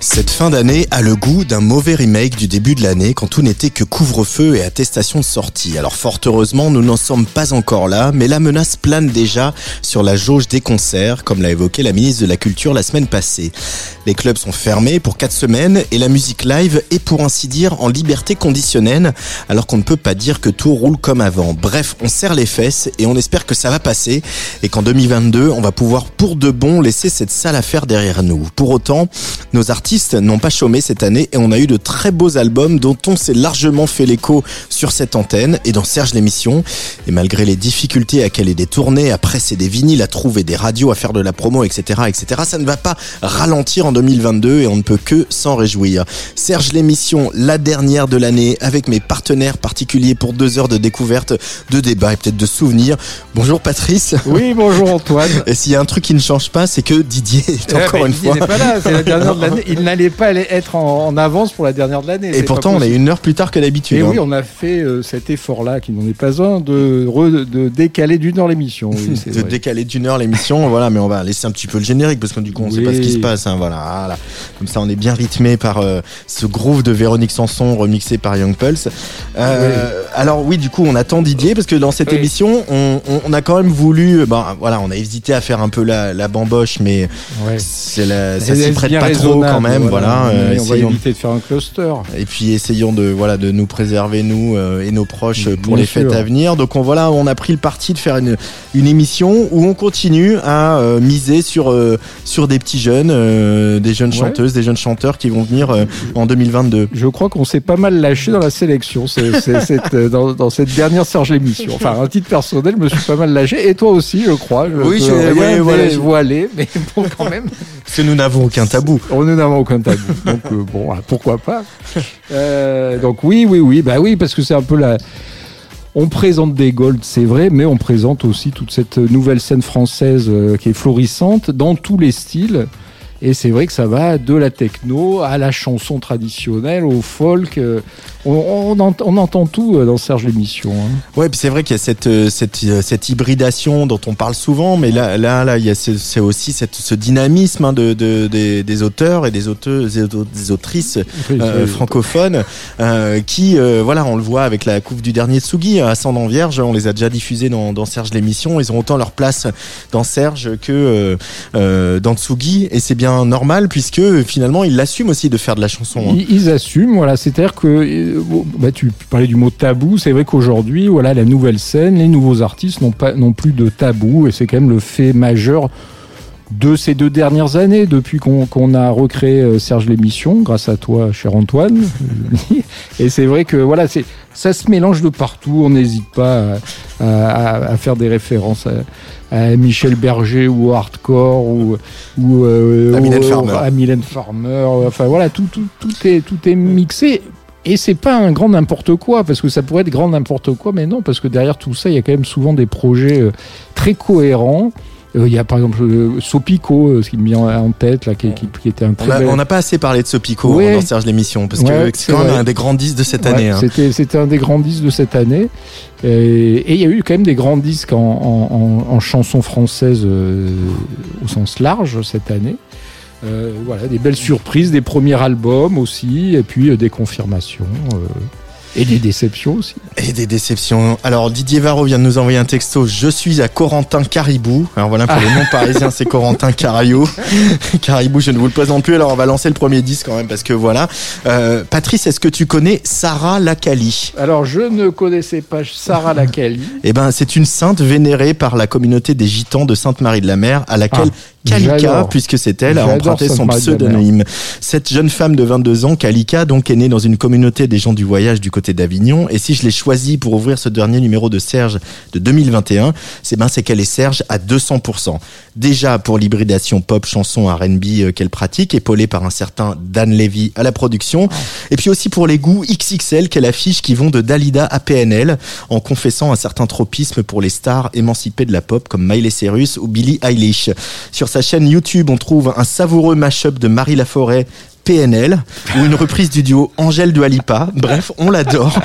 Cette fin d'année a le goût d'un mauvais remake du début de l'année quand tout n'était que couvre-feu et attestation de sortie. Alors fort heureusement, nous n'en sommes pas encore là, mais la menace plane déjà sur la jauge des concerts, comme l'a évoqué la ministre de la Culture la semaine passée. Les clubs sont fermés pour quatre semaines et la musique live est pour ainsi dire en liberté conditionnelle, alors qu'on ne peut pas dire que tout roule comme avant. Bref, on serre les fesses et on espère que ça va passer et qu'en 2022, on va pouvoir pour de bon laisser cette sale affaire derrière nous. Pour autant, nos artistes n'ont pas chômé cette année et on a eu de très beaux albums dont on s'est largement fait l'écho sur cette antenne et dans Serge l'émission. Et malgré les difficultés à caler des tournées, à presser des vinyles, à trouver des radios, à faire de la promo, etc., etc., ça ne va pas ralentir en 2022 et on ne peut que s'en réjouir. Serge l'émission, la dernière de l'année, avec mes partenaires particuliers pour deux heures de découverte, de débat et peut-être de souvenirs. Bonjour Patrice. Oui, bonjour Antoine. Et s'il y a un truc qui ne change pas, c'est que Didier est encore une Didier fois. pas là, c'est la dernière de l'année. Il n'allait pas être en, en avance pour la dernière de l'année. Et pourtant, on est une heure plus tard que d'habitude. Et hein. oui, on a fait euh, cet effort-là, qui n'en est pas un, de, re- de décaler d'une heure l'émission. Oui, de vrai. décaler d'une heure l'émission, voilà, mais on va laisser un petit peu le générique parce que du coup on sait pas ce qui se passe, hein, voilà, voilà. Comme ça on est bien rythmé par euh, ce groove de Véronique Sanson remixé par Young Pulse. Euh, Alors oui, du coup on attend Didier parce que dans cette émission on, on- on a quand même voulu, ben voilà, on a hésité à faire un peu la, la bamboche, mais c'est ça s'y prête pas trop quand même, voilà. euh, on va essayons- éviter de faire un cluster. et puis essayons de voilà de nous préserver nous euh, et nos proches euh, pour Bien les fêtes à venir. Donc on voilà, on a pris le parti de faire une, une émission où on continue à euh, miser sur euh, sur des petits jeunes, euh, des jeunes Ouais. chanteuses, des jeunes chanteurs qui vont venir euh, en 2022. Je crois qu'on s'est pas mal lâché dans la sélection, c'est, c'est- cette, euh, dans, dans cette dernière Serge l'émission. Enfin, un titre personnel, je me suis pas mal lâché. Et toi aussi, je crois. Je Oui, je- ouais, voilà, je- dévoiler, mais bon, quand même. Parce que nous n'avons aucun tabou. On nous n'avons aucun tabou. Donc, euh, bon, voilà, pourquoi pas. Euh, donc, oui, oui, oui. Bah oui, parce que c'est un peu la. On présente des Gold, c'est vrai, mais on présente aussi toute cette nouvelle scène française euh, qui est florissante dans tous les styles. Et c'est vrai que ça va de la techno à la chanson traditionnelle, au folk. euh, on, on ent- on entend tout euh, dans Serge l'émission. hein. Ouais, puis c'est vrai qu'il y a cette, euh, cette, cette hybridation dont on parle souvent, mais là, là, là, il y a ce- c'est aussi cette, ce dynamisme hein, de, de- des, des auteurs et des auteuses, des autrices euh, francophones euh, qui, euh, voilà, on le voit avec la couve du dernier Tsugi, Ascendant Vierge, on les a déjà diffusés dans, dans Serge l'émission, ils ont autant leur place dans Serge que dans Tsugi, et c'est bien normal puisque finalement ils l'assument aussi de faire de la chanson. hein. Ils, ils voilà. C'est-à-dire que euh, bah, tu parlais du mot tabou. C'est vrai qu'aujourd'hui, voilà, la nouvelle scène, les nouveaux artistes n'ont pas non plus de tabou, et c'est quand même le fait majeur de ces deux dernières années, depuis qu'on a recréé euh, Serge l'émission, grâce à toi, cher Antoine. et c'est vrai que voilà, c'est ça se mélange de partout. On n'hésite pas à, à- à faire des références à, à Michel Berger ou hardcore ou, ou euh, À Mylène au- Farmer. à Mylène Farmer. Enfin voilà, tout, tout, tout est tout est mixé. Et c'est pas un grand n'importe quoi, parce que ça pourrait être grand n'importe quoi, mais non, parce que derrière tout ça, il y a quand même souvent des projets euh, très cohérents. Euh, Il y a par exemple euh, Sopico, euh, ce qui me vient en tête, là, qui, qui- qui était un On très on n'a pas assez parlé de Sopico Ouais. dans Serge l'émission parce Ouais, que c'est quand même un des grands disques de cette Ouais, année. hein. C'était, un des grands disques de cette année. Et il y a eu quand même des grands disques en, en, en, en chansons françaises au sens large cette année. Voilà, des belles surprises, des premiers albums aussi, et puis des confirmations. Et des déceptions aussi. Et des déceptions. Alors Didier Varro vient de nous envoyer un texto. Je suis à Corentin Caribou. Alors voilà pour les noms parisiens, c'est Corentin Carayou. Caribou, je ne vous le présente plus. Alors on va lancer le premier disque quand même parce que voilà. Euh, Patrice, est-ce que tu connais Sarah Lacali? Alors, je ne connaissais pas Sarah Lacali. Eh ben, c'est une sainte vénérée par la communauté des Gitans de Sainte-Marie de la Mer, à laquelle Ah. Kalika, puisque c'est elle, a emprunté son pseudonyme. Cette jeune femme de 22 ans, Kalika, donc est née dans une communauté des gens du voyage du côté d'Avignon. Et si je l'ai choisie pour ouvrir ce dernier numéro de Serge de 2021, c'est ben c'est qu'elle est Serge à 200%. Déjà pour l'hybridation pop chanson R&B euh, qu'elle pratique, épaulée par un certain Dan Levy à la production, et puis aussi pour les goûts XXL qu'elle affiche qui vont de Dalida à PNL, en confessant un certain tropisme pour les stars émancipées de la pop comme Miley Cyrus ou Billie Eilish. Sur sa chaîne YouTube, on trouve un savoureux mash-up de Marie Laforêt PNL ou une reprise du duo Angèle de Alipa. Bref, on l'adore.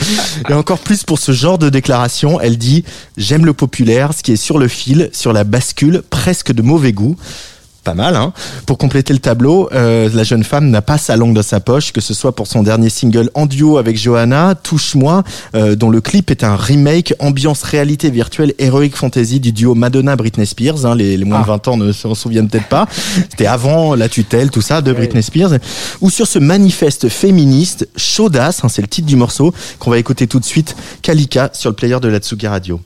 Et encore plus pour ce genre de déclaration, elle dit J'aime le populaire, ce qui est sur le fil, sur la bascule, presque de mauvais goût. Pas mal, hein Pour compléter le tableau, euh, la jeune femme n'a pas sa langue dans sa poche, que ce soit pour son dernier single en duo avec Johanna, Touche-moi, euh, dont le clip est un remake ambiance réalité virtuelle heroic fantasy du duo Madonna-Britney Spears. Hein, les, les moins de 20 ans ne s'en souviennent peut-être pas. C'était avant la tutelle, tout ça, de Britney Spears. Ou sur ce manifeste féministe, Chaudasse, hein, c'est le titre du morceau, qu'on va écouter tout de suite, Kalika, sur le player de la Tsugi Radio.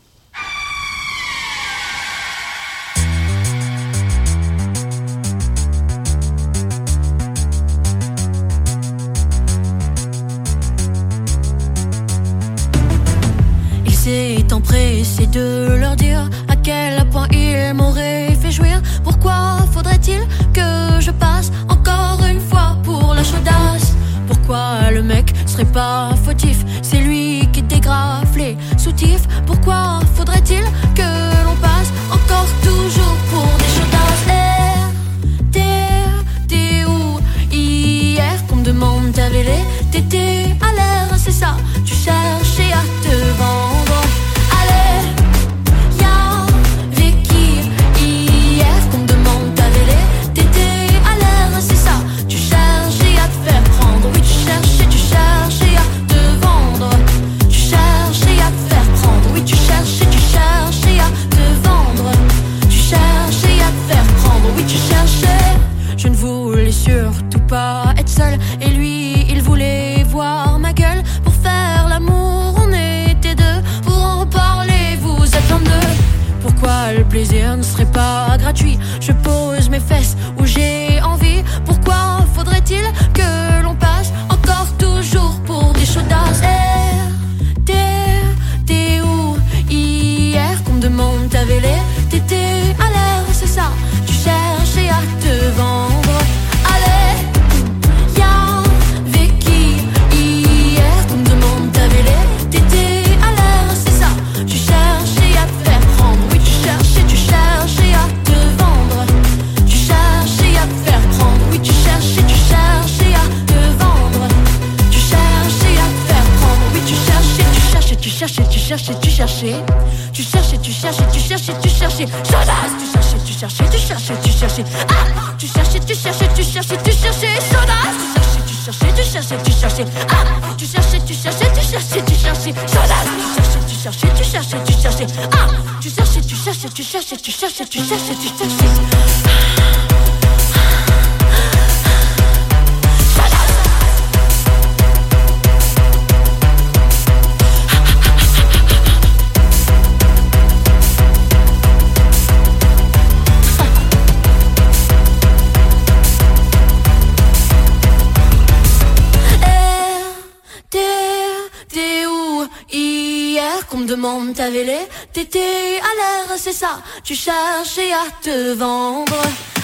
T'étais à l'air, c'est ça. Tu cherchais à te vendre.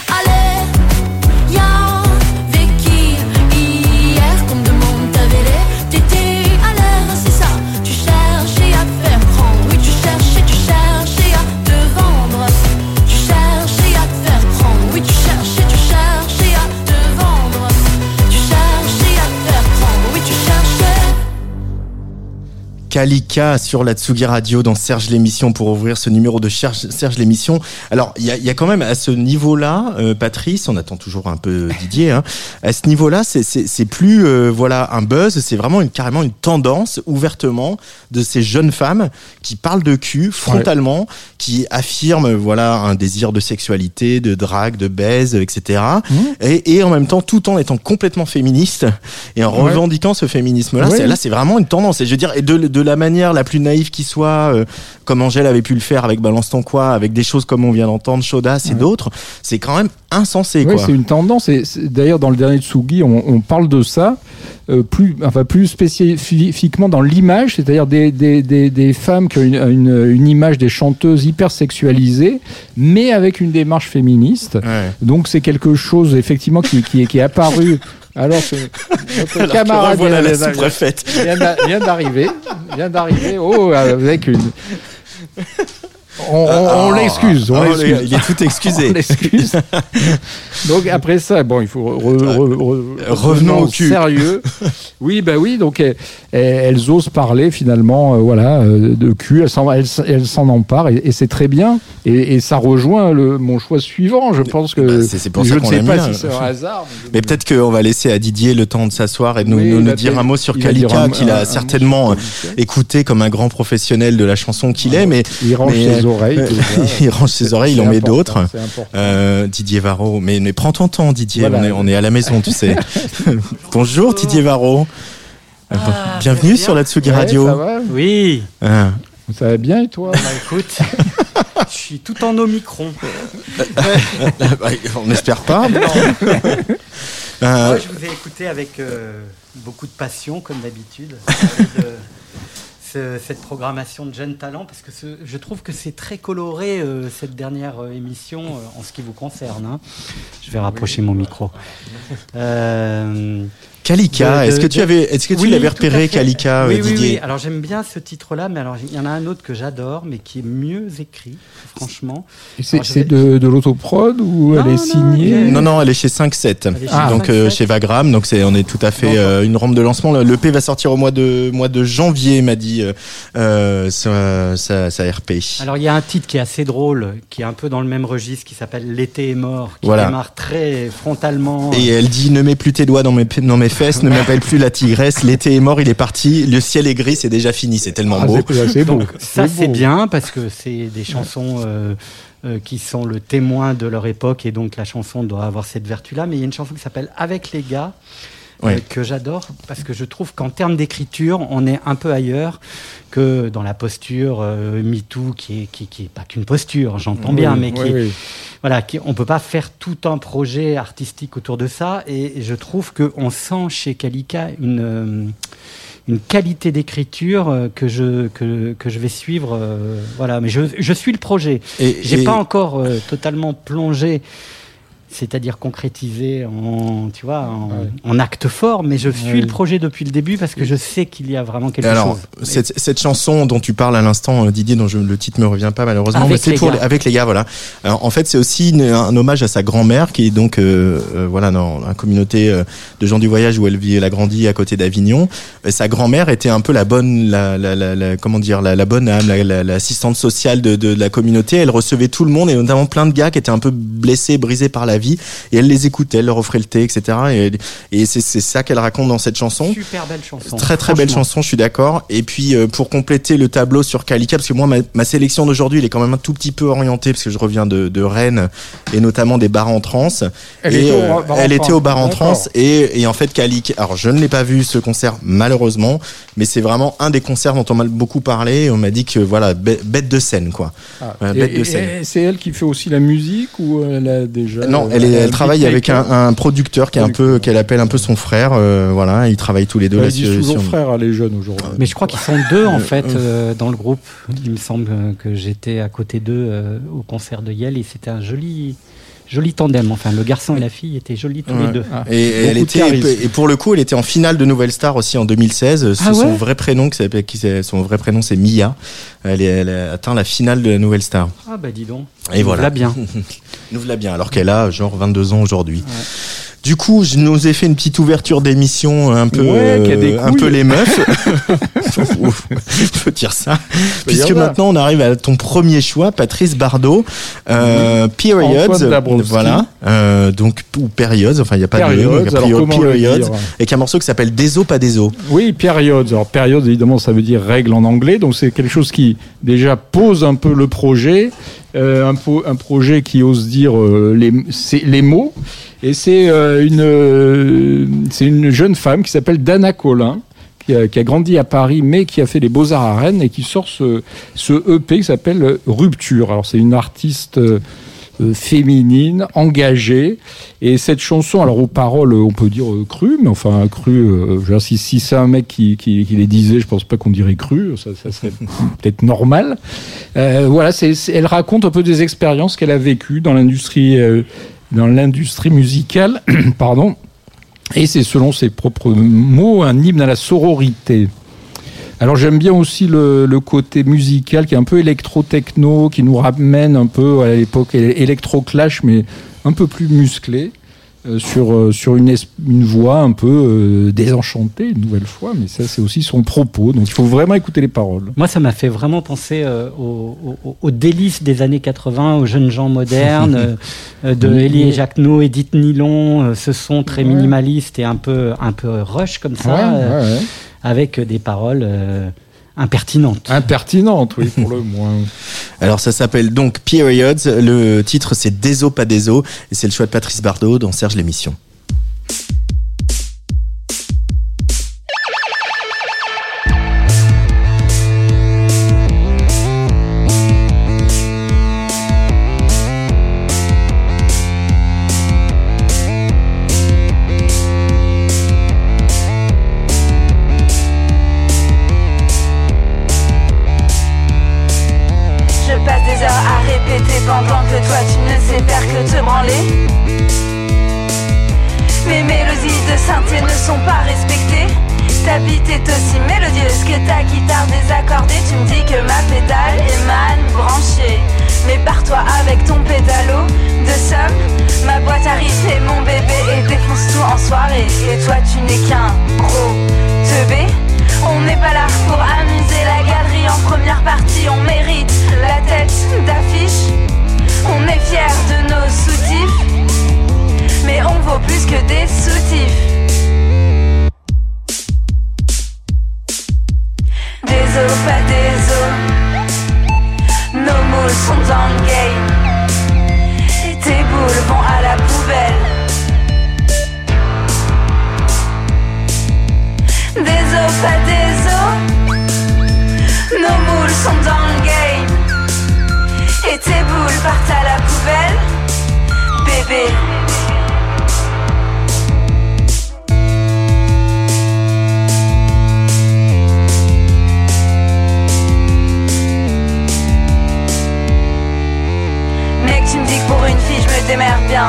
Allez, Kalika sur la Tsugi Radio dans Serge l'émission pour ouvrir ce numéro de Serge, Serge l'émission. Alors il y a, y a quand même à ce niveau-là, euh, Patrice, on attend toujours un peu Didier. Hein, à ce niveau-là, c'est- c'est c'est plus euh, voilà un buzz, c'est vraiment une carrément une tendance ouvertement de ces jeunes femmes qui parlent de cul frontalement, qui affirment voilà un désir de sexualité, de drague, de baise, etc. Et, et en même temps tout en étant complètement féministe et en Ouais. revendiquant ce féminisme-là. Ouais. Là, c'est vraiment une tendance. Et je veux dire, et de, de la manière la plus naïve qui soit, euh, comme Angèle avait pu le faire avec Balance ton quoi, avec des choses comme on vient d'entendre, Chaudas et d'autres, c'est quand même insensé quoi. c'est une tendance. Et c'est- d'ailleurs, dans le dernier Tsugi, on, on parle de ça, euh, plus, enfin, plus spécifiquement dans l'image, c'est-à-dire des, des, des, des femmes qui ont une, une, une image des chanteuses hyper sexualisées, mais avec une démarche féministe. Ouais. Donc, c'est quelque chose, effectivement, qui, qui, est, qui est apparu. Alors que notre Alors camarade vient- vient d'arriver, vient d'arriver, oh, avec une. On, on- on Ah, l'excuse, on ah, l'excuse. Il est tout excusé. On l'excuse. Donc après ça, bon, il faut re- re- re- Revenons au cul. sérieux. Oui, bah oui. Donc elles, elles osent parler finalement, euh, voilà, euh, de cul. Elles s'en, elles, elles s'en emparent et, et c'est très bien. Et, et ça rejoint le, mon choix suivant. Je pense que Bah, c'est- c'est pour je ça ne sais pas si c'est un hasard. Mais peut-être qu'on va laisser à Didier le temps de s'asseoir et de nous, Oui, nous- dire un mot sur Kalika, qu'il a certainement euh, écouté comme un grand professionnel de la chanson qu'il est, mais Il range mais, ses oreilles. il range ses oreilles, il en met d'autres. Euh, Didier Varro, mais, mais prends ton temps, Didier. Voilà. On, est, on est à la maison, tu sais. Bonjour, Didier Varro. Ah, Bienvenue bien. sur la Tsugi Ouais, Radio. ça va Oui, Ah. Ça va bien et toi? Bah écoute, je suis tout en omicron. On n'espère pas. Euh, Moi, je vous ai écouté avec euh, beaucoup de passion, comme d'habitude, ce- cette programmation de jeunes talents, parce que ce- je trouve que c'est très coloré, euh, cette dernière euh, émission, euh, en ce qui vous concerne. hein. Je vais rapprocher mon micro. Kalika, de- est-ce que de- tu avais, est-ce que tu Oui, l'avais repéré, oui, euh, oui, Didier oui. Alors j'aime bien ce titre-là, mais alors il y en a un autre que j'adore, mais qui est mieux écrit, franchement. C'est vais- de, de l'autoprod ou Non, elle est non, signée. Non, non, elle est chez 5-7. Elle est chez Ah, donc euh, 5-7. chez Vagram, donc c'est on est tout à fait euh, une rampe de lancement. Le, le P va sortir au mois de mois de janvier, m'a dit euh, euh, sa, sa, sa RP. Alors il y a un titre qui est assez drôle, qui est un peu dans le même registre, qui s'appelle L'été est mort, qui Voilà. démarre très frontalement. Et elle dit ne mets plus tes doigts dans mes dans mes fesses, ne m'appelle plus la tigresse. L'été est mort, il est parti. Le ciel est gris, c'est déjà fini. C'est tellement Ah, beau. c'est- ça c'est bien parce que c'est des chansons euh, euh, qui sont le témoin de leur époque et donc la chanson doit avoir cette vertu-là. Mais il y a une chanson qui s'appelle Avec les gars. Euh, que j'adore parce que je trouve qu'en termes d'écriture, on est un peu ailleurs que dans la posture euh, MeToo, qui est, qui, qui est pas qu'une posture, j'entends bien, mais qui oui, voilà, qui, on peut pas faire tout un projet artistique autour de ça. Et je trouve qu'on sent chez Kalika une, euh, une qualité d'écriture euh, que je, que, que je vais suivre. euh, voilà, mais je, je suis le projet. Et, J'ai pas encore euh, totalement plongé. C'est-à-dire concrétisé en, tu vois, en, Ouais. en acte fort, mais je suis le projet depuis le début parce que je sais qu'il y a vraiment quelque Alors, chose. cette, cette chanson dont tu parles à l'instant, euh, Didier, dont je, le titre me revient pas malheureusement, Avec mais c'est pour gars. les- avec les gars, voilà. Alors, en fait, c'est aussi une- un hommage à sa grand-mère, qui est donc, euh, euh, voilà, dans la communauté de gens du voyage où elle vit, elle a grandi à côté d'Avignon. Et sa grand-mère était un peu la bonne, la, la, la, la- comment dire, la, bonne âme, la- la- l'assistante sociale de, de, de la communauté. Elle recevait tout le monde et notamment plein de gars qui étaient un peu blessés, brisés par la vie, et elle les écoutait, elle leur offrait le thé, etc. Et, et c'est ça qu'elle raconte dans cette chanson. Super belle chanson. Très très belle chanson, je suis d'accord. Et puis euh, pour compléter le tableau sur Kalika, parce que moi ma, ma sélection d'aujourd'hui, elle est quand même un tout petit peu orientée parce que je reviens de, de Rennes et notamment des bars en trance. Elle et était au euh, bar en elle était au bar en trance et, et en fait Kalika. Alors je ne l'ai pas vu ce concert malheureusement, mais c'est vraiment un des concerts dont on m'a beaucoup parlé. Et on m'a dit que voilà bê- bête de scène quoi. Ah. Et- bête de scène. c'est elle qui fait aussi la musique ou elle a déjà Non, euh, elle, travaille avec un, producteur qui est un peu qu'elle appelle un peu son frère. euh, voilà, ils travaillent tous les deux Elle dit souvent frère les jeunes aujourd'hui. Mais je crois qu'ils sont deux en fait euh. euh, dans le groupe. Il me semble euh, que j'étais à côté d'eux euh, au concert de Yale et c'était un joli, joli tandem. Enfin, le garçon et la fille étaient jolis tous Ouais. les deux. Ah. Et elle était pour le coup, elle était en finale de Nouvelle Star aussi en 2016. C'est Ah ouais son vrai prénom qui son vrai prénom c'est Mia. Elle, est, elle a atteint la finale de la Nouvelle Star. Ah bah dis donc. Et Nous voilà. voilà bien. Nous voilà bien alors qu'elle a genre 22 ans aujourd'hui. Du coup, je nous ai fait une petite ouverture d'émission un peu Ouais, qui a des euh, un peu les meufs. On peut dire ça. Puisque maintenant on arrive à ton premier choix, Patrice Bardot, euh, Periods, Antoine Dabrowski. voilà, euh, donc ou Periods, enfin il y a pas de y a alors Periods, dire avec un morceau qui s'appelle Des os pas des os. Oui, période. Alors période, évidemment, ça veut dire règle en anglais. Donc c'est quelque chose qui déjà pose un peu le projet, euh, un, projet qui ose dire euh, les mots. Et c'est euh, une, euh, c'est une jeune femme qui s'appelle Dana Collin, qui a, grandi à Paris, mais qui a fait les Beaux-Arts à Rennes et qui sort ce, ce EP qui s'appelle Rupture. Alors, c'est une artiste euh, féminine, engagée. Et cette chanson, alors aux paroles, on peut dire cru, mais enfin cru, euh, si, c'est un mec qui, les disait, je pense pas qu'on dirait cru, ça, serait peut-être normal. Voilà, elle raconte un peu des expériences qu'elle a vécues dans l'industrie, dans l'industrie musicale, pardon. Et c'est selon ses propres mots un hymne à la sororité. Alors j'aime bien aussi le, côté musical qui est un peu électro-techno, qui nous ramène un peu à l'époque électro-clash, mais un peu plus musclé, euh, sur, euh, sur une, une voix un peu euh, désenchantée, une nouvelle fois, mais ça c'est aussi son propos, donc il faut vraiment écouter les paroles. Moi, ça m'a fait vraiment penser euh, aux, délices des années 80, aux jeunes gens modernes, de Elie et Jacquenot, Edith Nilon, euh, ce son très Ouais. minimaliste et un peu, un peu rush comme ça, Ouais, ouais, ouais. avec des paroles impertinentes. Impertinente, oui, pour le moins. Alors ça s'appelle donc Periods, le titre c'est Déso pas Déso, et c'est le choix de Patrice Bardot dans Serge l'émission. Et toi tu n'es qu'un gros teubé. On n'est pas là pour amuser la galerie en première partie. On mérite la tête d'affiche. On est fiers de nos soutifs. Mais on vaut plus que des soutifs. Des os, pas des os. Nos moules sont dans le game. Et tes boules vont à la poubelle. Pas des os. Nos moules sont dans le game. Et tes boules partent à la poubelle. Bébé. Mec, tu me dis que pour une fille, je me démerde bien.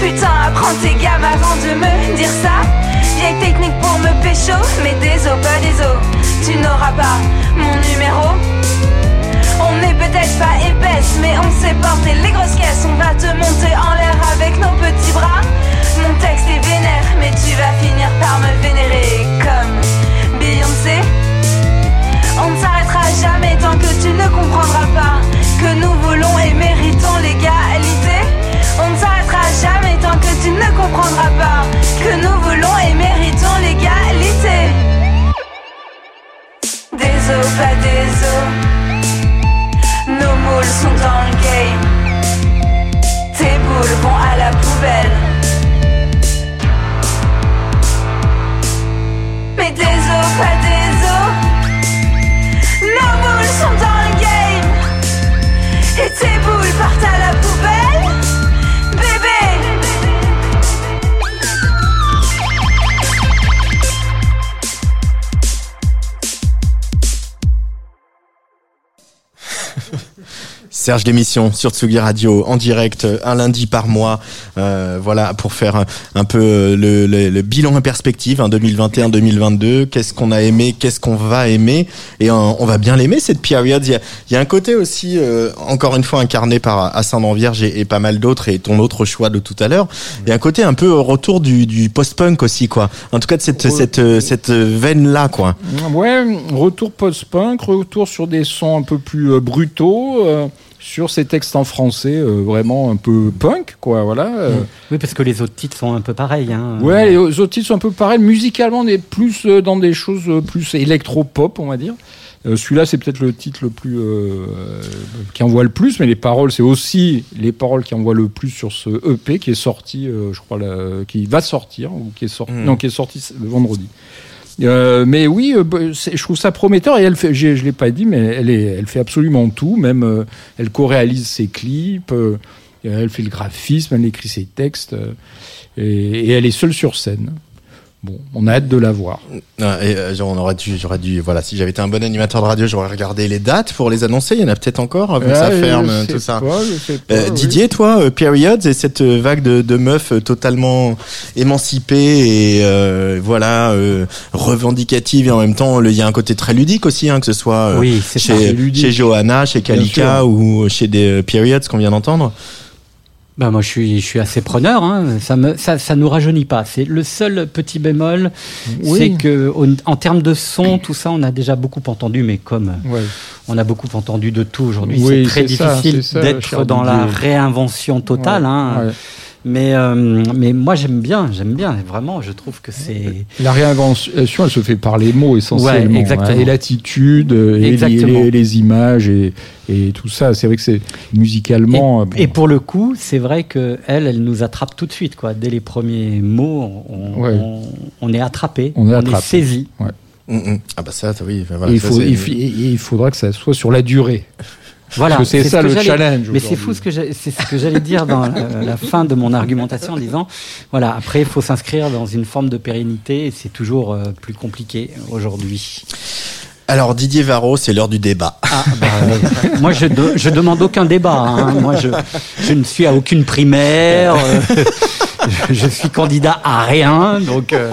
Putain, apprends tes gammes avant de me dire ça. Vieille technique pour me pécho, mais des os, pas des os. Tu n'auras pas mon numéro. On n'est peut-être pas épaisse, mais on sait porter les grosses caisses. On va te monter en l'air avec nos petits bras. Mon texte est vénère, mais tu vas finir par me vénérer comme Beyoncé. On ne s'arrêtera jamais tant que tu ne comprendras pas que nous voulons et méritons l'égalité. On ne que tu ne comprendras pas que nous voulons et méritons l'égalité. Des os, pas des os. Nos moules sont dans le game. Tes boules vont à la poubelle. Mais des os, pas des os. Nos boules sont dans le game. Et tes boules partent à la Serge l'émission sur Tsugi Radio en direct euh, un lundi par mois. Euh, voilà pour faire un, peu euh, le, le- le bilan en perspective hein, 2021-2022 qu'est-ce qu'on a aimé qu'est-ce qu'on va aimer? Et euh, on va bien l'aimer cette période il y a, il y a un côté aussi euh, encore une fois incarné par Ascendant Vierge et, et pas mal d'autres et ton autre choix de tout à l'heure. Il y a un côté un peu retour du, du post-punk aussi quoi. En tout cas de cette cette euh, cette veine là quoi. Ouais, retour post-punk, retour sur des sons un peu plus euh, brutaux, euh, sur ces textes en français euh, vraiment un peu punk, quoi, voilà. euh. Oui, parce que les autres titres sont un peu pareils. Hein. Ouais, les autres titres sont un peu pareils. Musicalement, on est plus euh, dans des choses plus électro-pop, on va dire. Euh, Celui-là, c'est peut-être le titre le plus euh, qui envoie le plus, mais les paroles, c'est aussi les paroles qui envoient le plus sur ce EP qui est sorti, euh, je crois, là, qui va sortir ou qui est sorti, non, qui est sorti le vendredi. Euh, mais oui, euh, bah, je trouve ça prometteur et elle fait, j'ai- je l'ai pas dit, mais elle, est, elle fait absolument tout. Même euh, elle co-réalise ses clips, elle fait le graphisme, elle écrit ses textes et elle est seule sur scène. Bon, on a hâte de la voir. Ah, et, euh, on aurait dû, j'aurais dû, voilà, si j'avais été un bon animateur de radio, j'aurais regardé les dates pour les annoncer. Il y en a peut-être encore avant que ça Ah, je ferme, sais tout ça. pas, je sais pas, Euh, oui. Didier, toi, euh, Periods et cette euh, vague de, de meufs totalement émancipées et euh, voilà euh, revendicatives et en même temps, il y a un côté très ludique aussi, hein, que ce soit euh, Oui, ça. chez, chez Johanna, chez Kalika ou chez des euh, Periods qu'on vient d'entendre. Bah moi je suis je suis assez preneur hein. ça me ça ça nous rajeunit pas c'est le seul petit bémol Oui. c'est que en termes de son tout ça on a déjà beaucoup entendu mais comme Ouais. on a beaucoup entendu de tout aujourd'hui Oui, c'est très difficile d'être dans la réinvention totale Ouais, hein. ouais. Mais euh, mais moi j'aime bien j'aime bien vraiment je trouve que c'est La réinvention, elle se fait par les mots essentiellement. Ouais, exactement. hein, et l'attitude, euh, et les, Exactement. les- les images et, et tout ça. C'est vrai que c'est musicalement. euh, bon. Et pour le coup, c'est vrai que elle, elle nous attrape tout de suite, quoi. Dès les premiers mots, on, Ouais. on, on est attrapé, On est attrapé. saisi. Mm, mm. Ah bah ça, oui. voilà, ça, faut, il faudra que ça soit sur la durée. Voilà. Parce que c'est ce ça que le challenge. Mais c'est fou ce que j'ai- c'est ce que j'allais dire dans la, la fin de mon argumentation en disant, voilà, après il faut s'inscrire dans une forme de pérennité et c'est toujours euh, plus compliqué aujourd'hui. Alors Didier Varro, c'est l'heure du débat. Ah, bah, euh, moi je, de- je demande aucun débat. hein. Moi je, je ne suis à aucune primaire. euh, je, je suis candidat à rien. Donc euh,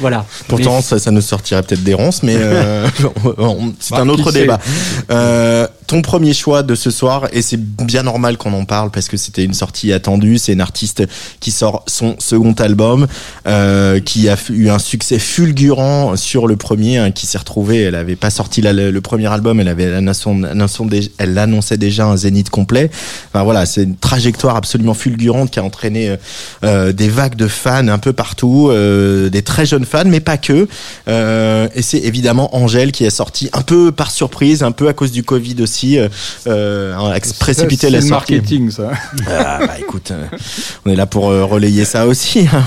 voilà. Pourtant, Mais- ça, ça nous sortirait peut-être des ronces, mais euh, c'est Bah, un autre débat. Ton premier choix de ce soir, et c'est bien normal qu'on en parle parce que c'était une sortie attendue. C'est une artiste qui sort son second album, euh, qui a eu un succès fulgurant sur le premier, hein, qui s'est retrouvée. Elle avait pas sorti le, premier album, elle avait elle annonçait déjà un zénith complet. Enfin voilà, c'est une trajectoire absolument fulgurante qui a entraîné euh, euh, des vagues de fans un peu partout, euh, des très jeunes fans, mais pas que. Euh, et c'est évidemment Angèle qui est sortie un peu par surprise, un peu à cause du Covid aussi, euh, euh, a précipité Ça, la c'est le sortie. marketing, ça. Ah, bah écoute, euh, on est là pour euh, relayer ça aussi, hein.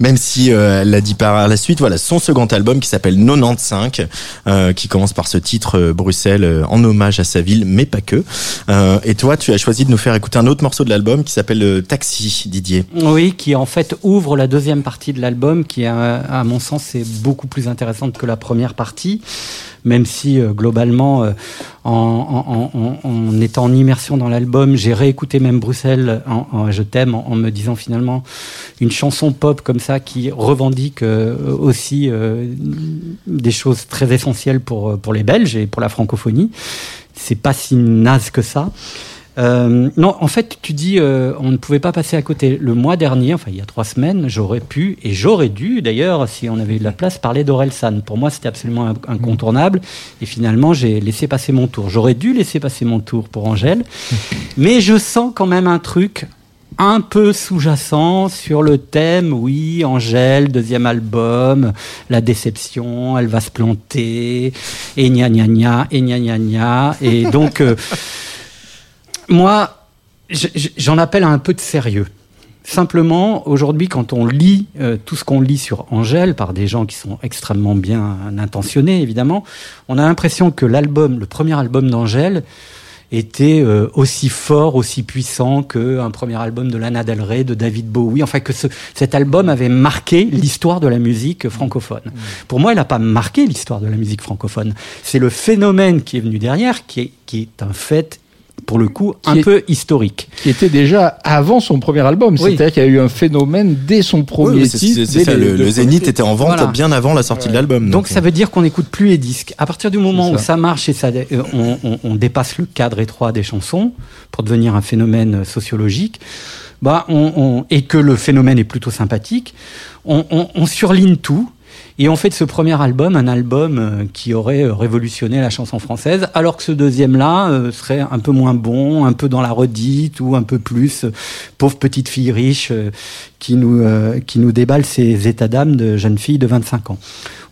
même si euh, elle l'a dit par la suite. Voilà, son second album qui s'appelle 95, euh, qui commence par ce titre euh, Bruxelles euh, en hommage à sa ville, mais pas que. Euh, et toi, tu as choisi de nous faire écouter un autre morceau de l'album qui s'appelle euh, Taxi, Didier. Oui, qui en fait ouvre la deuxième partie de l'album, qui à, à mon sens est beaucoup plus intéressante que la première partie, même si euh, globalement, euh, en, en- en- en- étant en immersion dans l'album, j'ai réécouté même Bruxelles, en, je t'aime, en, me disant finalement une chanson pop comme ça qui revendique euh, aussi des choses très essentielles pour, pour les Belges et pour la francophonie. C'est pas si naze que ça. Euh, non, en fait, tu dis, euh, on ne pouvait pas passer à côté. Le mois dernier, enfin il y a trois semaines, j'aurais pu et j'aurais dû, d'ailleurs, si on avait eu de la place, parler d'Orelsan. Pour moi, c'était absolument in- incontournable. Et finalement, j'ai laissé passer mon tour. J'aurais dû laisser passer mon tour pour Angèle, mais je sens quand même un truc un peu sous-jacent sur le thème, oui, Angèle, deuxième album, la déception, elle va se planter, et gna gna gna, et gna gna gna. Et donc, euh, moi, j'en appelle à un peu de sérieux. Simplement, aujourd'hui, quand on lit euh, tout ce qu'on lit sur Angèle par des gens qui sont extrêmement bien intentionnés, évidemment, on a l'impression que l'album, le premier album d'Angèle, était euh, aussi fort, aussi puissant qu'un premier album de Lana Del Rey, de David Bowie. Enfin, que ce, cet album avait marqué l'histoire de la musique francophone. Pour moi, il n'a pas marqué l'histoire de la musique francophone. C'est le phénomène qui est venu derrière, qui est, qui est un fait, pour le coup, un est- peu historique. Qui était déjà avant son premier album. Oui. C'est-à-dire qu'il y a eu un phénomène dès son premier Oui, c'est- titre. c'est dès ça, les le, Zénith était en vente Voilà. bien avant la sortie de l'album. Donc ça veut dire qu'on n'écoute plus les disques. À partir du moment où ça. marche et ça, euh, on, on- on dépasse le cadre étroit des chansons pour devenir un phénomène euh, sociologique, bah on, on- et que le phénomène est plutôt sympathique, on, on- on surligne tout. Et on fait de ce premier album un album euh, qui aurait euh, révolutionné la chanson française, alors que ce deuxième-là euh, serait un peu moins bon, un peu dans la redite ou un peu plus pauvre petite fille riche qui nous qui nous déballe ses états d'âme de jeune fille de 25 ans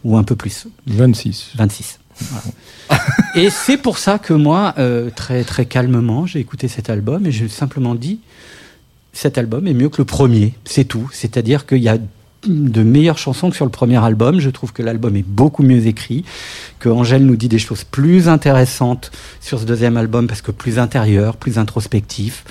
ou un peu plus. 26. 26. Voilà. et c'est pour ça que moi, euh, très très calmement, j'ai écouté cet album et j'ai simplement dit cet album est mieux que le premier, c'est tout. C'est-à-dire qu'il y a de meilleures chansons que sur le premier album. Je trouve que l'album est beaucoup mieux écrit, que Angèle nous dit des choses plus intéressantes sur ce deuxième album parce que plus intérieur, plus introspectif,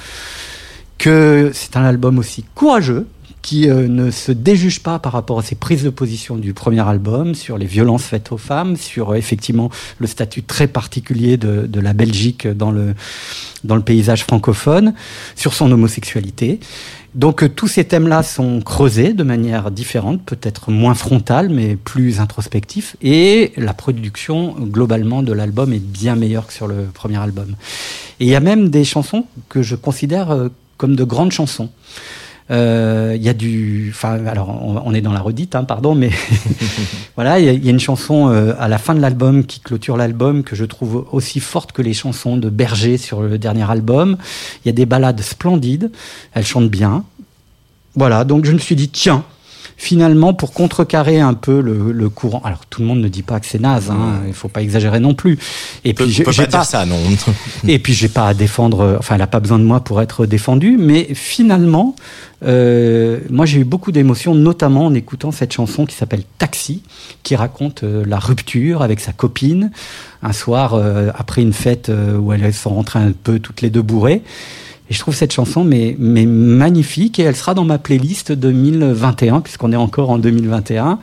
que c'est un album aussi courageux qui euh, ne se déjuge pas par rapport à ses prises de position du premier album sur les violences faites aux femmes, sur euh, effectivement le statut très particulier de, la Belgique dans le paysage francophone, sur son homosexualité. Donc euh, tous ces thèmes-là sont creusés de manière différente, peut-être moins frontale, mais plus introspectif. Et la production globalement de l'album est bien meilleure que sur le premier album. Et il y a même des chansons que je considère euh, comme de grandes chansons. Euh, Il y a du, enfin, alors on, est dans la redite, hein, pardon, mais voilà, il y, a- une chanson euh, à la fin de l'album qui clôture l'album que je trouve aussi forte que les chansons de Berger sur le dernier album. Il y a des ballades splendides, elles chantent bien. Voilà, donc je me suis dit tiens. Finalement, pour contrecarrer un peu le, le courant, alors tout le monde ne dit pas que c'est naze, hein, il faut pas exagérer non plus. Et On puis peut j'ai pas ça, non. et puis j'ai pas à défendre, enfin elle a pas besoin de moi pour être défendue, mais finalement, euh, moi j'ai eu beaucoup d'émotions, notamment en écoutant cette chanson qui s'appelle Taxi, qui raconte euh, la rupture avec sa copine un soir euh, après une fête euh, où elles sont rentrées un peu toutes les deux bourrées. Et je trouve cette chanson mais, mais magnifique et elle sera dans ma playlist 2021 puisqu'on est encore en 2021.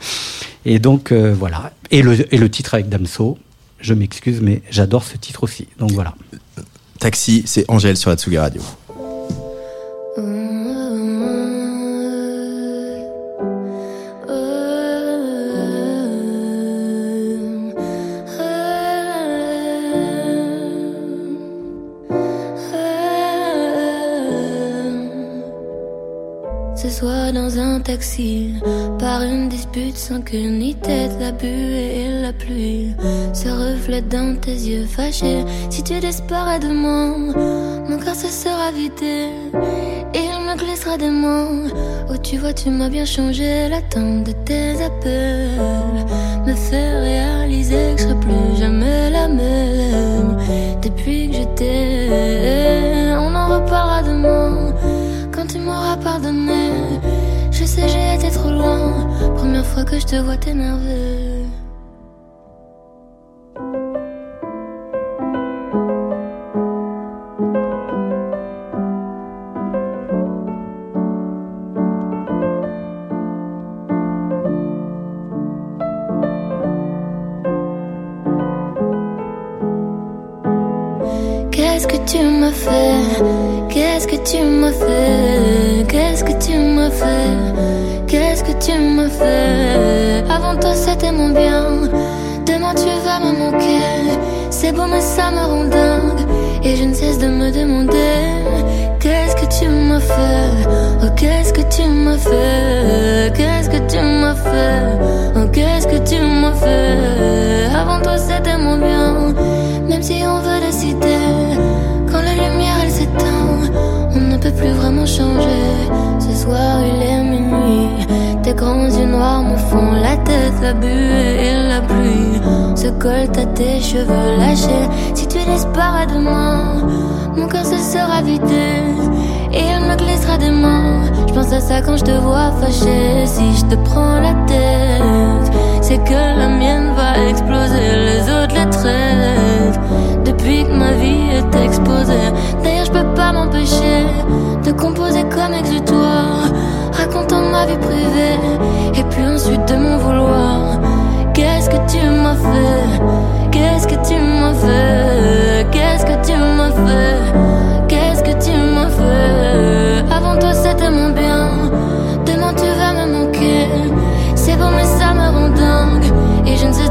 Et donc euh, voilà. Et le, et le titre avec Damso, je m'excuse mais j'adore ce titre aussi. Donc voilà. Taxi, c'est Angèle sur Atsugi Radio. Ce soir dans un taxi, par une dispute sans queue ni tête, la buée et la pluie se reflètent dans tes yeux fâchés. Si tu disparais de moi, mon cœur se sera vidé. Et il me glissera des mots. Oh, tu vois, tu m'as bien changé. L'attente de tes appels me fait réaliser que je serai plus jamais la même. Depuis que je t'ai, on en reparlera demain. Tu m'auras pardonné, je sais j'ai été trop loin. Première fois que je te vois t'énerver. Qu'est-ce que tu m'as fait? Qu'est-ce que tu m'as fait? Qu'est-ce que tu m'as fait Avant toi c'était mon bien. Demain tu vas me manquer. C'est beau mais ça me rend dingue. Et je ne cesse de me demander Qu'est-ce que tu m'as fait Oh qu'est-ce que tu m'as fait Qu'est-ce que tu m'as fait Oh qu'est-ce que tu m'as fait Avant toi c'était mon bien. Même si on veut décider Quand la lumière elle s'éteint peut plus vraiment changer. Ce soir il est minuit. Tes grands yeux noirs me font la tête La buée et la pluie. Se collent à tes cheveux lâchés. Si tu disparais de moi Mon cœur se sera vidé. Et il me glissera des mains. Je pense à ça quand je te vois fâché. Si je te prends la tête C'est que la mienne va exploser Les autres les traitent Depuis que ma vie est exposée D'ailleurs je peux pas m'empêcher De composer comme exutoire Racontant ma vie privée Et puis ensuite de mon vouloir. Qu'est-ce que tu m'as fait? Qu'est-ce que tu m'as fait? Qu'est-ce que tu m'as fait?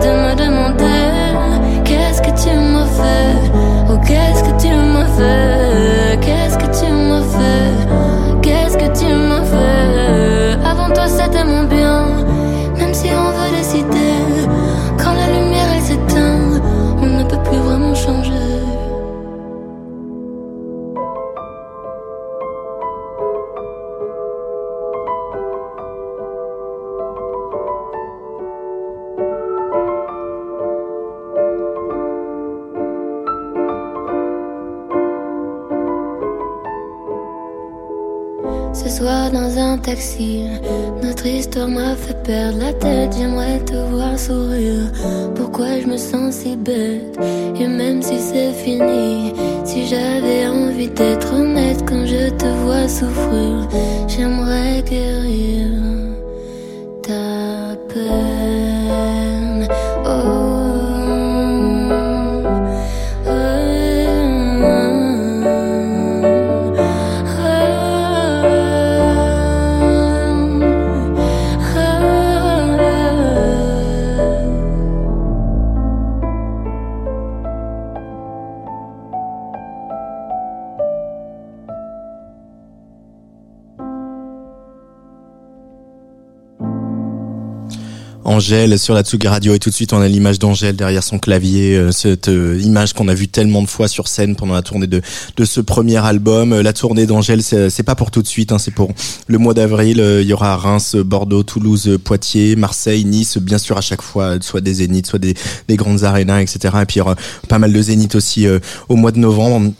De me demander Qu'est-ce que tu m'as fait? Oh qu'est-ce que tu m'as fait? Qu'est-ce que tu m'as fait? Qu'est-ce que tu m'as fait? Avant toi c'était mon Notre histoire m'a fait perdre la tête. J'aimerais te voir sourire. Pourquoi je me sens si bête? Et même si c'est fini, si j'avais envie d'être honnête quand je te vois souffrir, j'aimerais guérir Angèle sur la Tsugi Radio et tout de suite on a l'image d'Angèle derrière son clavier, euh, cette euh, image qu'on a vue tellement de fois sur scène pendant la tournée de, ce premier album. Euh, la tournée d'Angèle, c'est pas pour tout de suite, hein, c'est pour le mois d'avril. Il y aura Reims, Bordeaux, Toulouse, Poitiers, Marseille, Nice, bien sûr à chaque fois, soit des zéniths, soit des, des grandes arénas, etc. Et puis il y aura pas mal de zéniths aussi au mois de novembre.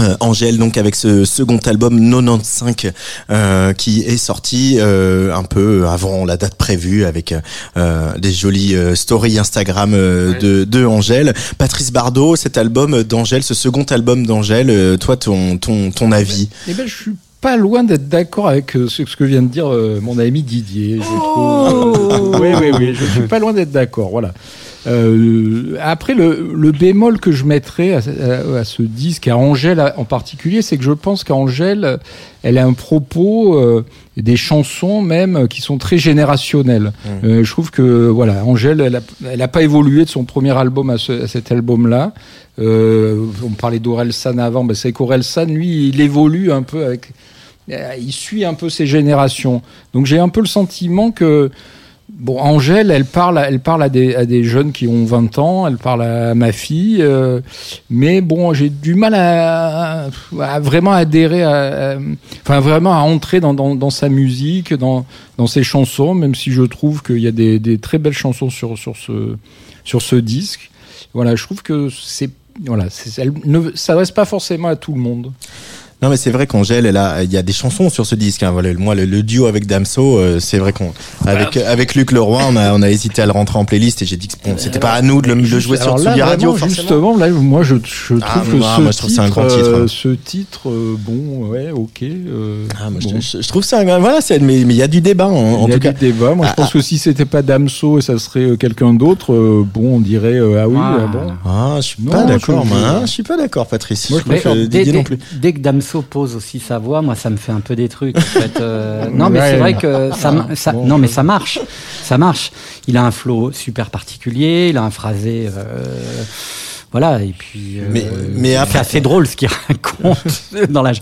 Euh, Angèle donc avec ce second album 95 euh, qui est sorti euh, un peu avant la date prévue avec euh, des jolies euh, stories Instagram euh, de, de Angèle. Patrice Bardot, cet album d'Angèle, ce second album d'Angèle, euh, toi ton ton ton avis? Eh ben, je suis pas loin d'être d'accord avec euh, ce, que vient de dire euh, mon ami Didier. Je Oh. trouve. oui, oui, oui. Je suis pas loin d'être d'accord. Voilà. Euh, après, le, le bémol que je mettrais à, à- à ce disque, à Angèle en particulier, c'est que je pense qu'Angèle, elle a un propos, euh, des chansons même, euh, qui sont très générationnelles. Euh, je trouve que voilà, Angèle, elle a, elle a pas évolué de son premier album à, ce- à cet album-là. Euh, on parlait d'Orelsan avant, ben c'est qu'Orelsan, lui, il évolue un peu avec, euh, il suit un peu ses générations. Donc j'ai un peu le sentiment que Bon, Angèle, elle parle, elle parle à des, jeunes qui ont 20 ans, elle parle à ma fille, euh, mais bon, j'ai du mal à, vraiment adhérer, à, enfin vraiment à entrer dans, sa musique, dans, ses chansons, même si je trouve qu'il y a des, très belles chansons sur, ce, sur ce disque. Voilà, je trouve que c'est, voilà, elle ne s'adresse pas forcément à tout le monde. Non mais c'est vrai qu'Angèle, elle a, il y a des chansons sur ce disque. Hein. Voilà, moi le, le duo avec Damso, euh, c'est vrai qu'on, avec avec Luc Leroy, on a on a hésité à le rentrer en playlist et j'ai dit que bon, c'était pas à nous de le, de jouer sur Tsugi Radio. vraiment, justement, là, moi, je, je trouve Ah, que moi, ce, moi, je trouve titre, un grand titre. euh, ce titre, euh, bon, ouais, ok. euh, Ah, moi, je- bon. je, je trouve ça, voilà, c'est, mais mais il y a du débat en, en Il y a tout cas. du débat. Moi, Ah, je pense que si c'était pas Damso et ça serait euh, quelqu'un d'autre, euh, bon, on dirait euh, ah oui, Ah. ah bon. Ah, je suis pas d'accord, je- moi. hein, je suis pas d'accord, Patrice. Moi, je dès- non plus. dès que Damso pose aussi sa voix, moi ça me fait un peu des trucs. En fait. Euh, non, mais Ouais. c'est vrai que ça, Bon, non, mais ça marche, ça marche. Il a un flow super particulier, il a un phrasé. euh, voilà, et puis euh, Mais- mais après- c'est assez drôle ce qu'il raconte dans la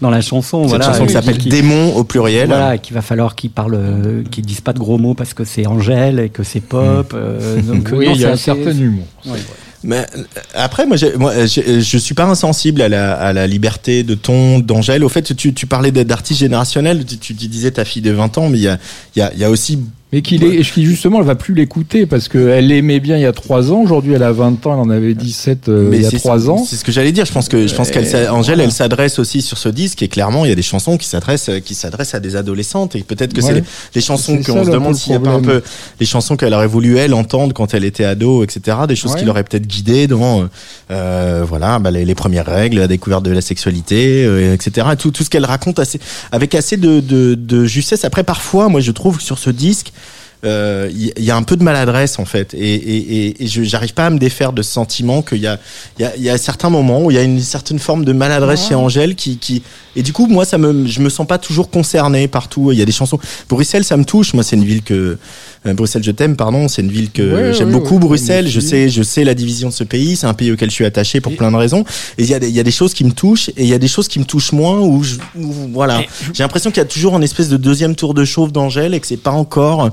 dans la chanson. Cette voilà, chanson qui s'appelle qui- Démon au pluriel. Voilà, qu'il va falloir qu'ils parlent, euh, qu'ils disent pas de gros mots parce que c'est Angèle et que c'est pop. euh, donc Oui, non, il y a un certain humour. Ouais. Mais euh, après, moi, moi, je suis pas insensible à la, à la liberté de ton, d'Angèle. Au fait, tu, tu parlais d'artistes générationnels. Tu, tu disais ta fille de 20 ans, mais il y a, y a, il y a aussi Mais qu'il est, qui justement, elle va plus l'écouter parce qu'elle l'aimait bien il y a 3 ans. Aujourd'hui, elle a 20 ans, elle en avait 17 euh, il y a c'est- 3 ans. C'est ce que j'allais dire. Je pense que je pense qu'elle, s'a- Angèle, elle s'adresse aussi sur ce disque et clairement, il y a des chansons qui s'adressent, qui s'adressent à des adolescentes et peut-être que c'est Ouais. les, les chansons qu'on se demande s'il y a pas un peu les chansons qu'elle aurait voulu elle entendre quand elle était ado, etc. Des choses Ouais. qui l'auraient peut-être guidée dans, euh, voilà, bah, les, les premières règles, la découverte de la sexualité, euh, etc. Tout, tout ce qu'elle raconte assez, avec assez de, de, de justesse. Après, parfois, moi, je trouve que sur ce disque, euh, il y, y a un peu de maladresse en fait. Et, et, et, et je j'arrive pas à me défaire de ce sentiment qu'il y a il y a, y a certains moments où il y a une certaine forme de maladresse chez Angèle qui, qui et du coup moi ça me je me sens pas toujours concerné partout. Il y a des chansons. Bruxelles ça me touche. Moi c'est une ville que euh, Bruxelles je t'aime pardon c'est une ville que Ouais, j'aime ouais, beaucoup ouais, Bruxelles. je sais je sais la division de ce pays c'est un pays auquel je suis attaché pour Et- plein de raisons. Et il y a des il y a des choses qui me touchent et il y a des choses qui me touchent moins où, je, où, voilà. J'ai l'impression qu'il y a toujours un espèce de deuxième tour de chauve d'Angèle et que c'est pas encore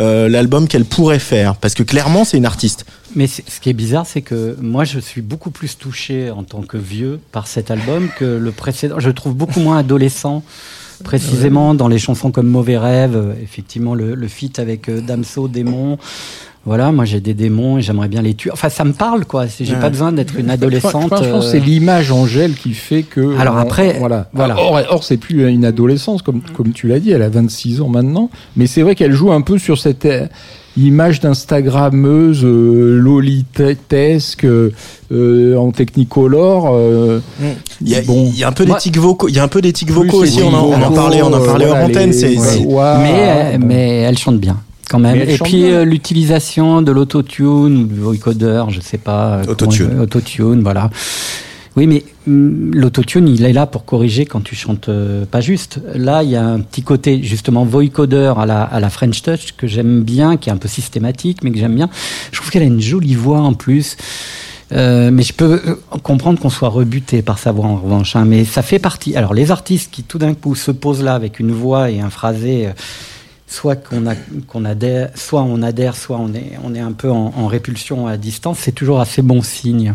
euh, l'album qu'elle pourrait faire. Parce que clairement c'est une artiste. Mais ce qui est bizarre, c'est que moi, je suis beaucoup plus touché en tant que vieux par cet album que le précédent. Je le trouve beaucoup moins adolescent, précisément dans les chansons comme Mauvais Rêve, euh, effectivement le, le feat avec euh, Damso, Démon. voilà, moi j'ai des démons et j'aimerais bien les tuer. Enfin, ça me parle, quoi. J'ai Ouais. pas besoin d'être une Je adolescente. pense que c'est l'image Angèle qui fait que. Alors on- après, voilà. voilà. Or, or, c'est plus une adolescence comme comme tu l'as dit. Elle a 26 ans maintenant, mais c'est vrai qu'elle joue un peu sur cette image d'instagrammeuse euh, lolitesque euh, en technicolor. euh, Il y a, Bon. il y a un peu d'éthique vocaux, il y a un peu d'éthique vocaux aussi, on en, on en parlait, on en euh, parlait voilà, hors antenne, les- c'est, ouais, c'est- mais, bon. mais elle chante bien. Quand même. Et puis euh, l'utilisation de l'autotune ou du vocoder, je sais pas. euh, Autotune. Autotune, voilà. Oui, mais hum, l'autotune, il est là pour corriger quand tu chantes euh, pas juste. Là, il y a un petit côté justement vocoder à la, à la French Touch que j'aime bien, qui est un peu systématique, mais que j'aime bien. Je trouve qu'elle a une jolie voix en plus. Euh, mais je peux euh, comprendre qu'on soit rebuté par sa voix en revanche. hein, mais ça fait partie. Alors les artistes qui tout d'un coup se posent là avec une voix et un phrasé, soit qu'on adhère, soit on adhère, soit on est, on est un peu en, en répulsion à distance, c'est toujours assez bon signe.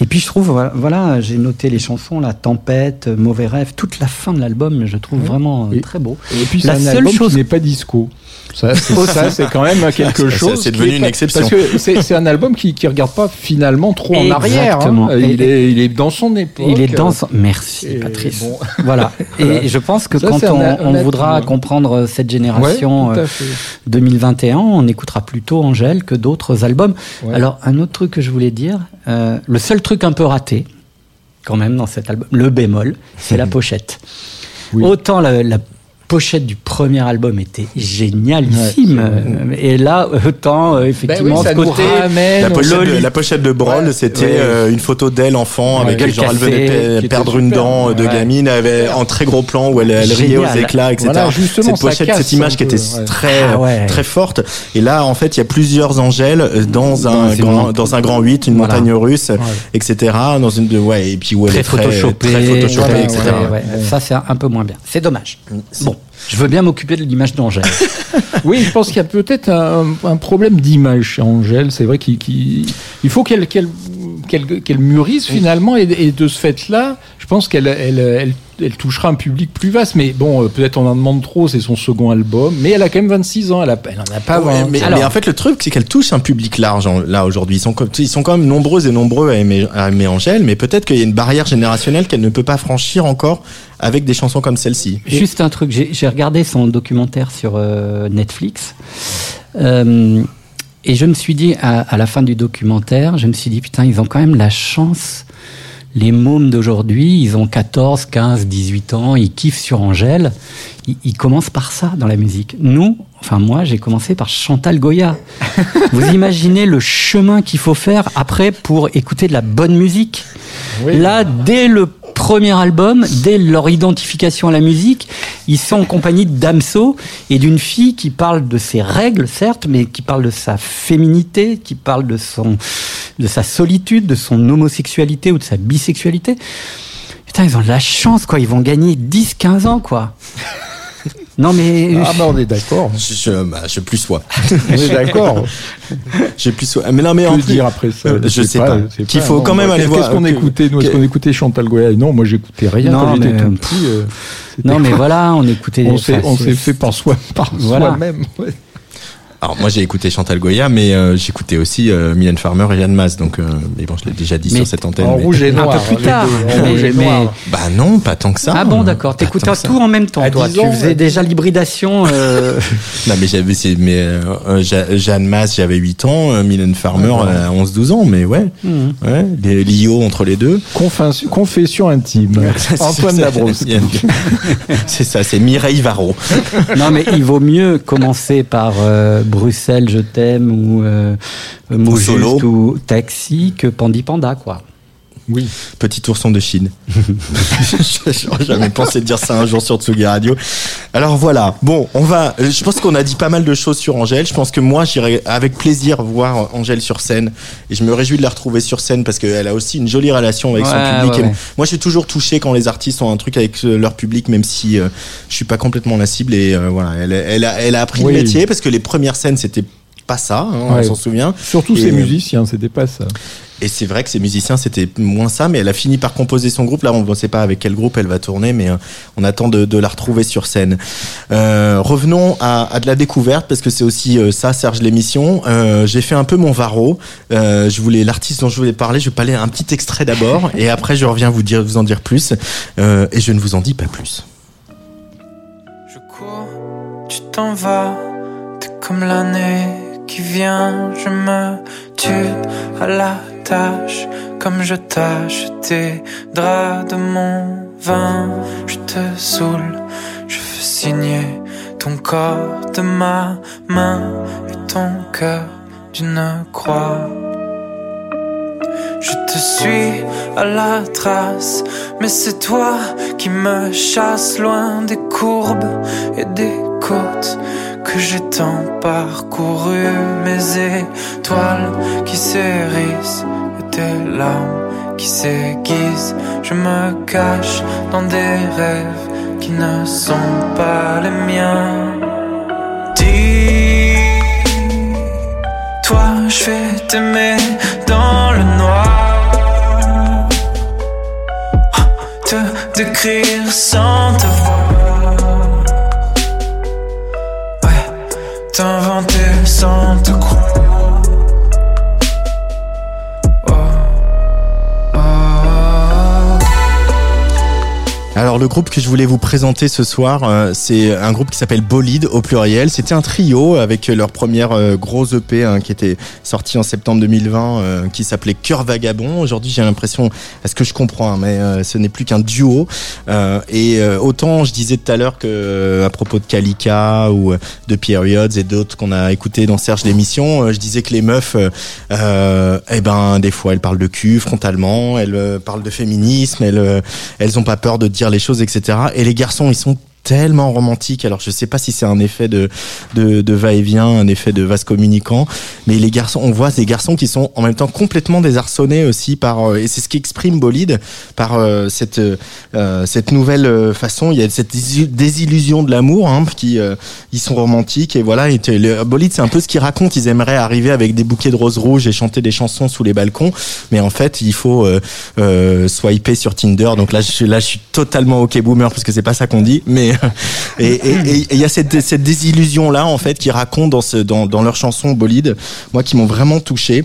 Et puis je trouve, voilà, j'ai noté les chansons, la tempête, mauvais rêve, toute la fin de l'album, je trouve vraiment euh, Et- très beau. Et puis c'est un seule album chose- qui n'est pas disco. Ça, c'est, ça, c'est quand même quelque Ça, chose. c'est devenu une exception. Parce que c'est, c'est un album qui qui regarde pas finalement trop en arrière. hein. Exactement. Il, est, il est dans son époque. Il est dans son... Merci Et Patrice. bon. Voilà. Et je pense que Ça, quand on, voudra humain. comprendre cette génération tout euh, à fait. 2021, on écoutera plutôt Angèle que d'autres albums. Ouais. Alors, un autre truc que je voulais dire, euh, le seul truc un peu raté, quand même, dans cet album, le bémol, c'est la pochette. Oui. Autant la, la pochette du premier album était génialissime, euh, et là, autant, euh, Ben effectivement, oui, ça ce nous côté... ramène la pochette, de, la pochette de Ouais. c'était Ouais. euh, une photo d'elle enfant Ouais. avec genre elle cassée, venait de qui était perdre une super. dent de Ouais. gamine, elle avait en très gros plan où elle, elle riait aux éclats, etc. Voilà, justement, cette pochette, casse cette image qui était ouais. très Ah ouais. très forte. Et là, en fait, il y a plusieurs Angèles euh, dans un grand dans un grand 8, une Voilà. montagne russe, etc. Dans une de ouais et puis où elle très est très photoshopé, très photoshopée, etc. ouais, ouais. Ça, c'est un peu moins bien. C'est dommage. Bon, je veux bien m'occuper de l'image d'Angèle. Oui, je pense qu'il y a peut-être un, un problème d'image chez Angèle. C'est vrai qu'il il faut qu'elle mûrisse finalement et, et de ce fait-là, pense qu'elle elle, elle, elle touchera un public plus vaste. Mais bon, euh, peut-être on en demande trop. C'est son second album, mais elle a quand même 26 ans. Elle, a, elle en a pas Ouais, 20. mais, Alors- mais en fait, le truc, c'est qu'elle touche un public large en- là aujourd'hui. Ils sont, comme- ils sont quand même nombreux et nombreux à aimer, à aimer Angèle, mais peut-être qu'il y a une barrière générationnelle qu'elle ne peut pas franchir encore avec des chansons comme celle-ci. Juste un truc, j'ai j'ai regardé son documentaire sur euh, Netflix. Euh, et je me suis dit, à, à la fin du documentaire, je me suis dit, putain, ils ont quand même la chance. Les mômes d'aujourd'hui, ils ont 14, 15, 18 ans, ils kiffent sur Angèle. Ils, ils commencent par ça dans la musique. Nous, enfin moi, j'ai commencé par Chantal Goya. Vous imaginez le chemin qu'il faut faire après pour écouter de la bonne musique Oui. Là, dès le premier album, dès leur identification à la musique, ils sont en compagnie de Damso et d'une fille qui parle de ses règles, certes, mais qui parle de sa féminité, qui parle de son, de sa solitude, de son homosexualité ou de sa bisexualité. Putain, ils ont de la chance, quoi. Ils vont gagner 10, 15 ans, quoi. Non, mais. Ah bah on est d'accord. Je, je, bah, je plus sois. On est d'accord. Je plus sois. Mais non, mais en Que plus, dire après ça euh, je sais pas. c'est Qu'il faut quand même non, aller qu'est-ce voir, qu'on euh, que- écoutait Nous, est-ce qu'on écoutait Chantal Goya? Non, moi j'écoutais rien Non, quand j'étais mais, tout euh, petit. euh, non, mais voilà, on écoutait. on s'est s'est fait par soi par Voilà. soi-même. Alors moi j'ai écouté Chantal Goya, mais euh, j'écoutais aussi euh, Mylène Farmer et Yann Mas. Donc, euh, mais bon, je l'ai déjà dit Mais sur cette antenne. En mais- rouge et Un noir. peu plus tard. mais- rouge et mais- noir. Bah non, pas tant que ça. Ah bon, d'accord. T'écoutais tout en même temps, À toi. 10 Tu faisais ouais. déjà l'hybridation. euh, Non mais j'avais mais euh, euh, Masse j'avais 8 ans, euh, Mylène Farmer euh, 11 12 ans mais ouais. Mhm. Ouais, les Lio entre les deux. Confin- Confession intime. Antoine C'est ça. Dabrowski. C'est ça, c'est Mireille Varro. Non, mais il vaut mieux commencer par euh, Bruxelles, je t'aime, ou euh, Mot ou Taxi, que Pandi Panda, quoi. Oui. Petit ourson de Chine. J'aurais jamais pensé dire ça un jour sur Tsugi Radio. Alors voilà. Bon, on va. euh, Je pense qu'on a dit pas mal de choses sur Angèle. Je pense que moi, j'irai avec plaisir voir Angèle sur scène. Et je me réjouis de la retrouver sur scène parce qu'elle a aussi une jolie relation avec son public. ouais, Et ouais. Moi, je suis toujours touché quand les artistes ont un truc avec euh, leur public, même si euh, je suis pas complètement la cible. Et euh, voilà, elle, elle, a, elle a appris Oui. le métier parce que les premières scènes, c'était pas ça, hein, Ouais. on s'en souvient. Surtout Et, ces euh, musiciens, c'était pas ça. Et c'est vrai que ces musiciens, c'était moins ça, mais elle a fini par composer son groupe. Là, on ne sait pas avec quel groupe elle va tourner, mais euh, on attend de, de la retrouver sur scène. Euh, revenons à, à de la découverte, parce que c'est aussi euh, ça, Serge, l'émission. Euh, J'ai fait un peu mon varro. Euh, je voulais l'artiste dont je voulais parler. Je vais parler un petit extrait d'abord, et après je reviens vous dire, vous en dire plus. Euh, et je ne vous en dis pas plus. Je cours, tu t'en vas, t'es comme l'année qui vient, je me tue à la comme je tâche tes draps de mon vin, je te saoule, je fais signer ton corps de ma main et ton cœur d'une croix. Je te suis à la trace, mais c'est toi qui me chasse loin des courbes et des côtes que j'ai tant parcouru. Mes étoiles qui s'hérissent tes larmes qui s'aiguisent. Je me cache dans des rêves qui ne sont pas les miens. Dis toi, je vais t'aimer dans le noir. Te décrire sans te voir. Ouais, t'inventer sans te croire. Alors le groupe que je voulais vous présenter ce soir, euh, c'est un groupe qui s'appelle Bolide au pluriel. C'était un trio avec leur première euh, grosse EP hein, qui était sortie en septembre 2020, euh, qui s'appelait Cœur Vagabond. Aujourd'hui, j'ai l'impression, à ce que je comprends, hein, mais euh, ce n'est plus qu'un duo. Et autant je disais tout à l'heure que à propos de Kalika ou de Periods et d'autres qu'on a écouté dans Serge l'émission, je disais que les meufs, eh ben des fois elles parlent de cul frontalement, elles parlent de féminisme, elles elles ont pas peur de dire les choses, etc. Et les garçons, ils sont tellement romantiques. Alors je sais pas si c'est un effet de, de, de va-et-vient, un effet de vase communicant, mais les garçons, on voit ces garçons qui sont en même temps complètement désarçonnés aussi par, euh, et c'est ce qui exprime Bolide par euh, cette euh, cette nouvelle euh, façon. Il y a cette dési- désillusion de l'amour, hein, qui euh, ils sont romantiques et voilà. Et Bolide, c'est un peu ce qu'ils racontent. Ils aimeraient arriver avec des bouquets de roses rouges et chanter des chansons sous les balcons, mais en fait, il faut euh, swiper sur Tinder. Donc là, je là, je suis totalement ok boomer parce que c'est pas ça qu'on dit, mais et et- il y a cette cette désillusion là en fait qui racontent dans ce dans dans leurs chansons Bolide, moi qui m'ont vraiment touché.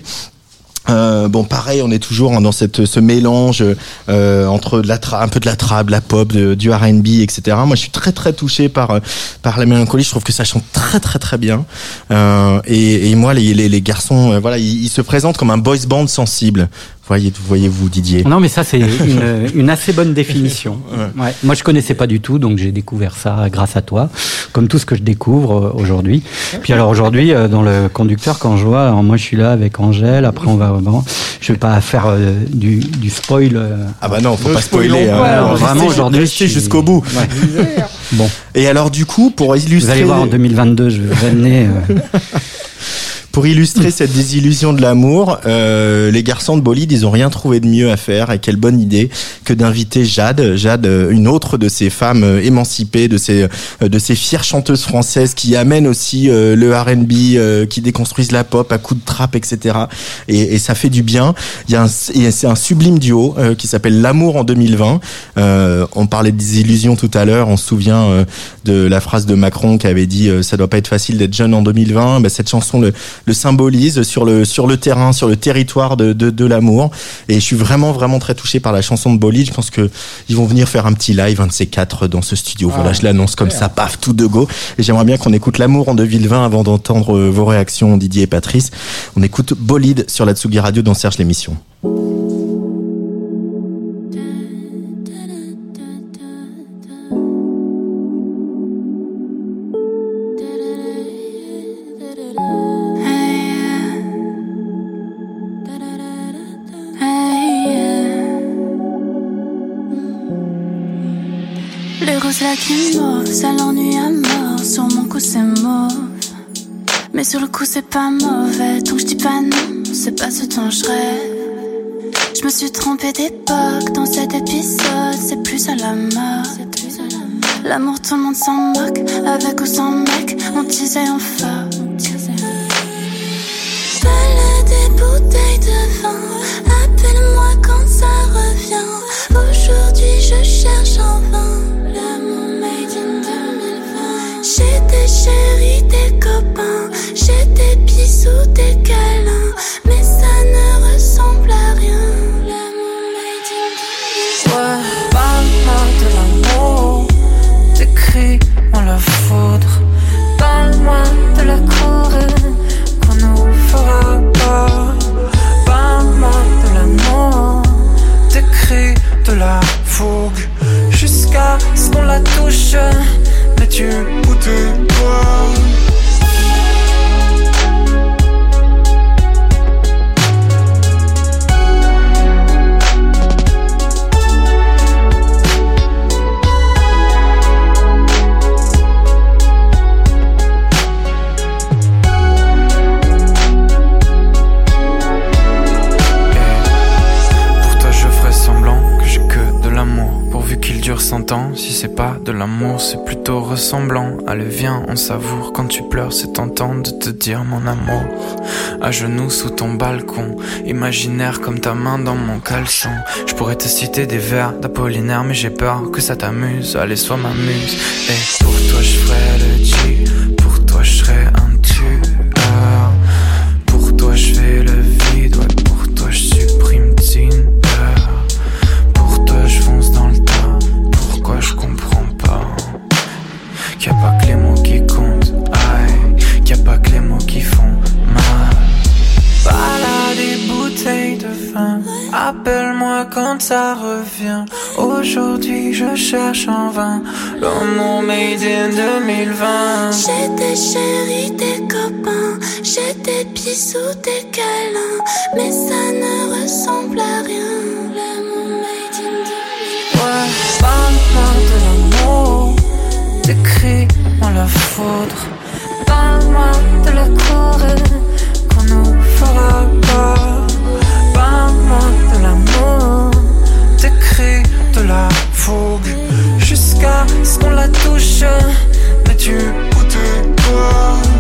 Euh, bon, pareil, on est toujours hein, dans cette ce mélange euh, entre de la un peu de la trap, de la pop, de- du R&B, etc. Moi, je suis très très touché par euh, par la mélancolie. Je trouve que ça chante très très très bien. Euh, et, moi, les les, garçons, euh, voilà, ils se présentent comme un boys band sensible. Voyez, voyez-vous, Didier. Non, mais ça, c'est une, une assez bonne définition. Ouais. Moi, je connaissais pas du tout, donc j'ai découvert ça grâce à toi, comme tout ce que je découvre euh, aujourd'hui. Puis alors aujourd'hui, euh, dans le conducteur, quand je vois, moi, je suis là avec Angèle. Après, on va, bon, je vais pas faire euh, du, du spoil. euh. Ah bah non, faut Ne pas spoiler. hein. alors, vraiment, aujourd'hui, suis- jusqu'au bout. Ouais. Bon, Et alors, du coup, pour illustrer. vous allez voir en 2022, je vais amener. euh, Pour illustrer cette désillusion de l'amour, euh, les garçons de Bolide, ils ont rien trouvé de mieux à faire. Et quelle bonne idée que d'inviter Jade, Jade, euh, une autre de ces femmes euh, émancipées, de ces euh, de ces fières chanteuses françaises qui amènent aussi euh, le R&B, euh, qui déconstruisent la pop à coups de trap, etc. Et, et ça fait du bien. Il y a c'est un sublime duo euh, qui s'appelle L'amour en 2020. Euh, on parlait de désillusion tout à l'heure. On se souvient euh, de la phrase de Macron qui avait dit euh, ça doit pas être facile d'être jeune en 2020. Ben, cette chanson le, le symbolise sur le sur le terrain, sur le territoire de, de, de l'amour. Et je suis vraiment vraiment très touché par la chanson de Bolide. Je pense que ils vont venir faire un petit live, un de ces quatre dans ce studio. voilà, je l'annonce comme ça, paf, tout de go. Et j'aimerais bien qu'on écoute l'amour en 2020 avant d'entendre euh, vos réactions, Didier et Patrice. On écoute Bolide sur la Tsugi Radio dans Serge l'émission. plus mauve, ça l'ennuie à mort. Sur mon cou, c'est mauve. Mais sur le coup, c'est pas mauvais. Donc je dis pas non, c'est pas ce dont je rêve. Je me suis trompée d'époque dans cet épisode, c'est plus à la mode. L'amour, tout le monde s'en moque, avec ou sans mec, on disait enfin. Balade des bouteilles de vin, appelle-moi quand ça revient. Aujourd'hui, je cherche en vain. chérie, tes copains. J'ai tes bisous, tes câlins. Mais ça ne ressemble à rien. Ouais, parle-moi de l'amour. Tes cris la foudre. Parle-moi de la couronne qu'on nous fera pas. Parle-moi de l'amour. Tes cris de la fougue. Jusqu'à ce qu'on la touche tu Où t'es toi si c'est pas de l'amour, c'est plutôt ressemblant. Allez, viens, on savoure. Quand tu pleures, c'est tentant de te dire mon amour. À genoux sous ton balcon, imaginaire comme ta main dans mon caleçon. Je pourrais te citer des vers d'Apollinaire, mais j'ai peur que ça t'amuse. Allez, sois ma muse. Ça revient. Aujourd'hui, je cherche en vain l'amour made in 2020. J'ai des chéris, des copains, j'ai des bisous, des câlins, mais ça ne ressemble à rien. L'amour made in the- Ouais, parle-moi de l'amour. Décris-moi la foudre. Parle-moi de la courée qu'on nous fera pas. Parle-moi de l'amour. De la fougue. Jusqu'à ce qu'on la touche. Mais tu goûtes quoi?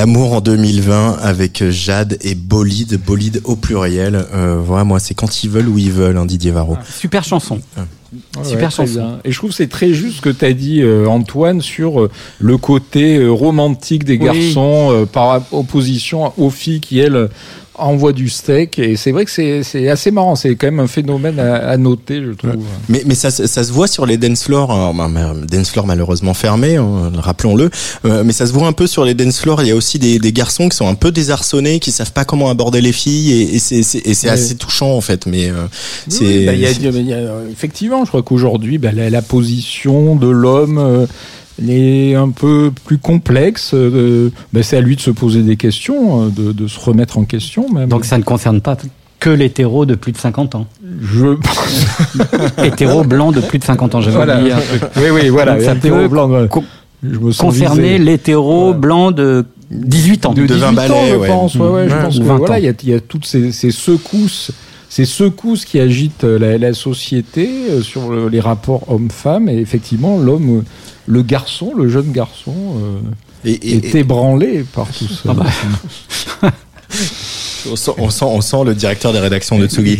L'amour en 2020 avec Jade et Bolide, Bolide au pluriel. Euh, voilà, moi, c'est quand ils veulent ou ils veulent, hein, Didier Varro. Super chanson. Ouais, Super ouais, chanson. bien. Et je trouve que c'est très juste ce que tu as dit, euh, Antoine, sur euh, le côté euh, romantique des Oui. garçons euh, par opposition aux filles qui, elles, envoient du steak. Et c'est vrai que c'est assez marrant. C'est quand même un phénomène à, à noter, je trouve. Mais, mais ça, se- ça se voit sur les dance floors, alors, bah, bah, dance floors malheureusement fermés, hein, rappelons-le. Euh, mais ça se voit un peu sur les dance floors. Il y a aussi des, des garçons qui sont un peu désarçonnés, qui savent pas comment aborder les filles, et, et c'est Ouais. assez touchant en fait. Mais euh, Oui, c'est bah, euh, effectivement, je crois qu'aujourd'hui, bah, la, la position de l'homme euh, est un peu plus complexe. euh, bah, c'est à lui de se poser des questions, euh, de, de se remettre en question. Même. Donc ça ne concerne pas que l'hétéro de plus de 50 ans. je Hétéro blanc de plus de 50 ans, j'avais Voilà. oublié un truc. oui, oui, voilà. Donc ça hétéro peut blanc, ouais. co- je me sens Concerner l'hétéro Voilà. blanc de 18 ans. de, De 18 20 ans, balais, je ouais. pense. Ouais, ouais, je pense Ou que 20 voilà, ans. il y y a toutes ces, ces secousses, ces secousses qui agitent euh, la, la société euh, sur le- les rapports homme-femme. Et effectivement, l'homme, euh, le garçon, le jeune garçon, euh, et, et- est ébranlé par tout ça. Ah bah. On sent, on sent, on sent le directeur des rédactions de Tsugi.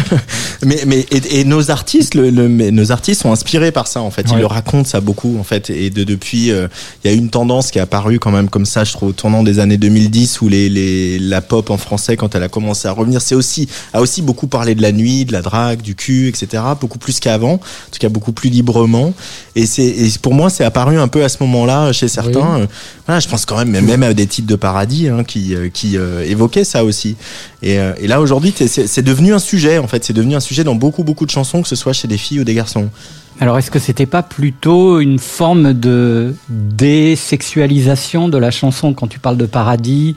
mais, mais et, et nos artistes, le, le- nos artistes sont inspirés par ça en fait. Ils Ouais. le racontent ça beaucoup en fait. Et de depuis, euh, il y a une tendance qui est apparue quand même comme ça, je trouve, au tournant des années 2010 où les, les la pop en français quand elle a commencé à revenir, c'est aussi a aussi beaucoup parlé de la nuit, de la drague, du cul, etc. Beaucoup plus qu'avant, en tout cas beaucoup plus librement. Et c'est et pour moi c'est apparu un peu à ce moment-là chez certains. Euh, Voilà, je pense quand même même à des titres de paradis hein, qui euh, qui euh, évoquaient ça aussi. Et, euh, et là aujourd'hui c'est devenu un sujet en fait, c'est devenu un sujet dans beaucoup beaucoup de chansons que ce soit chez des filles ou des garçons. Alors est-ce que c'était pas plutôt une forme de désexualisation de la chanson? Quand tu parles de paradis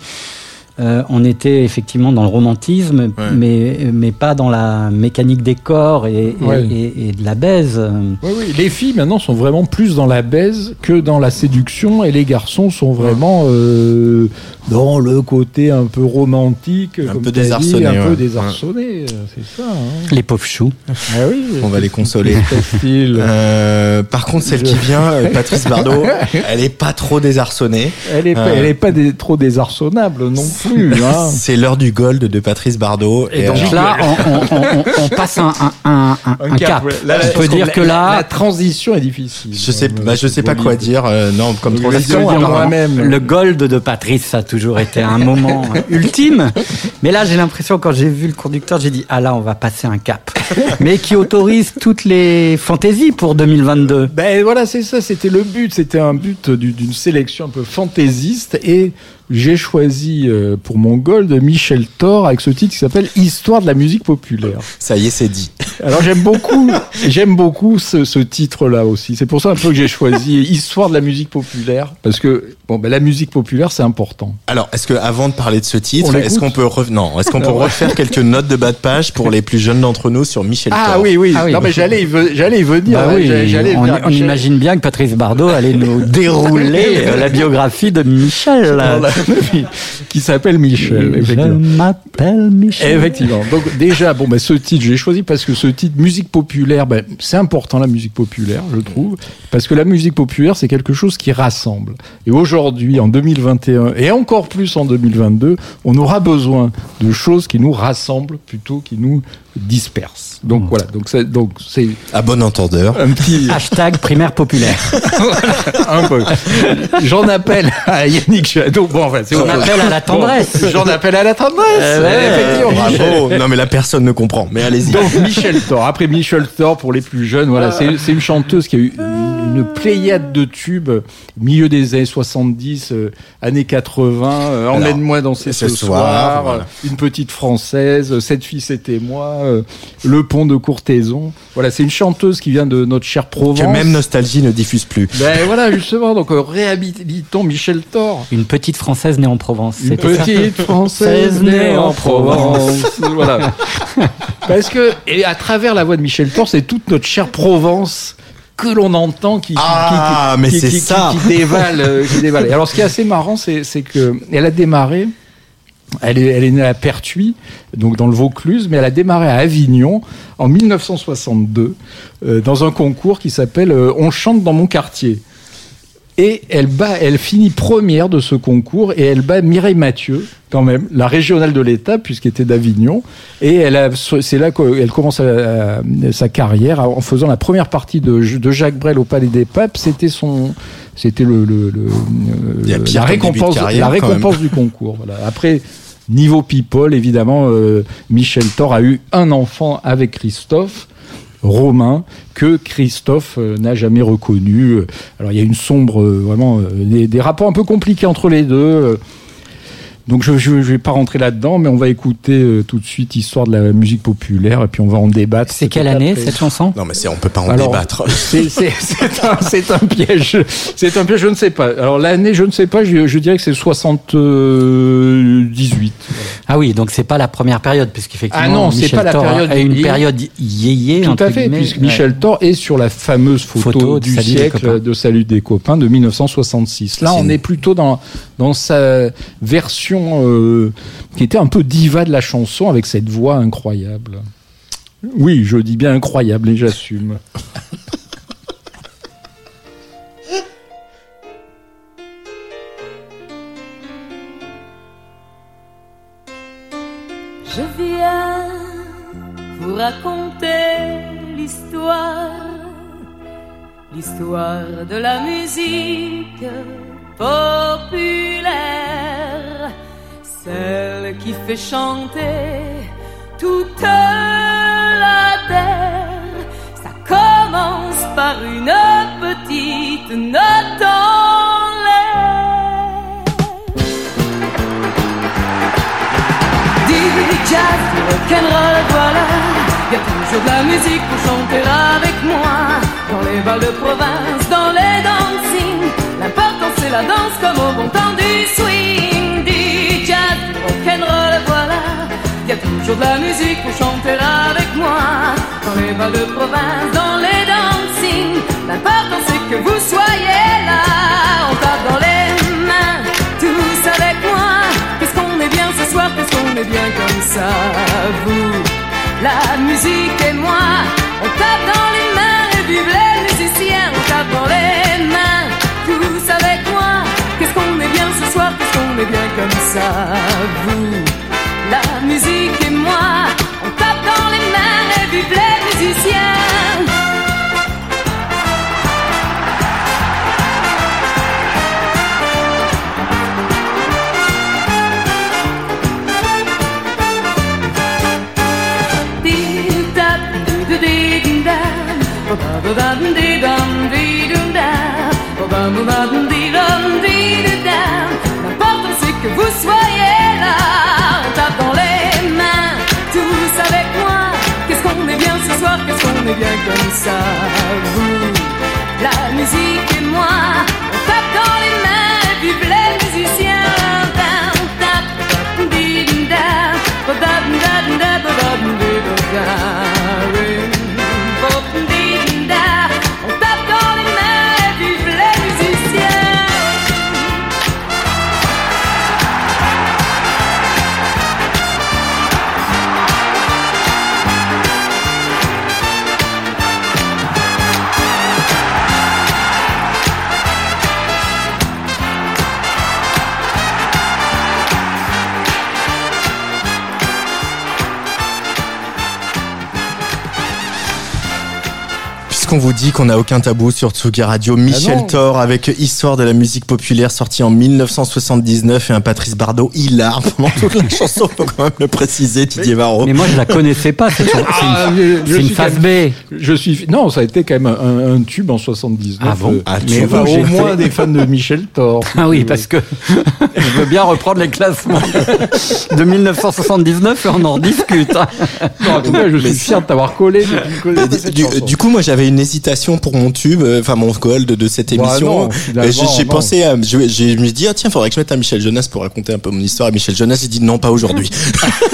euh, on était effectivement dans le romantisme, Ouais. mais, mais pas dans la mécanique des corps et, et- Ouais. et- et de la baise. Oui, oui, les filles maintenant sont vraiment plus dans la baise que dans la séduction et les garçons sont vraiment euh, dans le côté un peu romantique, Un comme peu dit, désarçonné, un peu désarçonné, euh, c'est ça. Hein. Les pauvres choux. Ah oui, On va les consoler. Euh, par contre, celle Je- qui vient, Patrice Bardot, elle est pas trop désarçonnée. Elle est pas, elle est pas des- trop désarçonnable non plus. Hein. C'est l'heure du gold de Patrice Bardot. Et donc alors- là, on, on- on- on- on passe un, un- un- un- un cap. Là, on peut dire que la, là, la transition est difficile. je sais, Euh, bah, je sais pas quoi dire. euh, non, comme transition. apparemment. moi-même. Le gold de Patrice, ça a toujours été un moment ultime. Mais là, j'ai l'impression, quand j'ai vu le conducteur, j'ai dit, ah là, on va passer un cap. Mais qui autorise toutes les fantaisies pour 2022. Ben voilà, c'est ça, c'était le but. C'était un but du- d'une sélection un peu fantaisiste et j'ai choisi euh, pour mon gold Michel Thor avec ce titre qui s'appelle Histoire de la musique populaire. Ça y est, c'est dit. Alors j'aime beaucoup, j'aime beaucoup ce, ce titre-là aussi. C'est pour ça un peu que j'ai choisi Histoire de la musique populaire parce que bon, ben, la musique populaire c'est important. Alors, est-ce que avant de parler de ce titre, est-ce qu'on peut rev- non, est-ce qu'on peut refaire quelques notes de bas de page pour les plus jeunes d'entre nous sur Michel Ah Thor oui, oui. Ah oui. Non mais j'allais, j'allais y venir. Bah oui, on, venir. on imagine bien que Patrice Bardot allait nous dérouler euh, la biographie de Michel. Voilà. Qui s'appelle Michel. Je m'appelle Michel. Effectivement. Donc déjà, bon, ben, ce titre, j'ai choisi parce que ce titre, musique populaire, ben, c'est important la musique populaire, je trouve, parce que la musique populaire, c'est quelque chose qui rassemble. Et aujourd'hui, en 2021, et encore plus en 2022, on aura besoin de choses qui nous rassemblent plutôt qui nous dispersent. Donc Mmh. voilà. Donc c'est donc c'est À bon entendeur. un petit Hashtag primaire populaire. un peu. J'en appelle à Yannick Jadot. Bon, On autre chose. appelle à la tendresse. Bon, J'en appelle à la tendresse. Euh, ouais. Bravo. Non, mais la personne ne comprend. Mais allez-y. Donc Michel Thor. Après Michel Thor, pour les plus jeunes, voilà, c'est c'est une chanteuse qui a eu une, pléiade de tubes, milieu des années 70, euh, années 80. euh, Emmène-moi danser ce, ce soir. soir, voilà. euh, Une petite française. Cette fille c'était moi. euh, le pont de Courtaison. Voilà, c'est une chanteuse qui vient de notre chère Provence. Que même Nostalgie ne diffuse plus. Ben voilà, justement. Donc euh, réhabilitons Michel Thor. Une petite française née en Provence. Une c'était ça petite française née en Provence. voilà. Parce que, et à travers la voix de Michel Thor, c'est toute notre chère Provence que l'on entend qui, Ah, qui- mais qui- c'est qui- ça. qui dévale, euh, qui dévale. Alors, ce qui est assez marrant, c'est, c'est que elle a démarré. Elle est, elle est née à Pertuis, donc dans le Vaucluse, mais elle a démarré à Avignon en 1962 euh, dans un concours qui s'appelle euh, On chante dans mon quartier. Et elle bat, elle finit première de ce concours et elle bat Mireille Mathieu, quand même, la régionale de l'État, puisqu'elle était d'Avignon. Et elle a, c'est là qu'elle commence à- à- sa carrière en faisant la première partie de, de Jacques Brel au Palais des Papes. C'était son, c'était le, le, le- euh, la récompense, carrière, la quand récompense du concours. Voilà. Après, niveau people, évidemment, euh, Michel Thor a eu un enfant avec Christophe. Romain que Christophe euh, n'a jamais reconnu. Euh, Alors il y a une sombre, euh, vraiment, des, des rapports un peu compliqués entre les deux. Donc je ne vais pas rentrer là-dedans, mais on va écouter euh, tout de suite Histoire de la musique populaire et puis on va en débattre. C'est quelle année après. cette chanson? Non, mais c'est, on peut pas en Alors, débattre. C'est c'est- c'est un, piège. C'est un piège, je ne sais pas. Alors l'année, je ne sais pas, je, je dirais que c'est 78. Ah oui, donc c'est pas la première période, puisqu'effectivement, Ah non, c'est Michel pas la période a une période yéyé, Tout à fait, puisque Ouais. Michel Thor est sur la fameuse photo, du Salut des siècle copains. de Salut des copains de 1966. Là, on une- est plutôt dans, dans sa version euh, qui était un peu diva de la chanson avec cette voix incroyable. Oui, je dis bien incroyable et j'assume. Je viens vous raconter l'histoire, l'histoire de la musique populaire, celle qui fait chanter toute la terre. Ça commence par une petite note en l'air. Du jazz, rock'n'roll, voilà. Y a toujours de la musique pour chanter avec moi. Dans les balles de province, dans les dancing. La danse comme au bon temps du swing. Du jazz, rock'n'roll, voilà. Y a toujours de la musique pour chanter avec moi. Dans les balles de province, dans les dancing. L'important c'est que vous soyez là. On tape dans les mains, tous avec moi. Qu'est-ce qu'on est bien ce soir, qu'est-ce qu'on est bien comme ça, vous, la musique et moi. On tape dans les mains et vive les musiciens. On tape dans les mains, ce soir, qu'est-ce qu'on est bien comme ça, vous, la musique et moi. On tape dans les mains et vive les musiciens. L'important c'est vous soyez là. On tape dans les mains, tous avec moi. Qu'est-ce qu'on est bien ce soir, qu'est-ce qu'on est bien comme ça. Vous, la musique et moi, vous dit qu'on n'a aucun tabou sur Tsugi Radio, Michel non. Thor avec Histoire de la musique populaire sorti en 1979 et un Patrice Bardot hilar pendant toute la chanson, faut quand même le préciser, Didier Varro. Mais moi, je la connaissais pas, cette chanson. C'est une- Ah, je une phase B. Je suis non, ça a été quand même un, un tube en 79. Ah bon euh, Ah, mais au moins des fans de Michel Thor. Ah oui, parce que je veux bien reprendre les classements de 1979 et on en rediscute. hein. Non, en tout cas, je suis fier de t'avoir collé. du, du- chanson. du coup, moi, j'avais une hésitation pour mon tube, euh, enfin mon gold de cette Bah émission. j'ai pensé à, je, je me suis dit, ah tiens, faudrait que je mette à Michel Jonas pour raconter un peu mon histoire. Et Michel Jonas, il dit non, pas aujourd'hui.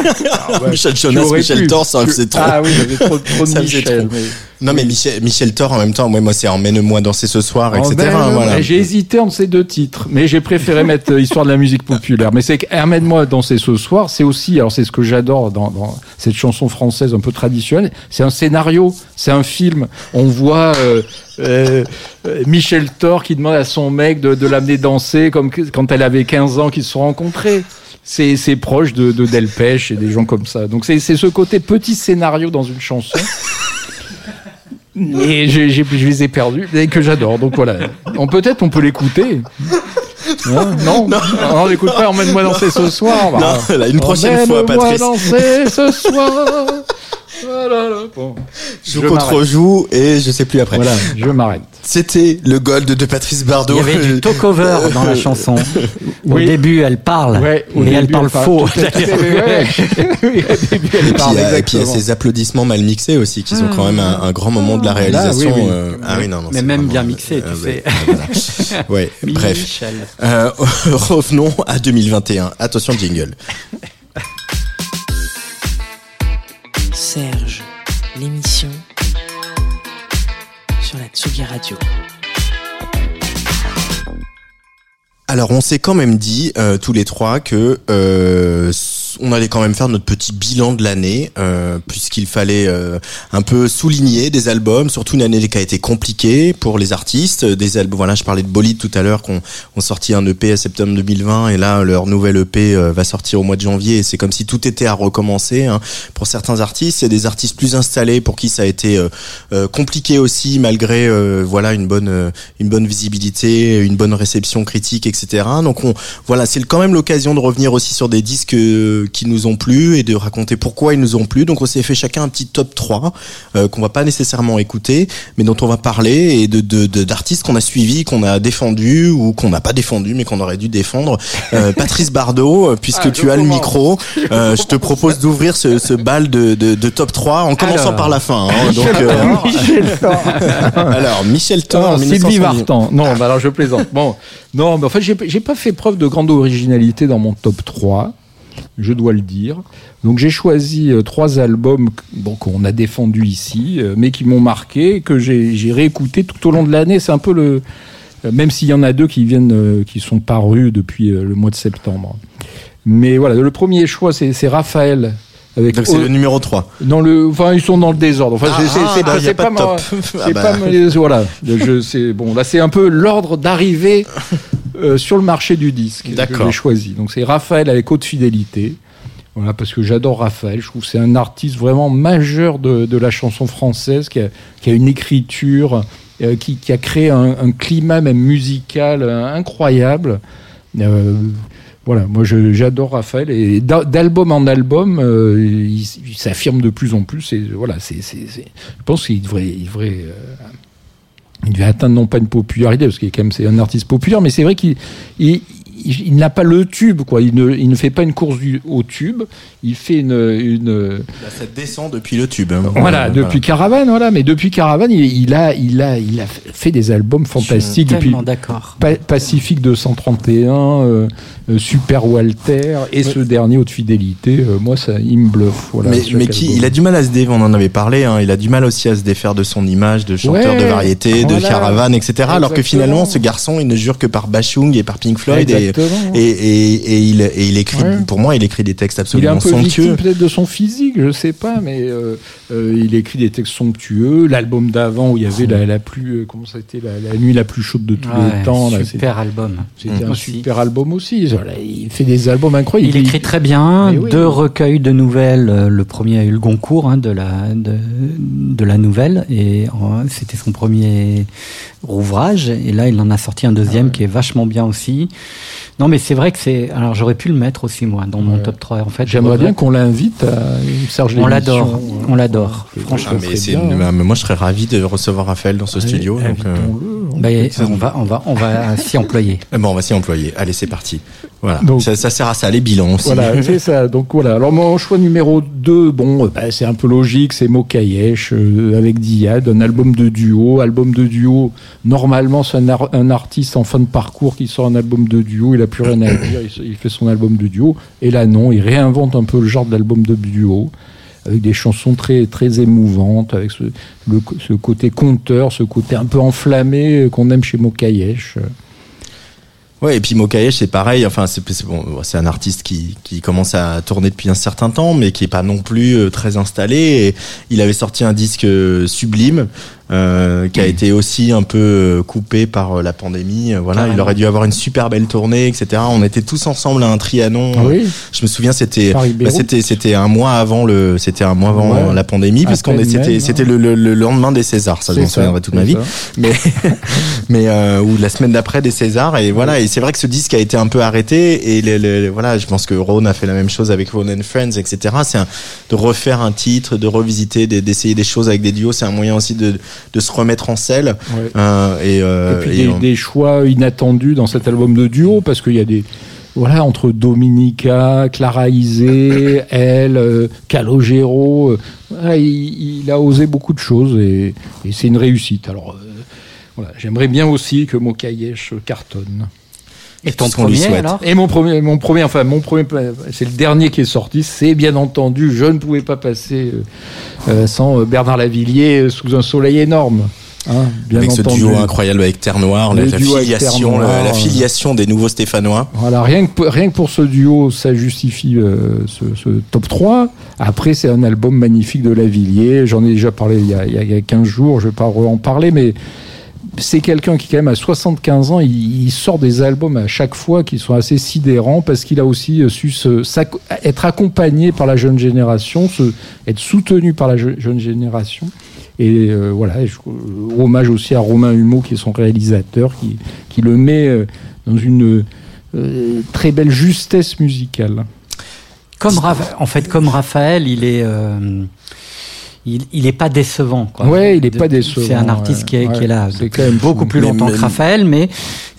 Michel Tu Jonas, Michel. Thor, ça faisait trop. Ah oui, j'avais trop, trop de Michel. mais- Non, mais Michel, Michel Thor, en même temps, moi, moi c'est emmène-moi danser ce soir, etc. ben, hein, voilà. J'ai hésité entre ces deux titres, mais j'ai préféré mettre euh, Histoire de la musique populaire. Mais c'est qu'Emmène-moi danser ce soir, c'est aussi, alors c'est ce que j'adore dans, dans cette chanson française un peu traditionnelle, c'est un scénario, c'est un film. On voit euh, euh, euh, Michel Thor qui demande à son mec de, de l'amener danser comme quand elle avait 15 ans qu'ils se sont rencontrés. C'est proche de, de Delpech et des gens comme ça. Donc c'est ce côté petit scénario dans une chanson. Et je les ai perdus, et que j'adore. Donc voilà. On peut-être on peut l'écouter. Hein non, non, on n'écoute pas. Emmène-moi danser ce soir. Bah, Non, là, une prochaine fois, Emmène-moi Patrice. danser ce soir. Voilà, là. Bon. Joue Je contre m'arrête. joue et je sais plus après. Voilà, je m'arrête. C'était le gold de Patrice Bardot. Il y avait du talk-over dans la chanson. Au Oui. début, elle parle, Ouais, au mais elle début, parle faux. tout à fait, ouais. Oui, au début, elle Et puis, parle, il y a- et puis il y a ces applaudissements mal mixés aussi, qui sont quand même un, un grand moment de la Là, réalisation. oui, oui. euh, ah oui, non, non, Mais même vraiment- bien mixé, tu euh, sais. ouais, voilà. Ouais, bref. Euh, revenons à 2021. Attention, jingle. Serge, la Radio. Alors, on s'est quand même dit euh, tous les trois que euh, on allait quand même faire notre petit bilan de l'année, euh, puisqu'il fallait euh, un peu souligner des albums, surtout une année qui a été compliquée pour les artistes. Des albums, voilà, je parlais de Bolide tout à l'heure, qu'on ont sorti un EP à septembre 2020, et là leur nouvel EP euh, va sortir au mois de janvier. Et c'est comme si tout était à recommencer hein. pour certains artistes. C'est des artistes plus installés pour qui ça a été euh, euh, compliqué aussi, malgré voilà une bonne une bonne visibilité, une bonne réception critique, etc. Donc on voilà, c'est quand même l'occasion de revenir aussi sur des disques qui nous ont plu et de raconter pourquoi ils nous ont plu. Donc on s'est fait chacun un petit top 3 euh, qu'on va pas nécessairement écouter, mais dont on va parler et de de- de- d'artistes qu'on a suivis, qu'on a défendus ou qu'on n'a pas défendus mais qu'on aurait dû défendre. Euh, Patrice Bardot, euh, puisque Ah, tu as le micro, euh, je te propose d'ouvrir ce, ce bal de, de, de top 3 en commençant Alors. par la fin. hein. donc euh, Michel Thor. alors Michel Thor, Ah, Sylvie 1970. Vartan. Non, bah alors je plaisante. Bon, non, mais en fait, j'ai j'ai pas fait preuve de grande originalité dans mon top 3, je dois le dire. Donc j'ai choisi euh, trois albums bon, qu'on a défendus ici, euh, mais qui m'ont marqué, que j'ai réécouté tout au long de l'année. C'est un peu le. euh, Même s'il y en a deux qui viennent, qui sont parus depuis le mois de septembre. Mais voilà, le premier choix, c'est Raphaël. Avec Donc c'est le numéro 3. dans le, enfin, ils sont dans le désordre. Enfin, c'est ah, c'est bah, pas, pas pas, top. Ah bah. pas voilà. Je, bon. Là, c'est un peu l'ordre d'arrivée euh, sur le marché du disque que j'ai choisi. Donc, c'est Raphaël avec haute fidélité. Voilà, parce que j'adore Raphaël. Je trouve que c'est un artiste vraiment majeur de, de la chanson française qui a, qui a une écriture, euh, qui, qui a créé un, un climat même musical euh, incroyable. Voilà, moi j'adore Raphaël et d'a- d'album en album, il, il s'affirme de plus en plus. Et voilà, c'est, je pense qu'il devrait, il devrait, il devait atteindre non pas une popularité parce qu'il est quand même c'est un artiste populaire, mais c'est vrai qu'il il, il, il n'a pas le tube, quoi. Il ne, il ne fait pas une course du, au tube. Il fait une, une Là, ça descend depuis le tube. hein. voilà, depuis Caravane, voilà. Mais depuis Caravane, il, il a, il a, il a fait des albums fantastiques Je suis depuis tellement d'accord. Pa- Pacifique 231, euh, euh, Super Walter et ce dernier Haute Fidélité. euh, moi, ça, il me bluffe. Voilà, mais mais qui, album. il a du mal à se dé, on en avait parlé, hein, il a du mal aussi à se défaire de son image de chanteur Ouais, de variété, de caravane, etc. Alors que finalement, ce garçon, il ne jure que par Bachung et par Pink Floyd et, Exactement. et, et, et il, et il écrit, Ouais. pour moi, il écrit des textes Il est absolument un peu somptueux. victime peut-être de son physique, je sais pas, mais euh, euh, il écrit des textes somptueux. L'album d'avant où il y avait la, la plus, euh, comment ça a été, la, la nuit la plus chaude de tous Ouais, les temps. là, super album. C'était un Aussi. super album aussi. Voilà, il fait des albums incroyables. Il écrit très bien, oui. deux recueils de nouvelles. Le premier a eu le Goncourt hein, de, la, de, de la nouvelle, et euh, c'était son premier ouvrage. Et là, il en a sorti un deuxième Ah qui est vachement bien aussi. Non, mais c'est vrai que c'est. Alors, j'aurais pu le mettre aussi, moi, dans mon Ouais. top 3. En fait, J'aimerais bien qu'on l'invite à Serge On l'adore, on l'adore. Franchement, Ah, mais bien, hein. mais moi, je serais ravi de recevoir Raphaël dans ce Allez, studio. Donc, euh. Bah, Ça- on va, on va, on va s'y employer. eh ben, on va s'y employer. Allez, c'est parti. Voilà. Donc- ça, ça sert à ça, les bilans aussi. Voilà, c'est ça. Donc voilà. Alors mon choix numéro 2, bon, euh, bah, c'est un peu logique, c'est Mokayesh euh, avec Diad, un album de duo. Album de duo, normalement c'est un, ar- un artiste en fin de parcours qui sort un album de duo, il a plus rien à dire, il fait son album de duo. Et là non, il réinvente un peu le genre d'album de duo. Avec des chansons très très émouvantes, avec ce, le- ce côté conteur, ce côté un peu enflammé euh, qu'on aime chez Mokayesh. Ouais, et puis Mokayesh, c'est pareil. Enfin, c'est c'est bon, c'est un artiste qui, qui commence à tourner depuis un certain temps, mais qui est pas non plus euh, très installé. Et il avait sorti un disque euh, sublime, euh, qui a été aussi un peu euh, coupé par euh, la pandémie. Voilà, il aurait dû avoir une super belle tournée, etc. On était tous ensemble à un Trianon. Ah oui, Je me souviens, c'était bah, c'était c'était un mois avant le c'était un mois avant Ouais. la pandémie, À parce qu'on peine est- c'était même, c'était hein. le, le- le lendemain des Césars. Ça, je m'en souviendrai toute ma vie ça. mais mais euh, ou la semaine d'après des Césars et voilà et c'est vrai que ce disque a été un peu arrêté et le, voilà je pense que Ron a fait la même chose avec Ron and Friends etc c'est de refaire un titre de revisiter des- d'essayer des choses avec des duos c'est un moyen aussi de, de se remettre en selle Ouais. euh, et, euh, et puis et des, on- des choix inattendus dans cet album de duo parce qu'il y a des voilà entre Dominica, Clara Isé, elle, euh, Calogero, voilà, il, il a osé beaucoup de choses et, et c'est une réussite. Alors euh, voilà, j'aimerais bien aussi que Mokayesh cartonne. Et ton lui premier, souhaite. alors? Et mon premier, mon premier, enfin mon premier, c'est le dernier qui est sorti. C'est bien entendu, je ne pouvais pas passer euh, euh, sans euh, Bernard Lavillier euh, sous un soleil énorme. Hein, bien avec ce duo incroyable avec Terre Noire la, filiation la, euh. filiation des nouveaux Stéphanois Voilà, rien que, pour- rien que pour ce duo, ça justifie euh, ce, ce top 3. Après, c'est un album magnifique de Lavillier. J'en ai déjà parlé il y, a, il y a- il y a 15 jours, je vais pas en parler, mais c'est quelqu'un qui, quand même, à 75 ans, il, sort des albums à chaque fois qui sont assez sidérants parce qu'il a aussi euh, su être accompagné par la jeune génération, être soutenu par la je- jeune génération. Et euh, voilà, euh, hommage aussi à Romain Humeau, qui est son réalisateur, qui, qui le met dans une très belle justesse musicale. Comme en fait, comme Raphaël, il est, il, il est pas décevant. Quoi. Ouais, il est De- pas décevant, C'est un artiste ouais. qui, est, qui est là c'est depuis quand même beaucoup plus longtemps que Raphaël, mais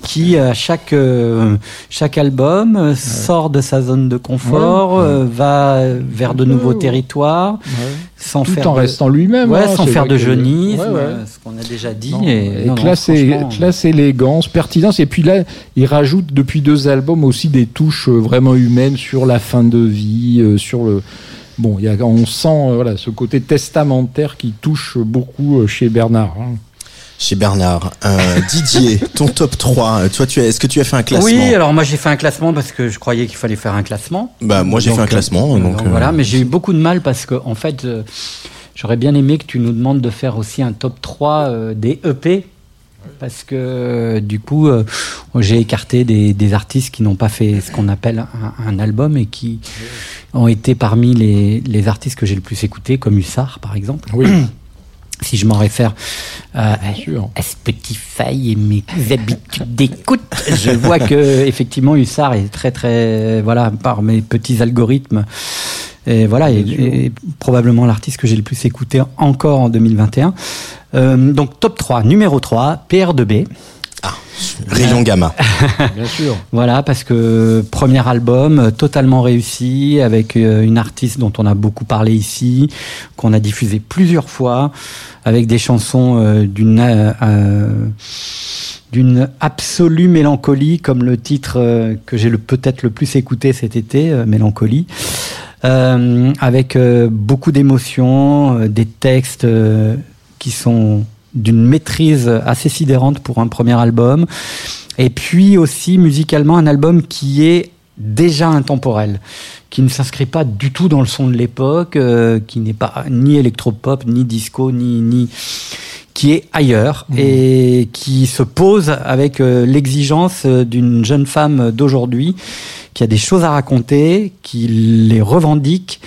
qui à chaque euh, chaque album euh, sort de sa zone de confort, euh, va vers de nouveaux Ouais. territoires, sans Tout faire en de- restant lui-même. ouais, hein, sans faire de que- jeunisme, Ouais, ouais. euh, ce qu'on a déjà dit. Non, et, et non, non, classe, et- franchement, classe, élégance, pertinence. Et puis là, il rajoute depuis deux albums aussi des touches euh, vraiment humaines sur la fin de vie, euh, sur le. Bon, il y a, on sent euh, voilà, ce côté testamentaire qui touche beaucoup euh, chez Bernard. hein. chez Bernard Euh, Didier ton top 3 toi tu est-ce que tu as fait un classement? Oui, alors moi j'ai fait un classement parce que je croyais qu'il fallait faire un classement. bah moi j'ai Donc, fait un classement donc, donc euh, voilà, mais j'ai eu beaucoup de mal parce que en fait, euh, j'aurais bien aimé que tu nous demandes de faire aussi un top 3 euh, des EP. Parce que du coup, euh, j'ai écarté des, des artistes qui n'ont pas fait ce qu'on appelle un, un album et qui ont été parmi les, les artistes que j'ai le plus écoutés, comme Hussard par exemple. Oui, Si je m'en réfère à, sûr. à Spotify et mes habitudes d'écoute, je vois que effectivement Hussard est très très voilà par mes petits algorithmes et voilà et probablement l'artiste que j'ai le plus écouté encore en 2021. Euh, donc top 3, numéro 3, PR2B. Rayon Gamma. Bien sûr. Voilà, parce que premier album euh, totalement réussi avec euh, une artiste dont on a beaucoup parlé ici, qu'on a diffusé plusieurs fois, avec des chansons euh, d'une euh, d'une absolue mélancolie, comme le titre que j'ai le peut-être le plus écouté cet été, Mélancolie. Euh, avec euh, beaucoup d'émotions, euh, des textes euh, qui sont d'une maîtrise assez sidérante pour un premier album. Et puis aussi musicalement un album qui est déjà intemporel, qui ne s'inscrit pas du tout dans le son de l'époque, euh, qui n'est pas ni électropop, ni disco, ni, ni qui est ailleurs et qui se pose avec euh, l'exigence euh, d'une jeune femme d'aujourd'hui qui a des choses à raconter, qui les revendique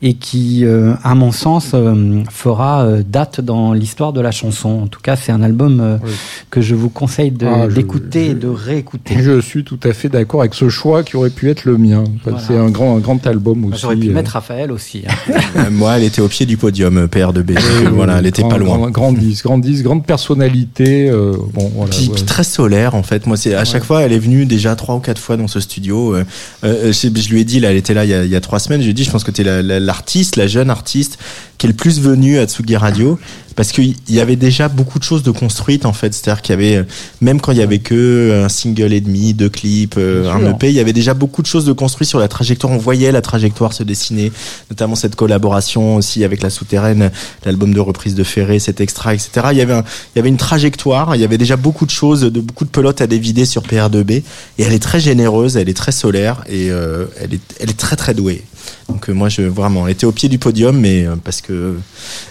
et qui, euh, à mon sens, euh, fera euh, date dans l'histoire de la chanson. En tout cas, c'est un album euh, Oui. que je vous conseille de- Ah, je- d'écouter et de réécouter. Je suis tout à fait d'accord avec ce choix qui aurait pu être le mien. Voilà. C'est un grand, un grand album aussi. J'aurais pu euh, mettre Raphaël aussi. hein. Moi, elle était au pied du podium, PR2B. donc, euh, voilà, elle était grand- pas loin. Grand, grand disque, grand disque, grande personnalité. euh, bon, voilà, Puis, ouais. puis très solaire en fait. Moi, c'est à chaque fois, elle est venue déjà trois ou quatre fois dans ce studio. Euh, euh, je, je lui ai dit, là, elle était là il y a, il y a trois semaines. Je lui ai dit, je pense que tu es l'artiste, la, jeune artiste qui est le plus venue à Tsugi Radio parce qu'il y avait déjà beaucoup de choses de construites en fait. C'est-à-dire qu'il y avait, euh, même quand il y avait que un single et demi, deux clips, euh, un. EP, il y avait déjà beaucoup de choses de construites sur la trajectoire. On voyait la trajectoire se dessiner, notamment cette collaboration aussi avec la souterraine, l'album de reprise de Ferré, cet extra, etc. Il y avait un, il y avait une trajectoire, il y avait déjà beaucoup de choses, de beaucoup de pelotes à dévider sur PR2B, et elle est très généreuse, elle est très solaire, et euh, elle, est, elle est très très douée. Donc euh, moi, je vraiment, elle était au pied du podium, mais euh, parce que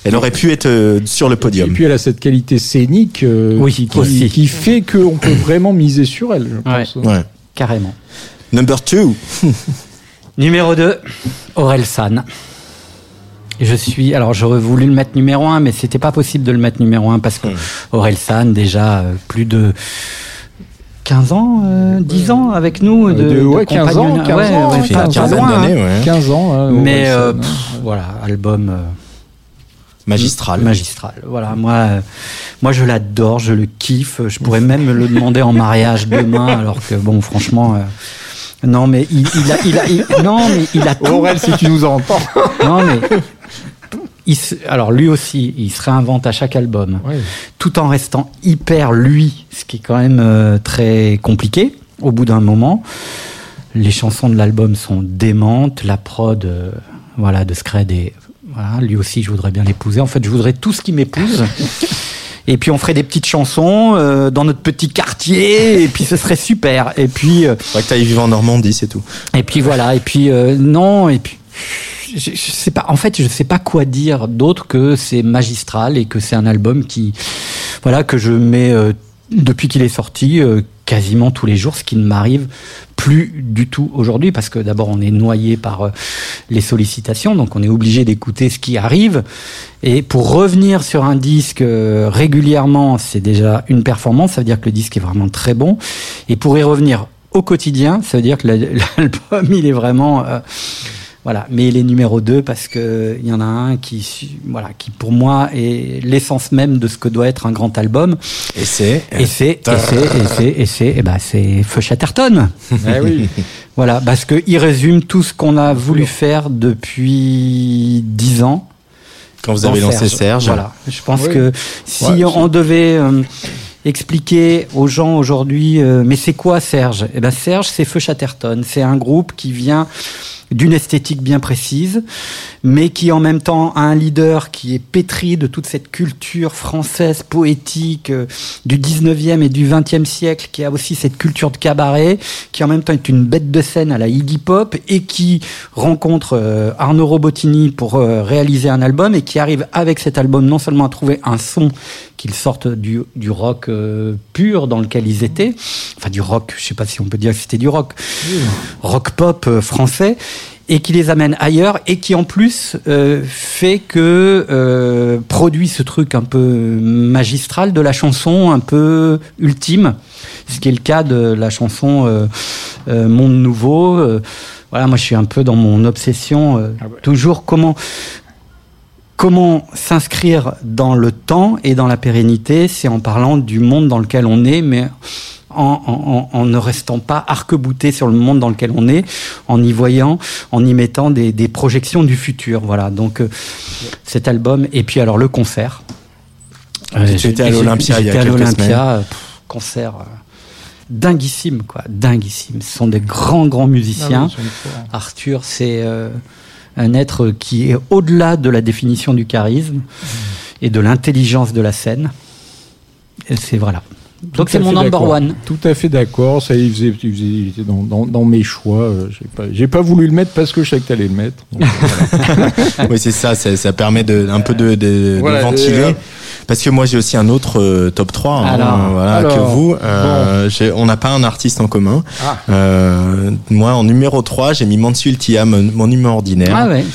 elle aurait pu être euh, sur le Et podium. puis elle a cette qualité scénique euh, Oui, qui, aussi. qui, qui fait qu'on peut vraiment miser sur elle, je Ouais. pense. Ouais. Carrément. Number two. Numéro 2, Aurel San. Je suis. Alors, j'aurais voulu le mettre numéro 1, mais c'était pas possible de le mettre numéro 1 parce que Aurel San, déjà euh, plus de 15 ans, euh, 10 ans avec nous. De, Euh, de- de ouais, 15 ans, compagnonnage. 15 Ouais, ans, ouais, pas- une pas quinzaine loin, hein. ouais. 15 ans. hein, Mais euh, pff, voilà, album euh, Magistral. magistral. Voilà, moi, euh, moi je l'adore, je le kiffe. Je pourrais même me le demander en mariage demain, alors que bon, franchement. euh, non mais il, il a, il a, il- non mais il a tout. Aurel, si tu nous entends. Non, mais. Il se- alors, lui aussi, il se réinvente à chaque album, Ouais. tout en restant hyper lui, ce qui est quand même euh, très compliqué au bout d'un moment. Les chansons de l'album sont démentes, la prod euh, voilà, de Scred est. Voilà, lui aussi, je voudrais bien l'épouser. En fait, je voudrais tout ce qui m'épouse. Et puis on ferait des petites chansons euh, dans notre petit quartier, et puis ce serait super. Et puis euh, Faudrait que tu ailles vivre en Normandie, c'est tout. et puis voilà, et puis euh, non, et puis je, je sais pas. En fait, je sais pas quoi dire d'autre que c'est magistral et que c'est un album qui, voilà, que je mets euh, depuis qu'il est sorti euh, quasiment tous les jours, ce qui ne m'arrive plus du tout aujourd'hui parce que d'abord on est noyé par euh, les sollicitations, donc on est obligé d'écouter ce qui arrive. Et pour revenir sur un disque euh, régulièrement, c'est déjà une performance. Ça veut dire que le disque est vraiment très bon. Et pour y revenir au quotidien, ça veut dire que la- l'album, il est vraiment... voilà, mais il est numéro 2 parce que il y en a un qui, voilà, qui pour moi est l'essence même de ce que doit être un grand album. Et c'est. Et c'est, et c'est, et c'est, et c'est, et ben c'est Feu Chatterton. Eh oui. Voilà, parce que il résume tout ce qu'on a voulu faire depuis 10 ans. Quand vous avez lancé Serge. Voilà, je pense Oui. que si Ouais, on devait euh, expliquer aux gens aujourd'hui, euh, mais c'est quoi Serge? Eh ben Serge, c'est Feu Chatterton. C'est un groupe qui vient d'une esthétique bien précise, mais qui en même temps a un leader qui est pétri de toute cette culture française poétique euh, du 19e et du 20e siècle, qui a aussi cette culture de cabaret, qui en même temps est une bête de scène à la Iggy Pop et qui rencontre euh, Arnaud Robotini pour euh, réaliser un album et qui arrive avec cet album non seulement à trouver un son qu'ils sortent du, du rock euh, pur dans lequel ils étaient, enfin du rock, je sais pas si on peut dire que c'était du rock, rock pop français, et qui les amène ailleurs et qui en plus euh, fait que euh, produit ce truc un peu magistral de la chanson un peu ultime, ce qui est le cas de la chanson euh, Monde Nouveau. Voilà, moi je suis un peu dans mon obsession, Ah ouais. toujours comment Comment s'inscrire dans le temps et dans la pérennité C'est en parlant du monde dans lequel on est, mais en, en- en- en ne restant pas arc-bouté sur le monde dans lequel on est, en y voyant, en y mettant des, des projections du futur. Voilà, donc euh, cet album, et puis alors le concert. Tu j'ai- étais à l'Olympia il y a j'étais à quelques l'Olympia, semaines. pff, concert euh, dinguissime, quoi, dinguissime. Ce sont des grands, grands musiciens. Ah. Arthur, c'est euh, un être qui est au-delà de la définition du charisme et de l'intelligence de la scène. C'est voilà. Donc Tout c'est à mon fait number d'accord. one. Tout à fait d'accord. Ça, il, faisait, il, faisait- il était dans, dans, dans mes choix. euh, J'ai pas, j'ai pas voulu le mettre parce que je savais que t'allais le mettre. Donc, euh, voilà. oui, c'est ça, ça, ça permet de, un peu de, de, de Voilà, ventiler. Parce que moi j'ai aussi un autre euh, top 3 hein, Alors, voilà, alors, que vous. Euh, j'ai- On n'a pas un artiste en commun. Ah. Euh, moi en numéro 3 j'ai mis Mansultia, mon, mon humain ordinaire. Ah ouais.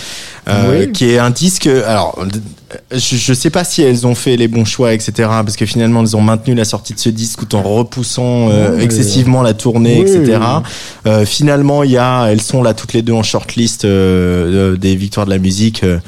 Euh, Oui. qui est un disque. Alors, je, je sais pas si elles ont fait les bons choix, etc. Parce que finalement, elles ont maintenu la sortie de ce disque tout en repoussant euh, excessivement la tournée, etc. oui. Euh, finalement, il y a, elles sont là toutes les deux en shortlist euh, euh, des victoires de la musique euh,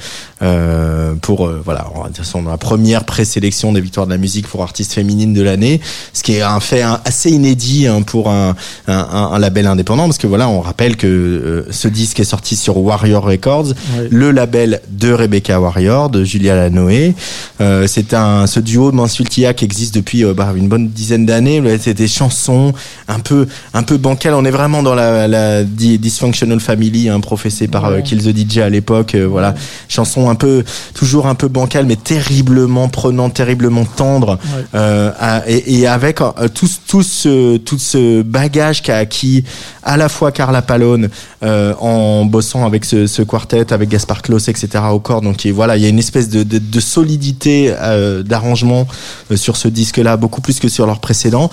euh, pour euh, voilà, on va dire la première présélection des victoires de la musique pour artiste féminine de l'année, ce qui est un fait assez inédit hein, pour un, un, un- label indépendant, parce que voilà, on rappelle que euh, ce disque est sorti sur Warrior Records, le label de Rebecca Warrior, de Julia Lanoé. Euh, c'est un ce duo de Mansultia qui existe depuis euh, bah, une bonne dizaine d'années. C'est des chansons un peu un peu bancales. On est vraiment dans la, dysfunctional family, hein, professée par euh, Ouais. Kill the DJ à l'époque. Voilà, chansons un peu toujours un peu bancales, mais terriblement prenantes, terriblement tendres. Ouais. À- et, et avec tout, ce- tout ce tout ce bagage qu'a acquis à la fois Carla Palone euh, en bossant avec ce, ce quartet, avec Gaspard Klaus, etc. au corps. Donc et voilà, il y a une espèce de, de, de solidité euh, d'arrangement euh, sur ce disque-là, beaucoup plus que sur leur précédent.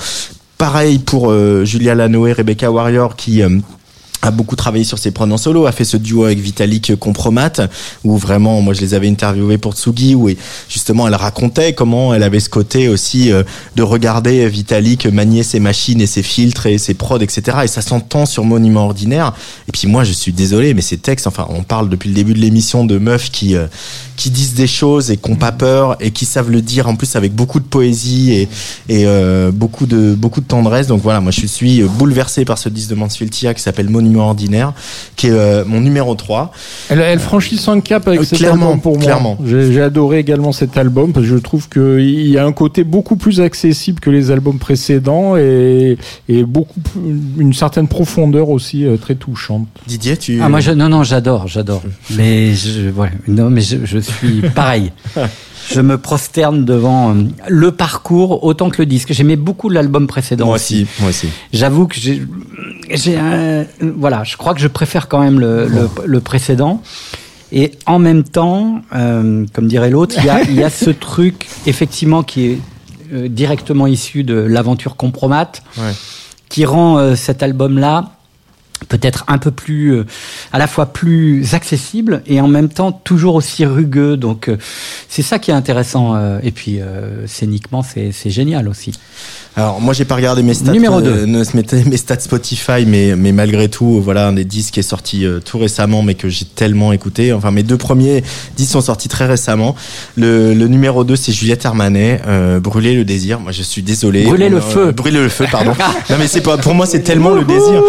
Pareil pour euh, Julia Lanoé, Rebecca Warrior, qui a beaucoup travaillé sur ses prods en solo, a fait ce duo avec Vitalik Compromat, où vraiment, moi je les avais interviewés pour Tsugi, où justement elle racontait comment elle avait ce côté aussi euh, de regarder Vitalik manier ses machines et ses filtres et ses prods, etc. Et ça s'entend sur Monument Ordinaire. Et puis moi je suis désolé, mais ces textes, enfin on parle depuis le début de l'émission de meufs qui, euh, qui disent des choses et qui n'ont pas peur et qui savent le dire en plus avec beaucoup de poésie et, et euh, beaucoup, de, beaucoup de tendresse. Donc voilà, moi je suis bouleversé par ce disque de Mansfield Tia qui s'appelle Monument Ordinaire, qui est euh, mon numéro 3. Elle, elle franchit son cap avec Euh, cet clairement, album pour moi. clairement. J'ai j'ai adoré également cet album parce que je trouve qu'il y a un côté beaucoup plus accessible que les albums précédents et, et beaucoup plus- une certaine profondeur aussi euh, très touchante. Didier, tu... Ah, moi, je, non, non, j'adore, j'adore. Mais je, non, mais je, je suis pareil. Je me prosterne devant euh, le parcours autant que le disque. J'aimais beaucoup l'album précédent. Moi aussi, moi aussi. J'avoue que j'ai, j'ai un- voilà, je crois que je préfère quand même le, le, le précédent. Et en même temps, euh, comme dirait l'autre, il y a, y a ce truc effectivement qui est euh, directement issu de l'aventure Compromat, Ouais. qui rend euh, cet album-là peut-être un peu plus, euh, à la fois plus accessible et en même temps toujours aussi rugueux. Donc euh, c'est ça qui est intéressant. euh, et puis scéniquement, c'est c'est génial aussi. Alors moi j'ai pas regardé mes stats, Numéro euh, ne- mes, mes stats Spotify, mais mais malgré tout, voilà un des disques qui est sorti tout récemment, mais que j'ai tellement écouté. Enfin mes deux premiers disques sont sortis très récemment. Le, le numéro 2 c'est Juliette Armanet, euh, Brûler le désir. Moi je suis désolé. Brûler le feu. Brûler le feu, pardon. non mais c'est pas pour moi c'est tellement le désir.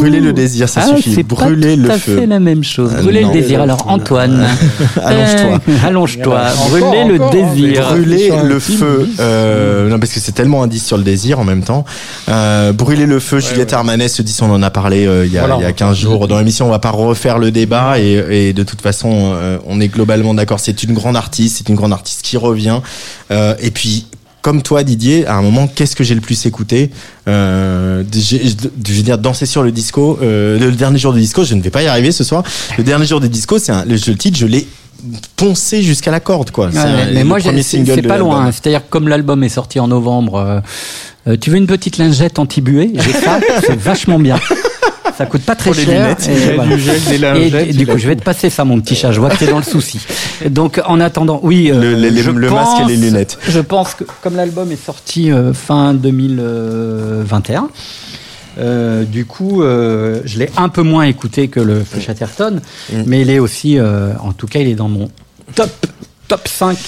Brûler le désir, ça Ah, suffit. c'est Brûler pas tout le à feu. fait la même chose. Ah, Brûler non. le désir. Alors Antoine, Allonge-toi. Euh, allonge-toi. Encore, Brûler le encore, hein, désir. Brûler le feu. Euh, non, parce que c'est tellement un disque sur le désir en même temps. Euh, brûler le feu, Juliette ouais. Armanet, ce disque, on en a parlé euh, il, y a, Voilà. il y a 15 jours. Dans l'émission, on va pas refaire le débat et, et de toute façon, euh, on est globalement d'accord. C'est une grande artiste, c'est une grande artiste qui revient. Euh, et puis, comme toi, Didier, à un moment, qu'est-ce que j'ai le plus écouté euh, Je veux dire, danser sur le disco. Euh, le dernier jour du disco, je ne vais pas y arriver ce soir. Le dernier jour du disco, c'est un, le, le titre, je l'ai poncé jusqu'à la corde, quoi. Un- mais le moi, c'est pas loin. C'est-à-dire que comme l'album est sorti en novembre, euh, euh, tu veux une petite lingette anti-buée? J'ai ça, c'est vachement bien. Ça coûte pas très Pour les cher. lunettes. et voilà. du gel, des Et, lingettes, et du il a coup, je vais te passer ça, mon petit chat. Je vois que t'es dans le souci. Donc, en attendant, oui. euh, Le- je masque et les lunettes. Je pense que comme l'album est sorti euh, fin 2021. euh, du coup, euh, je l'ai un peu moins écouté que le Chatterton, Mm. mais il est aussi, euh, en tout cas, il est dans mon Top, top 5,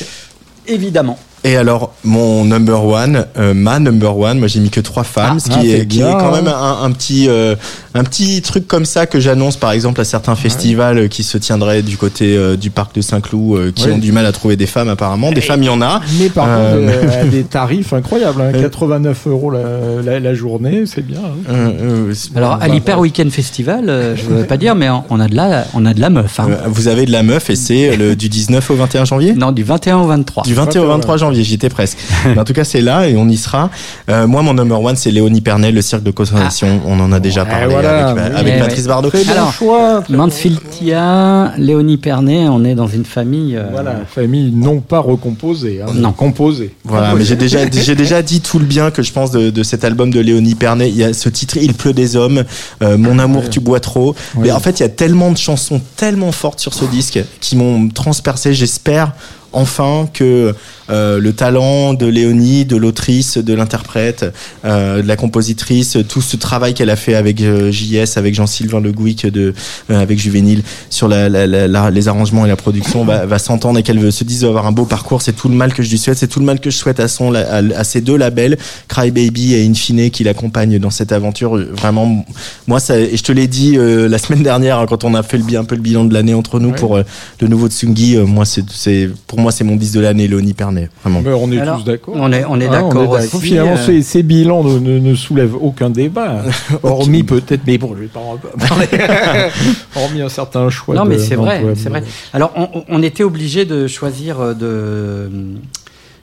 évidemment. Et alors, mon number one, euh, ma number one, moi j'ai mis que trois femmes, Ah, ce qui, ah, est, qui quand hein. même un, un petit, euh, un petit truc comme ça que j'annonce par exemple à certains festivals qui se tiendraient du côté euh, du parc de Saint-Cloud, euh, qui Ouais. ont du mal à trouver des femmes apparemment. Des femmes, il y en a. Mais par Euh, contre, euh, à des tarifs incroyables. hein, Euh. 89 euros la, la, la journée, c'est bien. hein. Euh, euh, Alors, à l'Hyper Weekend Festival, euh, je ne veux pas dire, mais on a de la, on a de la meuf. hein. euh, vous avez de la meuf et c'est le, du 19 au 21 janvier? Non, du 21 au 23. Du 21 au 23 janvier, j'y étais presque. Mais en tout cas, c'est là et on y sera. Euh, moi, mon number one, c'est Léonie Pernet, le cirque de consommation. On en a déjà Ouais, parlé voilà, avec, oui. avec Patrice. Bardot. Très bon choix. très bon Mansfield Tia, Léonie Pernet, on est dans une famille. euh, Voilà, famille non pas recomposée, hein, Non. composée. Voilà, mais j'ai déjà, j'ai déjà dit tout le bien que je pense de, de cet album de Léonie Pernet. Il y a ce titre, Il pleut des hommes, euh, Mon amour, tu bois trop. Oui. Mais en fait, il y a tellement de chansons tellement fortes sur ce disque qui m'ont transpercé. J'espère enfin que euh, le talent de Léonie, de l'autrice, de l'interprète, euh, de la compositrice, tout ce travail qu'elle a fait avec euh, JS, avec Jean-Sylvain Le Gouic, de, avec Juvénile, sur la, la- la- la- les arrangements et la production, va, va s'entendre et qu'elle se dise avoir un beau parcours. C'est tout le mal que je lui souhaite, c'est tout le mal que je souhaite à, son, à, à ces deux labels, Cry Baby et Infine, qui l'accompagnent dans cette aventure. Vraiment, moi, ça, et je te l'ai dit la semaine dernière, hein, quand on a fait le, un peu le bilan de l'année entre nous Ouais. pour le nouveau Tsungi, moi, c'est, c'est, pour moi, c'est mon 10 de l'année, Léonie Pernet. Vraiment. Mais on est Alors, tous d'accord. on est- on est Hein, d'accord aussi, Finalement, euh, ces, ces bilans ne, ne, ne soulèvent aucun débat. Hormis peut-être, mais bon, je vais pas en parler. Hormis un certain choix. Non, mais c'est vrai, c'est vrai. Alors, on, on était obligé de choisir euh, de,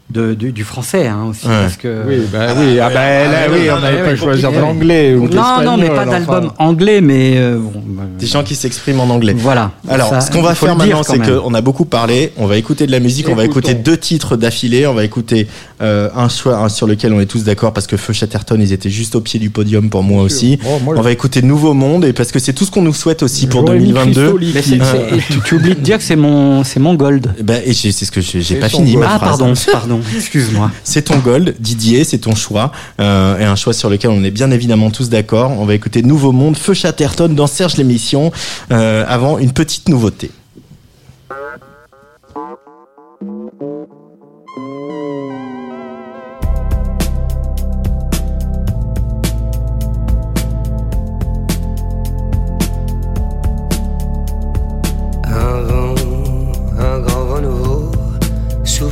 de, du, du français hein, aussi, Ouais. parce que. Oui, bah oui, ah bah là, oui, on n'avait pas ouais, choisi de l'anglais ou Non, non, mais pas d'album enfin. anglais, mais euh, bon. bah, Des gens qui s'expriment en anglais. Voilà. Alors, Ça, ce qu'on va faire maintenant, c'est qu'on a beaucoup parlé. On va écouter de la musique. On va écouter deux titres d'affilée. On va écouter euh, un choix un sur lequel on est tous d'accord parce que Feu Chatterton, ils étaient juste au pied du podium pour moi aussi. Oh, moi, On va écouter Nouveau Monde et parce que c'est tout ce qu'on nous souhaite aussi pour j'aurais mis 2022. Christoli Mais qui- c'est- c'est- et tu, oublies de dire que c'est mon, c'est mon gold. Eh Ben, et c'est ce que j'ai pas fini ma Ah, phrase. pardon, excuse-moi. C'est ton gold, Didier, c'est ton choix. Euh, et un choix sur lequel on est bien évidemment tous d'accord. On va écouter Nouveau Monde, Feu Chatterton dans Serge l'émission. Euh, avant, une petite nouveauté.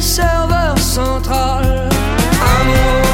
serveur central. Un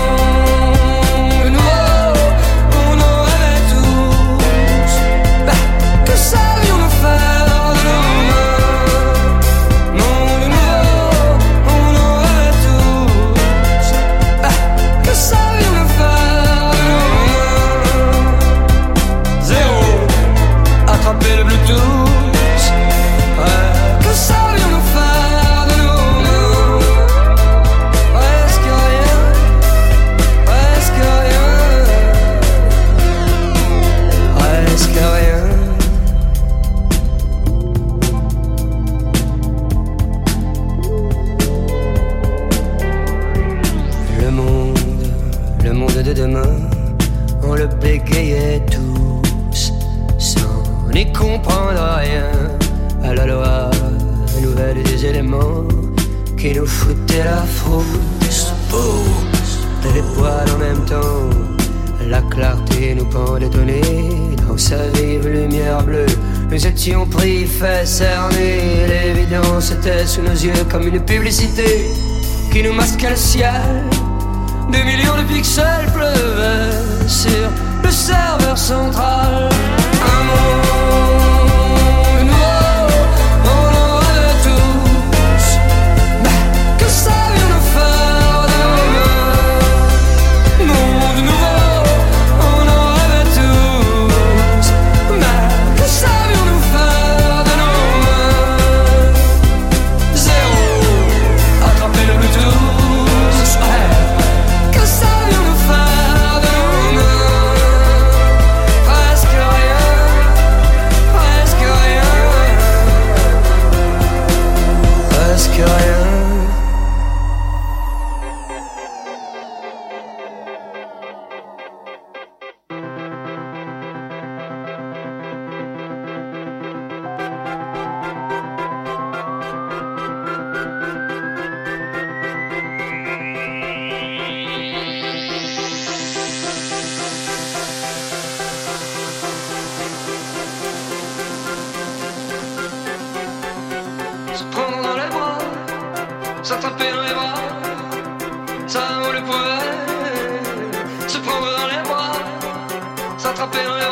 éléments qui nous foutaient la frousse. Et les poils en même temps, la clarté nous pendait au dans sa vive lumière bleue. Nous étions pris, fait cerner, l'évidence était sous nos yeux comme une publicité qui nous masquait le ciel. Des millions de pixels pleuvaient sur le serveur central. Un monde se prendre dans les bras, s'attraper dans les bras, ça on le pouvait, se prendre dans les bras, s'attraper dans les bras.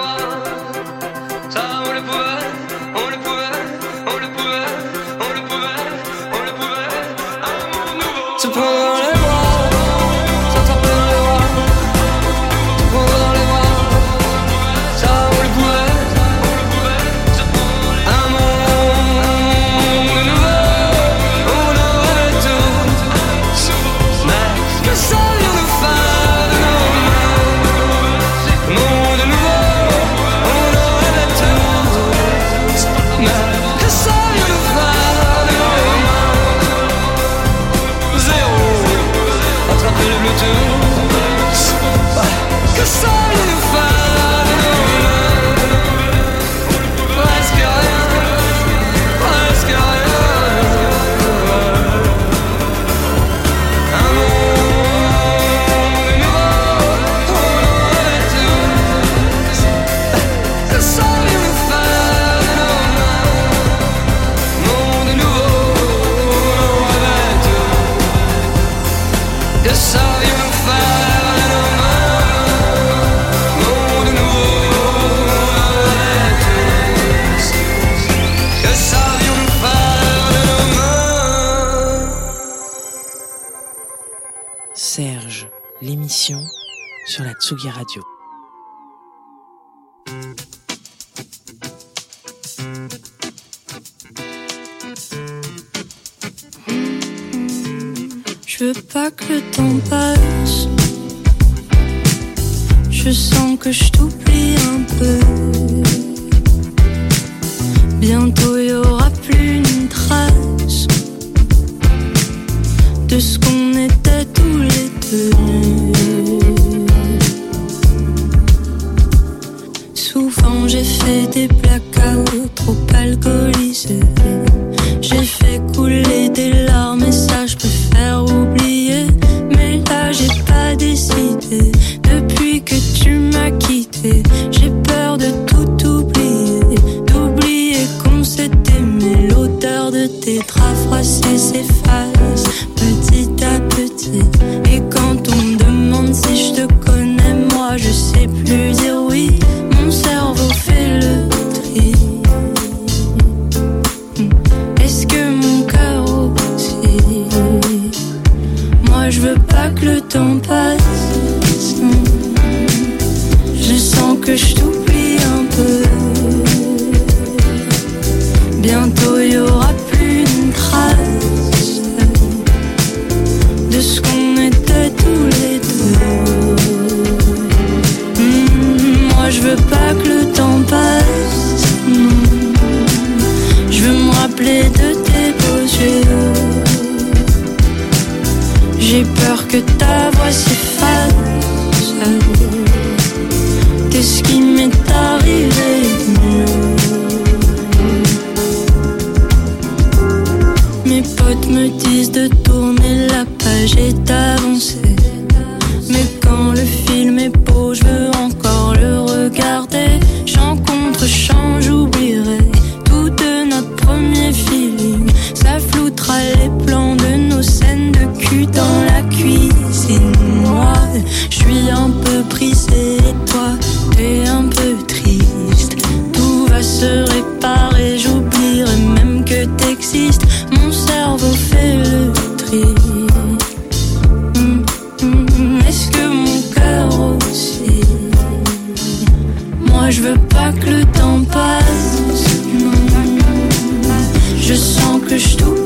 Tsugi Radio. Je veux pas que le temps passe. Je sens que je t'oublie un peu. Bientôt il y aura plus une trace de ce qu'on était. que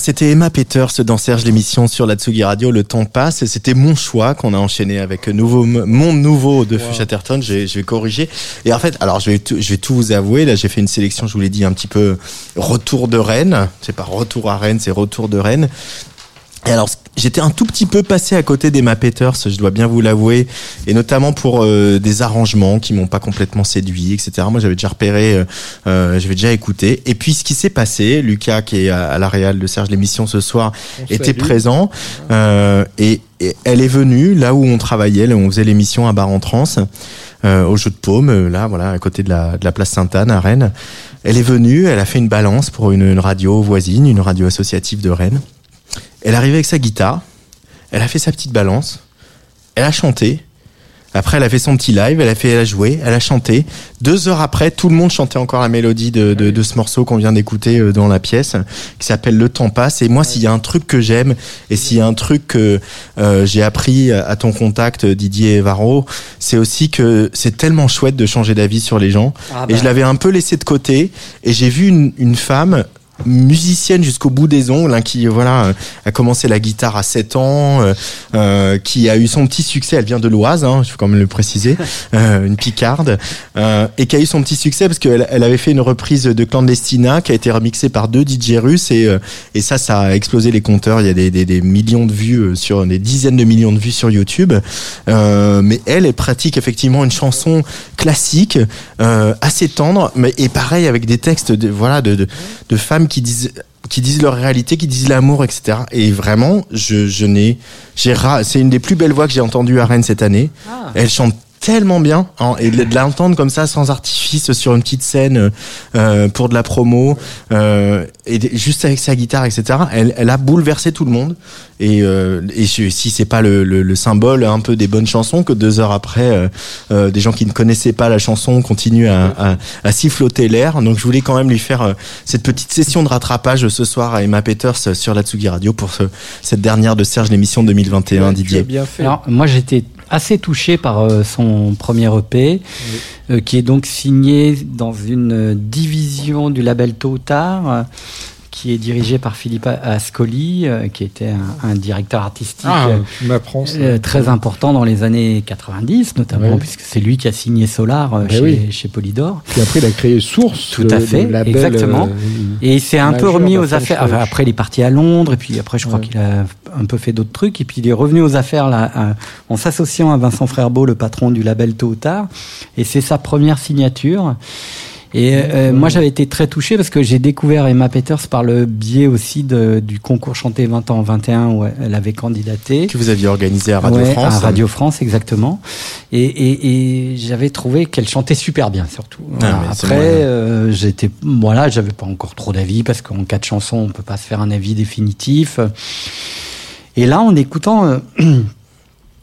c'était Emma Peters dans Serge l'émission sur la Tsugi Radio. Le temps passe c'était mon choix qu'on a enchaîné avec nouveau, mon nouveau de wow. Chatterton. Je, vais corriger. Et en fait, alors je vais, tout, je vais tout vous avouer. Là, j'ai fait une sélection, je vous l'ai dit, un petit peu retour de Rennes. C'est pas retour à Rennes, c'est retour de Rennes. Et alors, j'étais un tout petit peu passé à côté d'Emma Peters, je dois bien vous l'avouer, et notamment pour euh, des arrangements qui m'ont pas complètement séduit, etc. Moi, j'avais déjà repéré, euh, euh, j'avais déjà écouté. Et puis, ce qui s'est passé, Lucas, qui est à, à la réal de Serge l'émission ce soir, On était présent, euh, et, et elle est venue là où on travaillait, là où on faisait l'émission à Bar en Trans, euh, au jeu de paume, euh, là, voilà, à côté de la, de la place Sainte-Anne à Rennes. Elle est venue, elle a fait une balance pour une, une radio voisine, une radio associative de Rennes. Elle est arrivée avec sa guitare, elle a fait sa petite balance, elle a chanté. Après, elle a fait son petit live, elle a fait, elle a joué, elle a chanté. Deux heures après, tout le monde chantait encore la mélodie de, de, de ce morceau qu'on vient d'écouter euh, dans la pièce, qui s'appelle Le temps passe. Et moi, s'il y a un truc que j'aime, et s'il y a un truc que euh, j'ai appris à ton contact, Didier Varro, c'est aussi que c'est tellement chouette de changer d'avis sur les gens. Ah Et bah. je l'avais un peu laissé de côté, et j'ai vu une, une femme musicienne jusqu'au bout des ongles, hein, qui voilà euh, a commencé la guitare à 7 ans, euh, euh, qui a eu son petit succès. Elle vient de l'Oise, hein, il faut quand même le préciser, euh, une Picarde, euh, et qui a eu son petit succès parce qu'elle elle avait fait une reprise de Clandestina qui a été remixée par deux DJ russes et euh, et ça ça a explosé les compteurs. Il y a des, des, des millions de vues euh, sur des dizaines de millions de vues sur YouTube. Euh, mais elle, elle pratique effectivement une chanson classique, euh, assez tendre, mais et pareil avec des textes de voilà de, de, de femmes qui disent qui disent leur réalité, qui disent l'amour, etc. Et vraiment, je, je n'ai, j'ai ra- c'est une des plus belles voix que j'ai entendues à Rennes cette année. Ah. Elle chante tellement bien hein, et de l'entendre comme ça sans artifice sur une petite scène euh, pour de la promo euh, et juste avec sa guitare etc elle, elle a bouleversé tout le monde. Et, euh, et si c'est pas le, le, le symbole un peu des bonnes chansons que deux heures après euh, euh, des gens qui ne connaissaient pas la chanson continuent à, à, à siffloter l'air. Donc je voulais quand même lui faire euh, cette petite session de rattrapage ce soir à Emma Peters euh, sur la Tsugi Radio pour ce, cette dernière de Serge l'émission 2021 Didier. bien fait. Alors, moi, j'étais assez touché par euh, son premier EP, euh, qui est donc signé dans une division du label Tôt ou Tard, qui est dirigé par Philippe Ascoli, euh, qui était un, un directeur artistique Ah, euh, euh, très important dans les années 90, notamment, Ouais. puisque c'est lui qui a signé Solar euh, Ben chez, oui. chez Polydor. Puis après, il a créé Source. Tout à le fait, label, exactement. euh, Et il s'est un peu remis aux affaires. Enfin, après, il est parti à Londres, et puis après, je crois Ouais. qu'il a un peu fait d'autres trucs, et puis il est revenu aux affaires là, à- en s'associant à Vincent Frerbeau, le patron du label Tôt ou Tard. Et c'est sa première signature. Et euh, moi, j'avais été très touché parce que j'ai découvert Emma Peters par le biais aussi de, du concours Chanté 20 ans 21 où elle avait candidaté. que vous aviez organisé à Radio Ouais, France À Radio France, exactement. Et, et, et j'avais trouvé qu'elle chantait super bien, surtout. Voilà. c'est Après, euh, j'étais, voilà, j'avais pas encore trop d'avis parce qu'en quatre chansons, on peut pas se faire un avis définitif. Et là, en écoutant euh,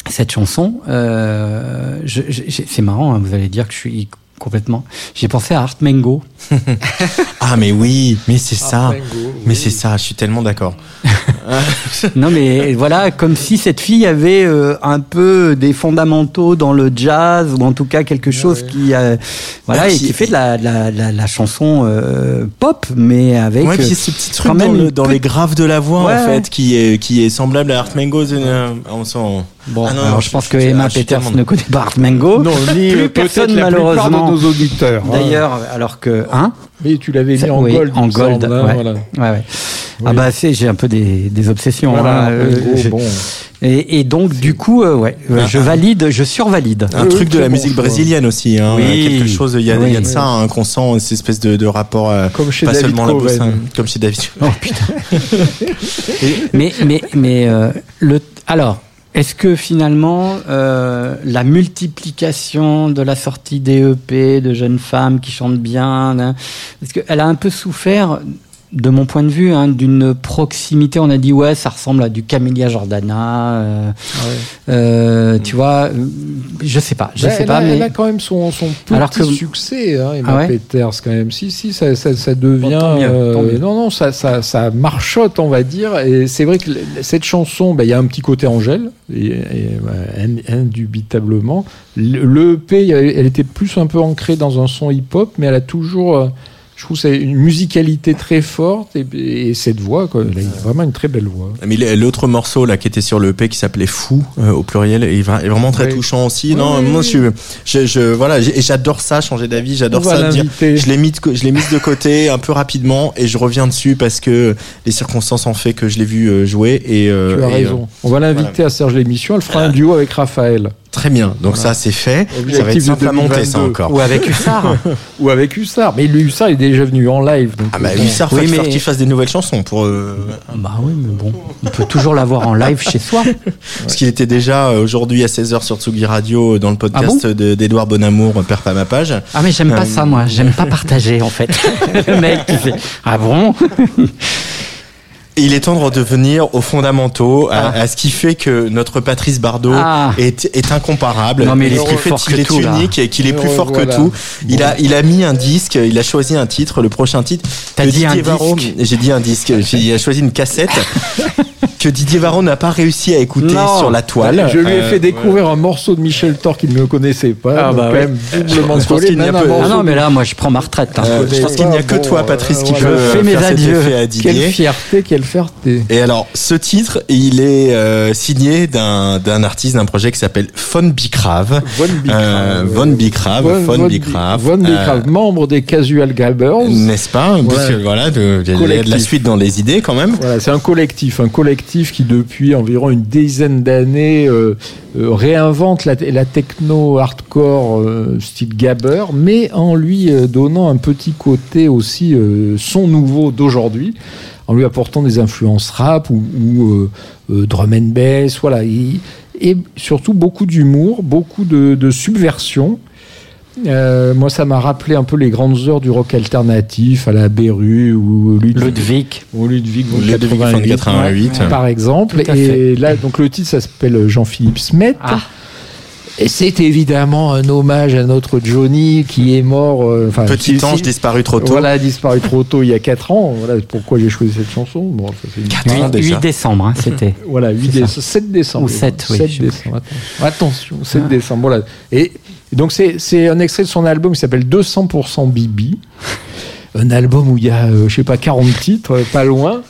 cette chanson, euh, c'est marrant, hein, vous allez dire que je suis complètement. J'ai pensé à Art Mengo. Ah mais oui, mais c'est ça. Mais c'est ça, je suis tellement d'accord. Non, mais voilà, comme si cette fille avait euh, un peu des fondamentaux dans le jazz ou en tout cas quelque chose ouais. qui, euh, voilà, Ah, et qui fait de la, de la, de la, la chanson euh, pop, mais avec. Ouais, puis euh, ce petit truc quand dans, même le- dans les graves de la voix Ouais, en fait, qui est qui est semblable à Art Mango. euh, On sent. Bon, Ah non, alors non, je je- pense que Emma ah, Peters ne connaît pas Art Mango. Non, ni plus euh, personne la malheureusement. de nos auditeurs. hein. D'ailleurs, alors que, hein Oui, tu l'avais mis en oui, gold. en gold, semble, hein, ouais. voilà. Ouais, ouais. Ah Oui. bah c'est, j'ai un peu des, des obsessions. Voilà, hein, euh, bon. et, et donc du coup, euh, ouais, euh, Ah, je ah. valide, je survalide. Un Oui, truc oui, de la bon musique choix. brésilienne aussi, hein, Oui. quelque chose. Il y a, il y a Oui. de ça hein, qu'on sent cette espèce de, de rapport, euh, Comme chez pas David seulement la bossa, Coven. comme chez David. Oh putain. mais mais mais euh, le alors est-ce que finalement euh, la multiplication de la sortie des EP de jeunes femmes qui chantent bien, hein, parce qu'elle a un peu souffert de mon point de vue, hein, d'une proximité. On a dit ouais, ça ressemble à du Camélia Jordana. euh, euh, tu vois, euh, je sais pas, je Bah, sais elle, pas, a, mais elle a quand même son, son petit Alors que- succès, hein, Emma Ah ouais Peters, quand même. Si, si, ça, ça, ça devient. Bon, tant mieux, tant mieux. non, non, ça, ça, ça marchote, on va dire. Et c'est vrai que cette chanson, bah, il y a un petit côté Angèle, et, et, bah, in- indubitablement. Le, EP, elle était plus un peu ancrée dans un son hip-hop, mais elle a toujours. Je trouve que c'est une musicalité très forte et, et cette voix, quoi, il a vraiment une très belle voix. Mais l'autre morceau là qui était sur le EP qui s'appelait Fou euh, au pluriel est, vra- est vraiment très touchant aussi. Oui, non, oui, moi je, je, je- voilà, j'adore ça, changer d'avis, j'adore ça. dire- je l'ai mis, de, je l'ai mise de côté un peu rapidement et je reviens dessus parce que les circonstances ont fait que je l'ai vu euh, jouer et euh, Tu as et, raison. euh, On va l'inviter à Serge l'émission. Elle fera un duo avec Raphaël. Très bien. Donc Voilà. ça c'est fait. ça va être simple à monter ça 2022. encore. Ou avec Hussard. Ou avec Hussard. Mais le Hussard est déjà venu en live. Donc Ah bah euh, Hussard, Oui, faut mais- faire qu'il fasse des nouvelles chansons pour euh, Bah oui, mais bon, on peut toujours l'avoir en live chez soi. parce qu'il était déjà euh, aujourd'hui à 16h sur Tsugi Radio dans le podcast Ah de- d'Edouard Bonamour, Père pas ma page. Ah mais j'aime pas Euh, ça moi, j'aime pas partager en fait. Le mec qui fait ah bon? Et il est temps de redevenir aux fondamentaux, à, Ah. à ce qui fait que notre Patrice Bardot Ah. est, est incomparable. Non, mais il est Et ce qui plus fait fort qu'il que tout, unique et qu'il est plus fort voilà. que tout. Il a, il a mis un disque, il a choisi un titre, le prochain titre. T'as dit un disque J'ai dit un disque. J'ai- Il a choisi une cassette que Didier Varro n'a pas réussi à écouter Non. sur la toile. Je lui ai Euh, fait découvrir un morceau de Michel Thor qu'il ne connaissait pas. Ah, bah quand ouais. même doublement Je pense qu'il n'y a Ah non mais là moi je prends ma retraite. hein. Euh, je pense qu'il n'y a que Bon, toi, Patrice, qui euh, peut voilà. euh, Fais mes adieux. effet à Quelle Didier. fierté, quelle fierté. Et alors, ce titre, il est euh, signé d'un d'un artiste d'un projet qui s'appelle Von Bicrave. Von Bicrave. Euh, Von Bicrave, Von- Von Von Bicrave. Von Euh, Bicrave, membre des Casual Grabbers. N'est-ce pas? Voilà. Parce que voilà, de- il y a de la suite dans les idées quand même. Voilà, c'est un collectif, un collectif qui depuis environ une dizaine d'années euh, euh, réinvente la, techno hardcore euh, style gabber, mais en lui donnant un petit côté aussi son nouveau d'aujourd'hui, en lui apportant des influences rap ou, drum and bass, voilà, Il- et surtout beaucoup d'humour, beaucoup de subversion. Euh, moi, ça m'a rappelé un peu les grandes heures du rock alternatif à la Beru ou Ludwig, Ludwig. ou Ludwig Ludwig von 88, 88. ouais, par exemple. Et là, donc le titre, ça s'appelle Jean-Philippe Smet. Ah. Et c'est évidemment un hommage à notre Johnny qui est mort. euh, enfin, Petit ange disparu trop tôt. Voilà, disparu trop tôt il y a 4 ans. Voilà pourquoi j'ai choisi cette chanson. Bon, ça, une- Quatre ans 8, déjà. décembre hein, c'était. Voilà, 8 C'est ça. déce- 7 décembre. Ou 7, oui, 7 je sais décembre. Attention, 7 Ah. décembre. Voilà. Et donc, c'est un extrait de son album qui s'appelle 200% Bibi. Un album où il y a, euh, je sais pas, 40 titres, euh, pas loin.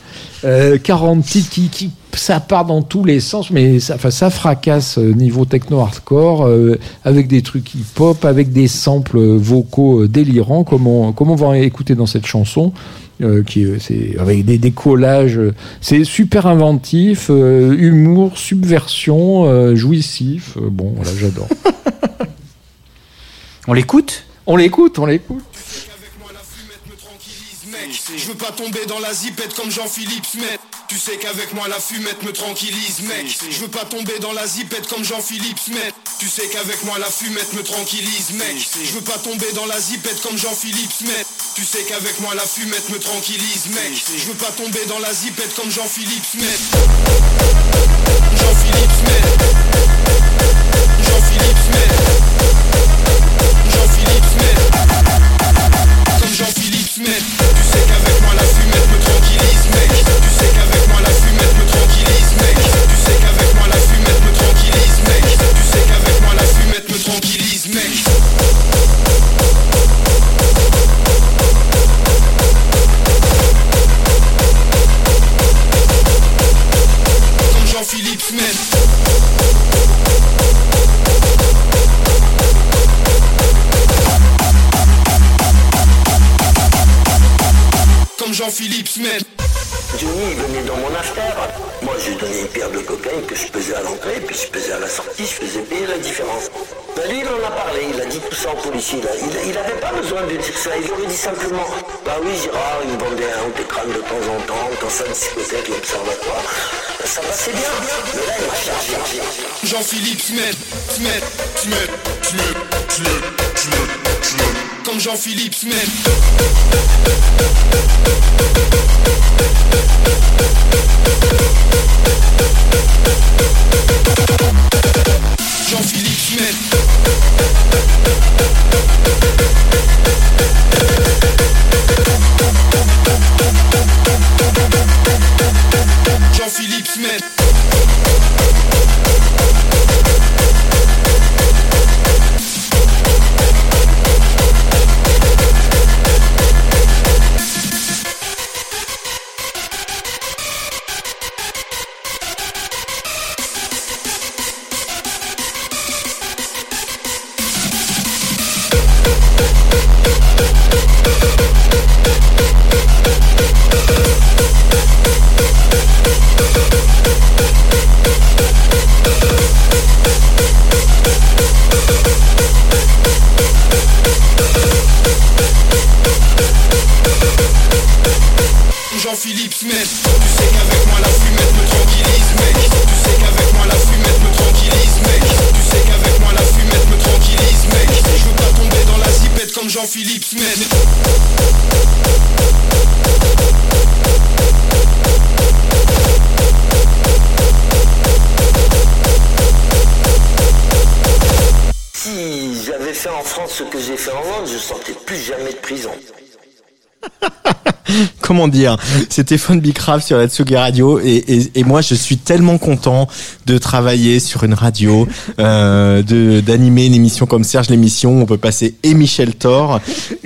Euh, 40 titres qui. Ça part dans tous les sens, mais ça, ça fracasse euh, niveau techno-hardcore, euh, avec des trucs hip-hop, avec des samples euh, vocaux euh, délirants, comme on, comme on va écouter dans cette chanson. euh, qui euh, c'est avec des, des collages euh, c'est super inventif euh, humour subversion euh, jouissif Euh, bon voilà j'adore On l'écoute on l'écoute on l'écoute. Je veux pas tomber dans la zipette comme Jean-Philippe Smet. Tu sais qu'avec moi la fumette me tranquillise mec. Je veux pas tomber dans la zipette comme Jean-Philippe Smet. Tu sais qu'avec moi la fumette me tranquillise mec. Je veux pas tomber dans la zipette comme Jean-Philippe Smet. Tu sais qu'avec moi la fumette me tranquillise mec. Je veux pas tomber dans la zipette comme Jean-Philippe Smet. Jean-Philippe Smet. Jean-Philippe Smet Jean-Philippe Smet. Comme Jean-Philippe Smet Tu sais qu'avec moi la fumette me tranquillise mec Tu sais qu'avec moi la fumette me tranquillise mec Tu sais qu'avec moi la fumette me tranquillise mec Tu sais qu'avec moi la fumette me tranquillise mec Jean-Philippe Smet Jean-Philippe Smet Johnny il venait dans mon after. Moi, je lui donnais une paire de cocaïne que je pesais à l'entrée, puis je pesais à la sortie, je faisais payer la différence. Ben lui, il en a parlé, il a dit tout ça au policier. Il il avait pas besoin de dire ça, il aurait dit simplement Bah oui, Gérard, il me vendait un écran de temps en temps, dans sa discothèque, l'observatoire. Ben, ça passait bien, mais là, il m'a chargé. Jean-Philippe Smet Smet Smet Smet Smet Smet Smet Comme Jean-Philippe Smet Jean-Philippe Smet Jean-Philippe Smet Londres, je sortais plus jamais de prison. Comment dire C'était Fun Bicraft sur la Tsugi Radio et, et, et moi je suis tellement content de travailler sur une radio, euh, de d'animer une émission comme Serge l'émission. On peut passer et Michel Thor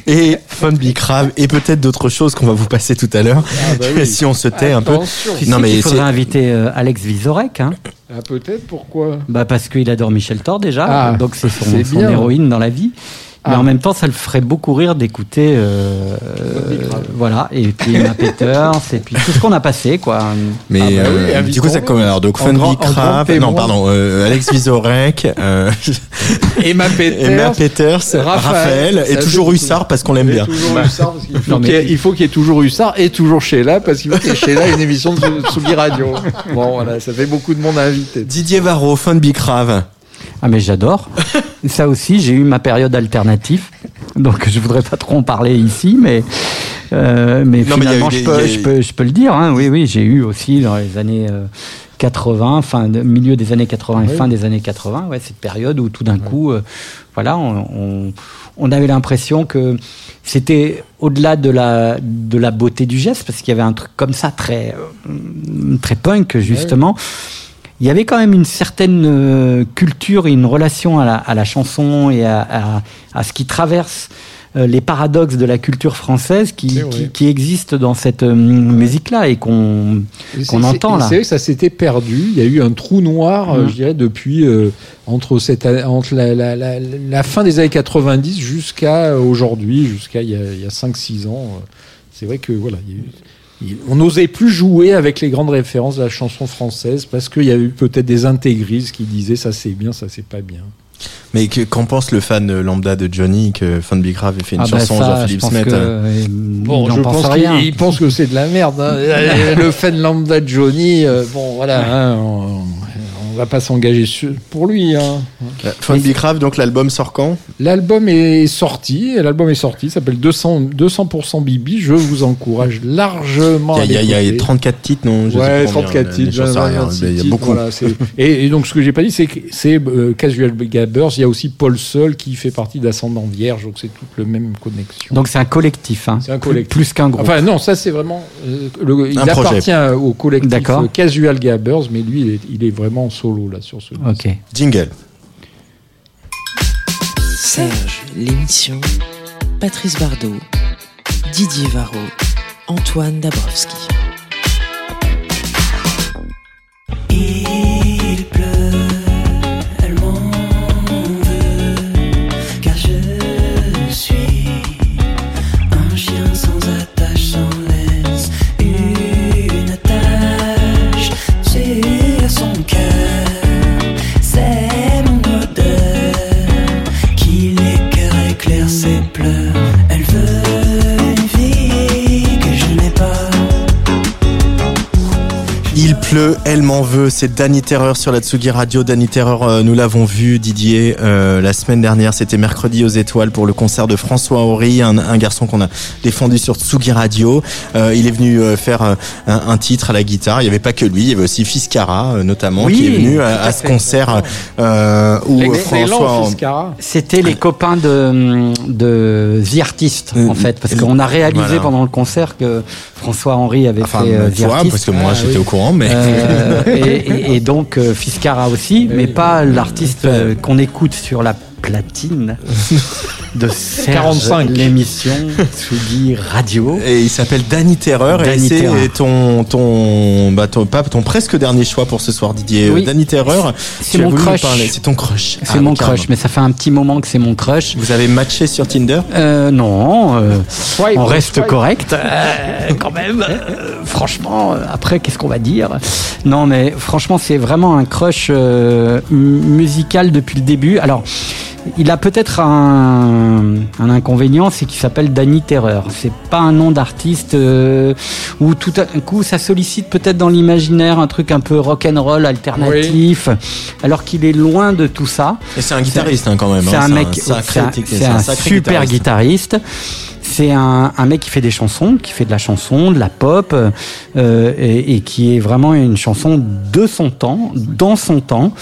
et Fun Bicraft et peut-être d'autres choses qu'on va vous passer tout à l'heure bah oui. si on se tait un peu. Tu sais qu'il faudrait inviter euh, Alex Vizorek. Hein Ah, peut-être, pourquoi? Bah parce qu'il adore Michel Thor déjà, Ah, donc c'est son, son héroïne dans la vie. Mais Ah. en même temps, ça le ferait beaucoup rire d'écouter, euh, euh, voilà, et puis Emma Peters, et puis tout ce qu'on a passé, quoi. Mais Ah bah oui, euh, du coup ça comme alors donc En Fun grand- en Bicraft, grand non pardon euh, Alex Vizorek, euh, Emma Peters, Emma Peters, Raphaël, et toujours Hussard parce qu'on l'aime bien. toujours Hussard, parce qu'il faut mais- qu'il y ait- il faut qu'il y ait toujours Hussard et toujours Sheila, parce qu'il faut qu'il y ait Sheila une émission de Tsugi Radio. Bon, voilà, ça fait beaucoup de monde à inviter. Didier Varro, Fun Bicrave. Ah mais j'adore. Ça aussi, j'ai eu ma période alternative, donc je voudrais pas trop en parler ici, mais euh, mais Non, finalement, des- je, peux, a je eu- peux je peux le dire. Hein, oui oui, j'ai eu aussi dans les années euh, 80, fin de, milieu des années 80 et Oui. fin des années 80, ouais, cette période où tout d'un coup, euh, voilà, on, on, on avait l'impression que c'était au-delà de la de la beauté du geste, parce qu'il y avait un truc comme ça très euh, très punk justement il y avait quand même une certaine euh, culture et une relation à la, à la chanson et à, à- à ce qui traverse euh, les paradoxes de la culture française qui, qui, qui existent dans cette euh, musique-là et qu'on c'est- entend là. C'est vrai que ça s'était perdu. Il y a eu un trou noir, Mhm. je dirais, depuis entre, cette, entre la, la- la- la fin des années 90 jusqu'à aujourd'hui, jusqu'à il y a, a 5-6 ans. C'est vrai que voilà, il y a eu- il- on n'osait plus jouer avec les grandes références de la chanson française parce qu'il y a eu peut-être des intégristes qui disaient ça c'est bien, ça c'est pas bien. Mais que- qu'en pense le fan lambda de Johnny que Fun Bicrave ait fait une Ah bah chanson ça, Jean-Philippe je pense Smet que, euh, euh, Bon, je pense pense rien. qu'il il pense que c'est de la merde. hein. le fan lambda de Johnny, euh, bon voilà, hein, on, on va pas s'engager pour lui. Hein. Fun Bicrave, donc l'album sort quand? L'album est sorti, l'album est sorti, il s'appelle 200, 200% Bibi. Je vous encourage largement à Il y, a- il y a- y a l'écouter. 34 titres, non? Je Ouais, pas combien, 34 mais titres, j'en sais rien, 26 mais Il y a beaucoup. voilà, et, et donc, ce que j'ai pas dit, c'est que c'est euh, Casual Gabbers. Il y a aussi Paul Seul qui fait partie d'Ascendant Vierge, donc c'est toute le même connexion. Donc c'est un collectif, hein, C'est un plus- collectif. plus qu'un groupe. Enfin, non, ça c'est vraiment. euh, le- il Un projet. appartient au collectif euh, Casual Gabbers, mais lui, il est, il est vraiment en solo là sur ce. ok. Jingle. Serge, l'émission. Patrice Bardot. Didier Varro. Antoine Dabrowski. Pleut, elle m'en veut. C'est Danny Terreur sur la Tsugi Radio. Danny Terreur, euh, nous l'avons vu, Didier, euh, la semaine dernière. C'était mercredi aux Étoiles pour le concert de François Horry, un, un garçon qu'on a défendu sur Tsugi Radio. Euh, il est venu euh, faire euh, un, un titre à la guitare. Il n'y avait pas que lui, il y avait aussi Fiscara, euh, notamment, Oui, qui est venu à, à ce concert euh, où François. C'était les copains de, de The Artist, Euh, en fait, parce qu'on a réalisé voilà. pendant le concert que François Henry avait Enfin, fait euh, The toi, Artist. parce que moi Ah, j'étais oui. au courant, mais. Euh, et, et- donc euh, Fiscara aussi, mais pas l'artiste euh, qu'on écoute sur la platine de Serge, 45. l'émission Tsugi Radio. Et il s'appelle Danny Terreur Danny et c'est Terreur. ton ton bah ton pas ton presque dernier choix pour ce soir Didier Oui. Danny Terreur C'est mon crush. c'est ton crush C'est Ah, mon carrément. crush, mais ça fait un petit moment que c'est mon crush. vous avez matché sur Tinder? Euh, non, euh, Swipe, on reste swipe. correct euh, quand même. Euh, franchement, après, qu'est-ce qu'on va dire? Non, mais franchement, c'est vraiment un crush euh, musical depuis le début. Alors, Il a peut-être un, un inconvénient, c'est qu'il s'appelle Danny Terreur. C'est pas un nom d'artiste euh, où tout à coup ça sollicite peut-être dans l'imaginaire un truc un peu rock and roll alternatif, alors qu'il est loin de tout ça. Et c'est un guitariste hein, quand même. C'est hein, un mec, c'est un, un sacré super guitariste. C'est un, un mec qui fait des chansons, qui fait de la chanson, de la pop, euh, et, qui est vraiment une chanson de son temps, dans son temps,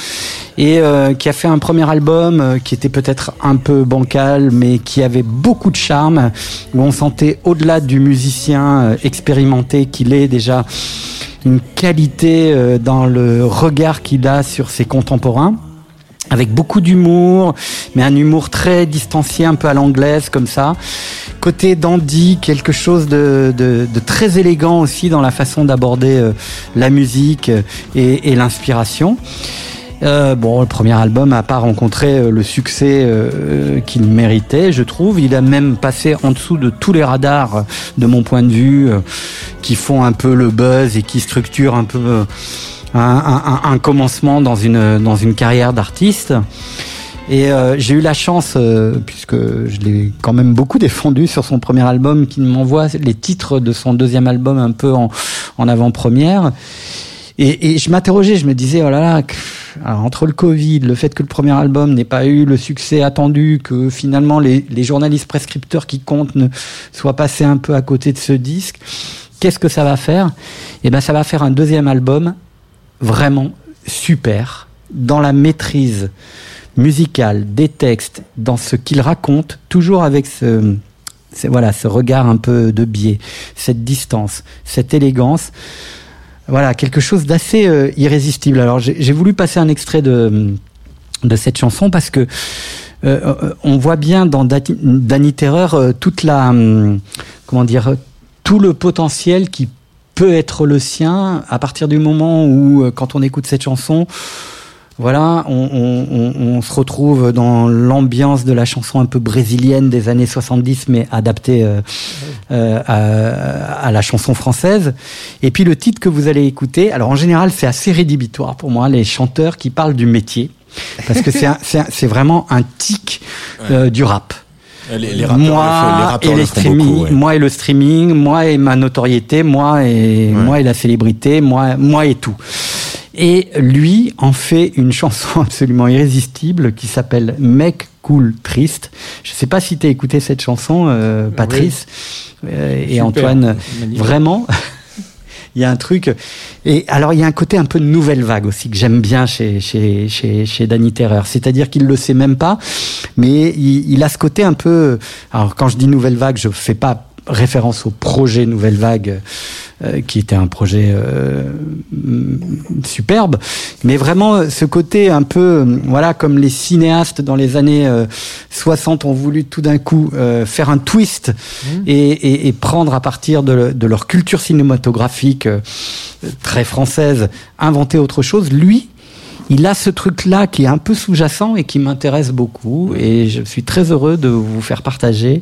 et euh, qui a fait un premier album euh, qui était peut-être un peu bancal, mais qui avait beaucoup de charme, où on sentait au-delà du musicien expérimenté qu'il est déjà une qualité dans le regard qu'il a sur ses contemporains avec beaucoup d'humour, mais un humour très distancié, un peu à l'anglaise comme ça. Côté dandy, quelque chose de, de, de très élégant aussi dans la façon d'aborder euh, la musique euh, et, et l'inspiration. Euh, bon, le premier album n'a pas rencontré euh, le succès euh, qu'il méritait, je trouve. Il a même passé en dessous de tous les radars, de mon point de vue, qui font un peu le buzz et qui structurent un peu un, un- un- commencement dans une, dans une carrière d'artiste. Et euh, j'ai eu la chance, euh, puisque je l'ai quand même beaucoup défendu sur son premier album, qu'il m'envoie les titres de son deuxième album un peu en, en avant-première. Et, et je m'interrogeais, je me disais, oh là là, alors, entre le Covid, le fait que le premier album n'ait pas eu le succès attendu, que finalement les, les journalistes prescripteurs qui comptent ne soient passés un peu à côté de ce disque, qu'est-ce que ça va faire? Eh ben, ça va faire un deuxième album vraiment super dans la maîtrise musicale des textes, dans ce qu'il raconte, toujours avec ce, voilà, ce regard un peu de biais, cette distance, cette élégance. Voilà, quelque chose d'assez euh, irrésistible. Alors j'ai voulu passer un extrait de, de cette chanson parce que euh, euh, on voit bien dans Danny Terreur euh, toute la hum, comment dire tout le potentiel qui peut être le sien à partir du moment où euh, quand on écoute cette chanson voilà, on, on- on- on se retrouve dans l'ambiance de la chanson un peu brésilienne des années 70, mais adaptée euh, euh, à, à la chanson française. Et puis le titre que vous allez écouter, alors en général c'est assez rédhibitoire pour moi, les chanteurs qui parlent du métier, parce que c'est vraiment un tic euh, du rap. Les, les rappeurs, moi le font- les rappeurs et le streaming, beaucoup, ouais. moi et le streaming, moi et ma notoriété, moi et moi et la célébrité, moi, moi et tout. Et lui en fait une chanson absolument irrésistible qui s'appelle Mec cool triste. Je sais pas si tu as écouté cette chanson, euh, Patrice euh, et Super. Antoine. Magnifique. Vraiment. Il y a un truc. Et alors, il y a un côté un peu de nouvelle vague aussi que j'aime bien chez, chez, chez, chez Danny Terreur. C'est-à-dire qu'il le sait même pas, mais il, il a ce côté un peu. Alors, quand je dis nouvelle vague, je fais pas référence au projet Nouvelle Vague, euh, qui était un projet euh, mm, superbe, mais vraiment euh, ce côté un peu, voilà, comme les cinéastes dans les années euh, 60 ont voulu tout d'un coup euh, faire un twist et, et- et prendre à partir de, de leur culture cinématographique euh, très française, inventer autre chose. Lui, il a ce truc-là qui est un peu sous-jacent et qui m'intéresse beaucoup. Et je suis très heureux de vous faire partager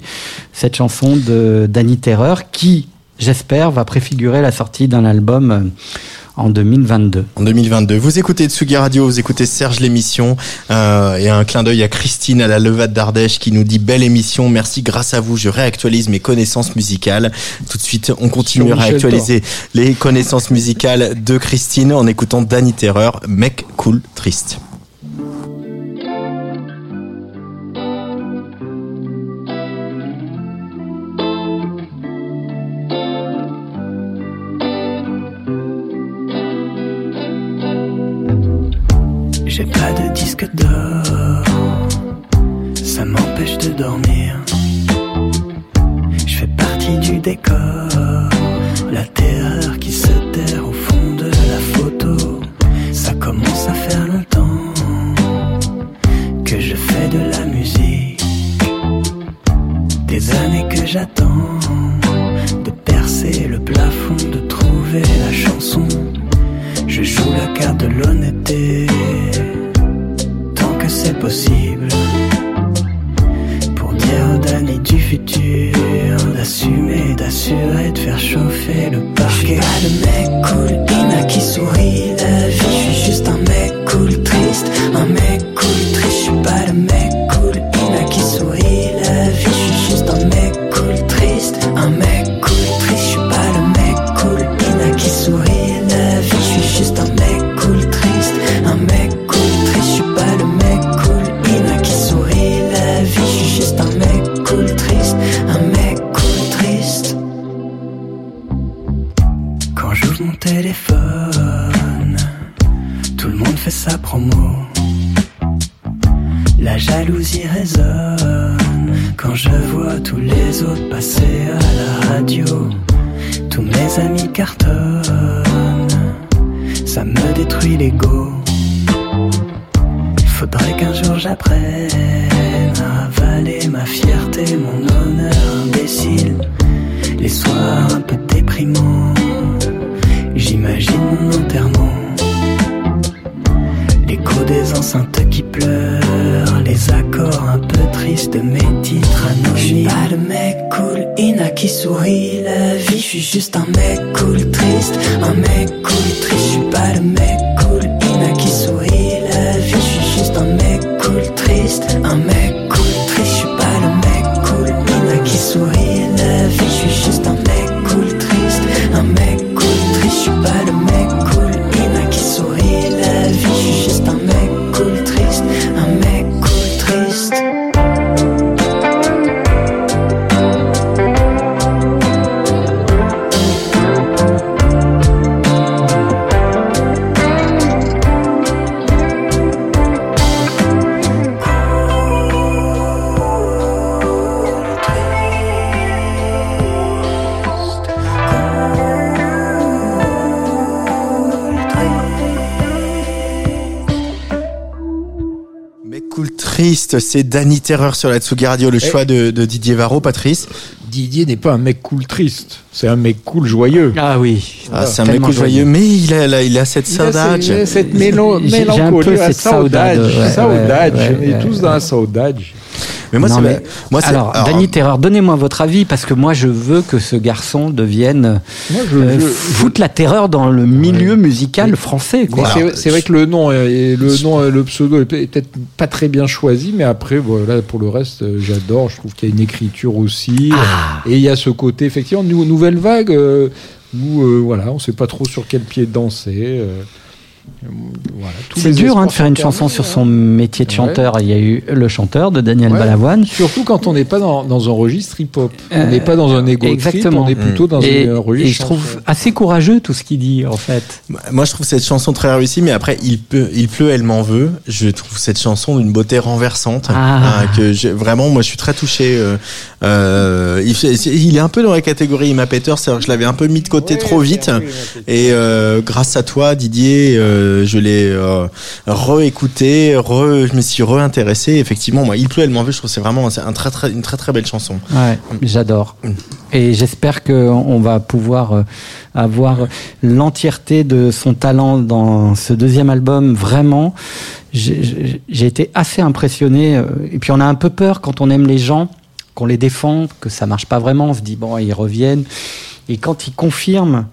cette chanson de Danny Terreur qui, j'espère, va préfigurer la sortie d'un album euh, en 2022. En 2022. Vous écoutez Tsugi Radio, vous écoutez Serge l'émission euh, et un clin d'œil à Christine à la Levade d'Ardèche qui nous dit belle émission, merci grâce à vous, je réactualise mes connaissances musicales. Tout de suite, on continue à Michel réactualiser les connaissances musicales de Christine en écoutant Danny Terreur, mec cool triste. De jalousie résonne quand je vois tous les autres passer à la radio. Tous mes amis cartonnent, c'est Danny Terreur sur la Tsugi Radio, le choix de, de Didier Varro, Patrice. Didier n'est pas un mec cool triste, c'est un mec cool joyeux. Ah oui. Ah, c'est un mec cool joyeux, mais il a, là, il a cette saudade. ce- il a cette mélo- mélancolie, la cette saudade, saudade. ouais, saudade, ouais, on est tous dans la saudade. Mais moi, Non, c'est mais- moi, c'est- alors, alors, Danny Terreur, donnez-moi votre avis parce que moi je veux que ce garçon devienne Moi, je- euh, je- foute la terreur dans le milieu musical français. C'est- c'est vrai que le nom, est- le nom, le pseudo est peut-être pas très bien choisi, mais après, voilà, pour le reste, euh, j'adore. Je trouve qu'il y a une écriture aussi, Ah. et il y a ce côté effectivement nou- nouvelle vague euh, où euh, voilà, on sait pas trop sur quel pied danser. euh, C'est les dur hein, de faire une chanson sur son métier de Ouais. chanteur. Il y a eu Le Chanteur de Daniel Ouais. Balavoine. Surtout quand on n'est pas dans, dans un registre hip-hop. Euh, on n'est pas dans un égo Exactement. on est plutôt dans et, un registre. et je trouve assez courageux tout ce qu'il dit en fait. Moi, je trouve cette chanson très réussie, mais après, il peut, il pleut, elle m'en veut. Je trouve cette chanson d'une beauté renversante. Ah. hein, que vraiment, moi, je suis très touché. euh, euh, il, est un peu dans la catégorie Emma Peter, c'est-à-dire que je l'avais un peu mis de côté trop vite. Et euh, grâce à toi, Didier, euh, je l'ai euh, réécouté, re, je me suis réintéressé. Effectivement, moi, il pleut, elle m'en veut. Je trouve que c'est vraiment un très, très, une très très belle chanson. J'adore. Et j'espère qu'on va pouvoir euh, avoir l'entièreté de son talent dans ce deuxième album. Vraiment, j'ai été assez impressionné. euh, Et puis on a un peu peur quand on aime les gens, qu'on les défend, que ça marche pas vraiment. On se dit, bon, ils reviennent. Et quand ils confirment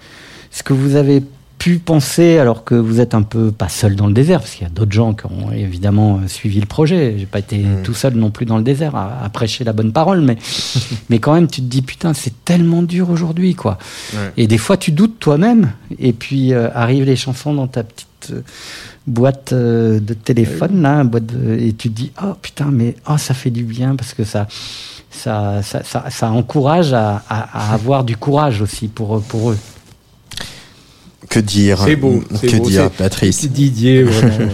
ce que vous avez pu penser, alors que vous êtes un peu pas seul dans le désert, parce qu'il y a d'autres gens qui ont évidemment euh, suivi le projet. J'ai pas été tout seul non plus dans le désert à, à prêcher la bonne parole, mais, mais quand même, tu te dis putain, c'est tellement dur aujourd'hui, quoi. Ouais. Et des fois, tu doutes toi-même, et puis euh, arrivent les chansons dans ta petite euh, boîte de téléphone, là, boîte de- et tu te dis oh putain, mais oh, ça fait du bien parce que ça. Ça, ça, ça, ça encourage à, à- à avoir du courage aussi pour, pour eux. Que dire C'est beau. Que beau, dire, Patrice c'est Didier, vraiment.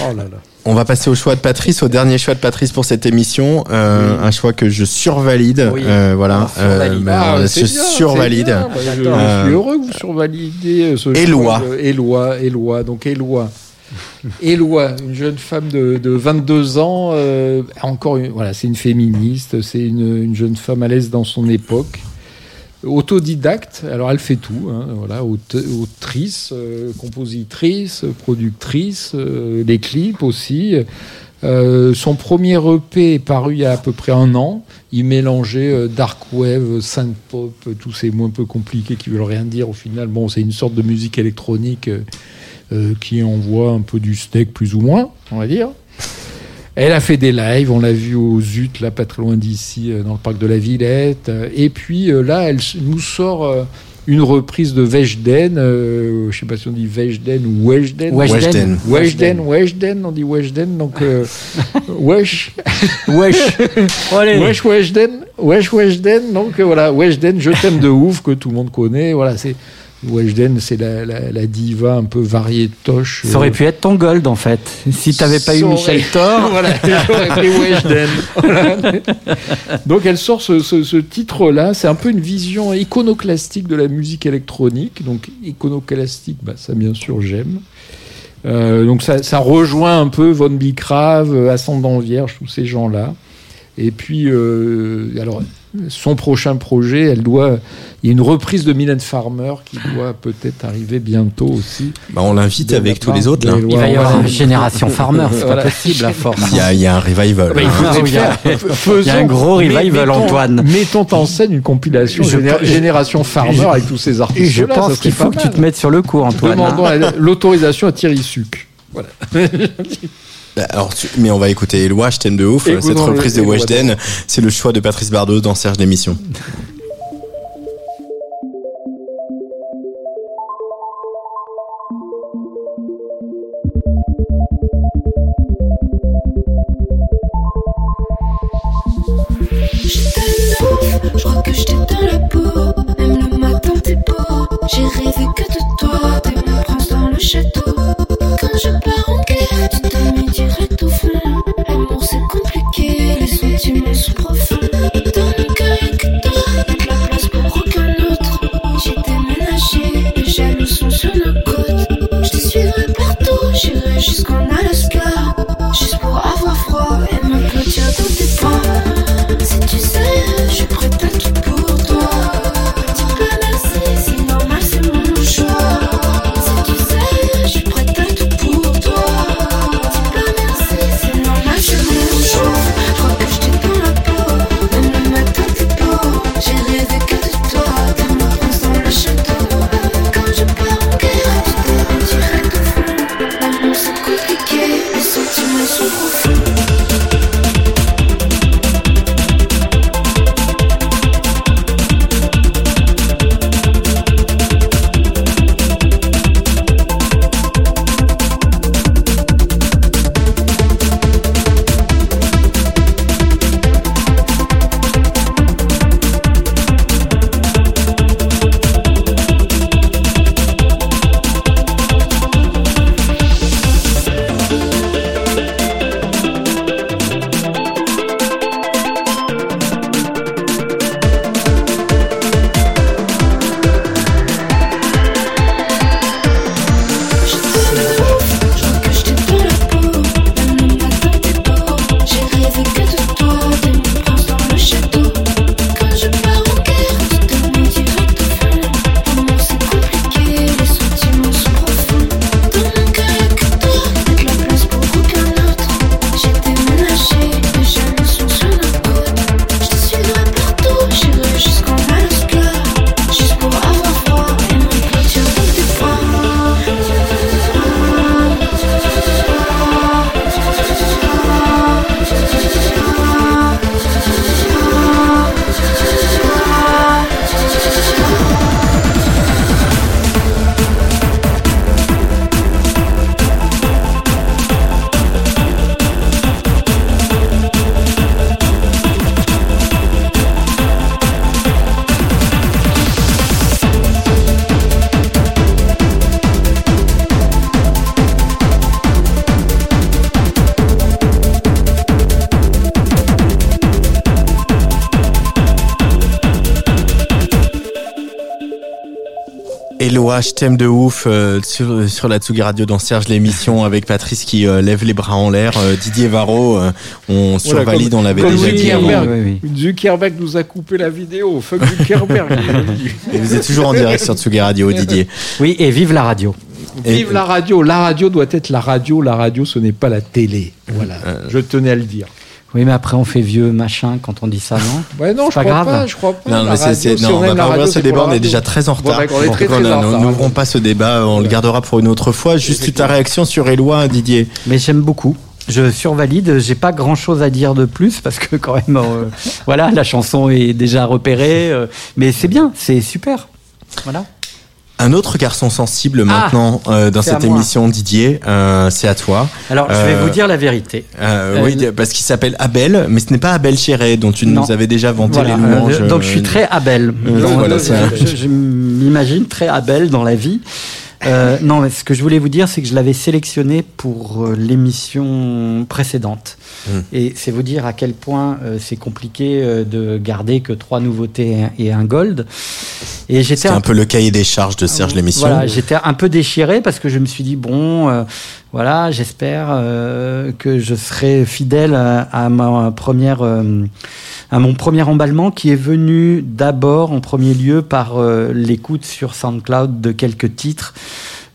oh là là. On va passer au choix de Patrice, au dernier choix de Patrice pour cette émission. Euh, Un choix que je survalide. Oui. Euh, voilà. Ah, je bien, survalide. bien. Je, je Euh, suis heureux que vous survalidez euh, ce Éloi. choix Éloi, Éloi, donc Éloi. Éloi, une jeune femme de, de 22 ans, euh, encore une, voilà, c'est une féministe, c'est une, une jeune femme à l'aise dans son époque, autodidacte. Alors elle fait tout, hein, voilà, autrice, euh, compositrice, productrice, euh, les clips aussi. Euh, son premier EP est paru il y a à peu près un an. Il mélangeait euh, dark wave, synth pop, euh, tous ces mots un peu compliqués qui veulent rien dire au final. Bon, c'est une sorte de musique électronique euh, euh, qui envoie un peu du steak plus ou moins, on va dire. Elle a fait des lives, on l'a vu au Zut, là pas très loin d'ici, euh, dans le parc de la Villette. Euh, Et puis euh, là, elle nous sort une reprise de Weshden. euh, je sais pas si on dit Weshden ou Weshden. Weshden. Weshden, Weshden, on dit Weshden. Donc, euh, Wesh. Wesh. Wesh Weshden. Wesh Weshden. Donc euh, voilà, Weshden, je t'aime de ouf, que tout le monde connaît. Voilà, c'est. Weshden, c'est la, la- la diva un peu variétoche. Ça aurait pu être ton gold en fait. Si t'avais pas eu Michel Thor. voilà, j'aurais pris Weshden. Voilà. Donc elle sort ce, ce- ce titre-là. C'est un peu une vision iconoclastique de la musique électronique. Donc iconoclastique, bah, ça bien sûr j'aime. Euh, donc ça, ça rejoint un peu Von Bicrave, euh, Ascendant Vierge, tous ces gens-là. Et puis, euh, alors, son prochain projet, elle doit. Il y a une reprise de Mylène Farmer qui doit peut-être arriver bientôt aussi. Bah, on l'invite avec tous les autres, là. Il va y avoir une génération farmer, c'est Voilà. pas possible à force. Il y a, il y a un revival. Bah, il faut Ah il y a- faire- il y a un gros revival, mettons- Antoine. Mettons en scène une compilation Je- Géné- je- Génération Farmer je- avec tous ces Et artistes. je pense qu'il faut que tu te mettes sur le coup, Antoine. Demandons hein. la- l'autorisation à Thierry Suc. Voilà. Bah, Alors, tu- mais on va écouter Eloi, je t'aime de ouf. Cette reprise de Weshden, c'est le choix de Patrice Bardot dans Serge l'émission. Eloi, je t'aime de ouf euh, sur, sur la Tsugi Radio dans Serge l'émission avec Patrice qui euh, lève les bras en l'air. euh, Didier Varro, euh, on Voilà, survalide, comme- on l'avait déjà dit. Zuckerberg. Zuckerberg nous a coupé la vidéo. Fuck Zuckerberg. Et vous êtes toujours en direct sur Tsugi Radio, Didier. Oui, et vive la radio. Vive la radio. La radio doit être la radio. La radio, ce n'est pas la télé. Voilà. Je tenais à le dire. Oui, mais après on fait vieux machin quand on dit ça, non? Ouais, non, je pas crois grave. pas. Je crois pas. Non, mais c'est, si non, on aime va pas ouvrir ce débat, on est déjà très en retard. on on n'ouvrons pas ce débat, on le gardera pour une autre fois. Juste ta réaction sur Eloi, Didier. Mais j'aime beaucoup. Je survalide. J'ai pas grand chose à dire de plus parce que quand même, euh, voilà, la chanson est déjà repérée. euh, mais c'est bien, c'est super. Voilà. Un autre garçon sensible maintenant euh, dans cette émission, Didier, euh, c'est à toi. Alors, je vais Euh, vous dire la vérité. euh, Euh, oui, parce qu'il s'appelle Abel, mais ce n'est pas Abel Chéré dont tu Non. nous avais déjà vanté Voilà, les louanges. euh, donc je suis très Abel. Euh, voilà, je- je, je m'imagine très Abel dans la vie. Euh, non, mais ce que je voulais vous dire, c'est que je l'avais sélectionné pour euh, l'émission précédente. Mm. Et c'est vous dire à quel point euh, c'est compliqué euh, de garder que trois nouveautés et un gold. Et j'étais un peu le cahier des charges de Serge l'émission. voilà, j'étais un peu déchiré parce que je me suis dit bon, euh, voilà, j'espère euh, que je serai fidèle à, ma première, euh, à mon premier emballement qui est venu d'abord en premier lieu par euh, l'écoute sur SoundCloud de quelques titres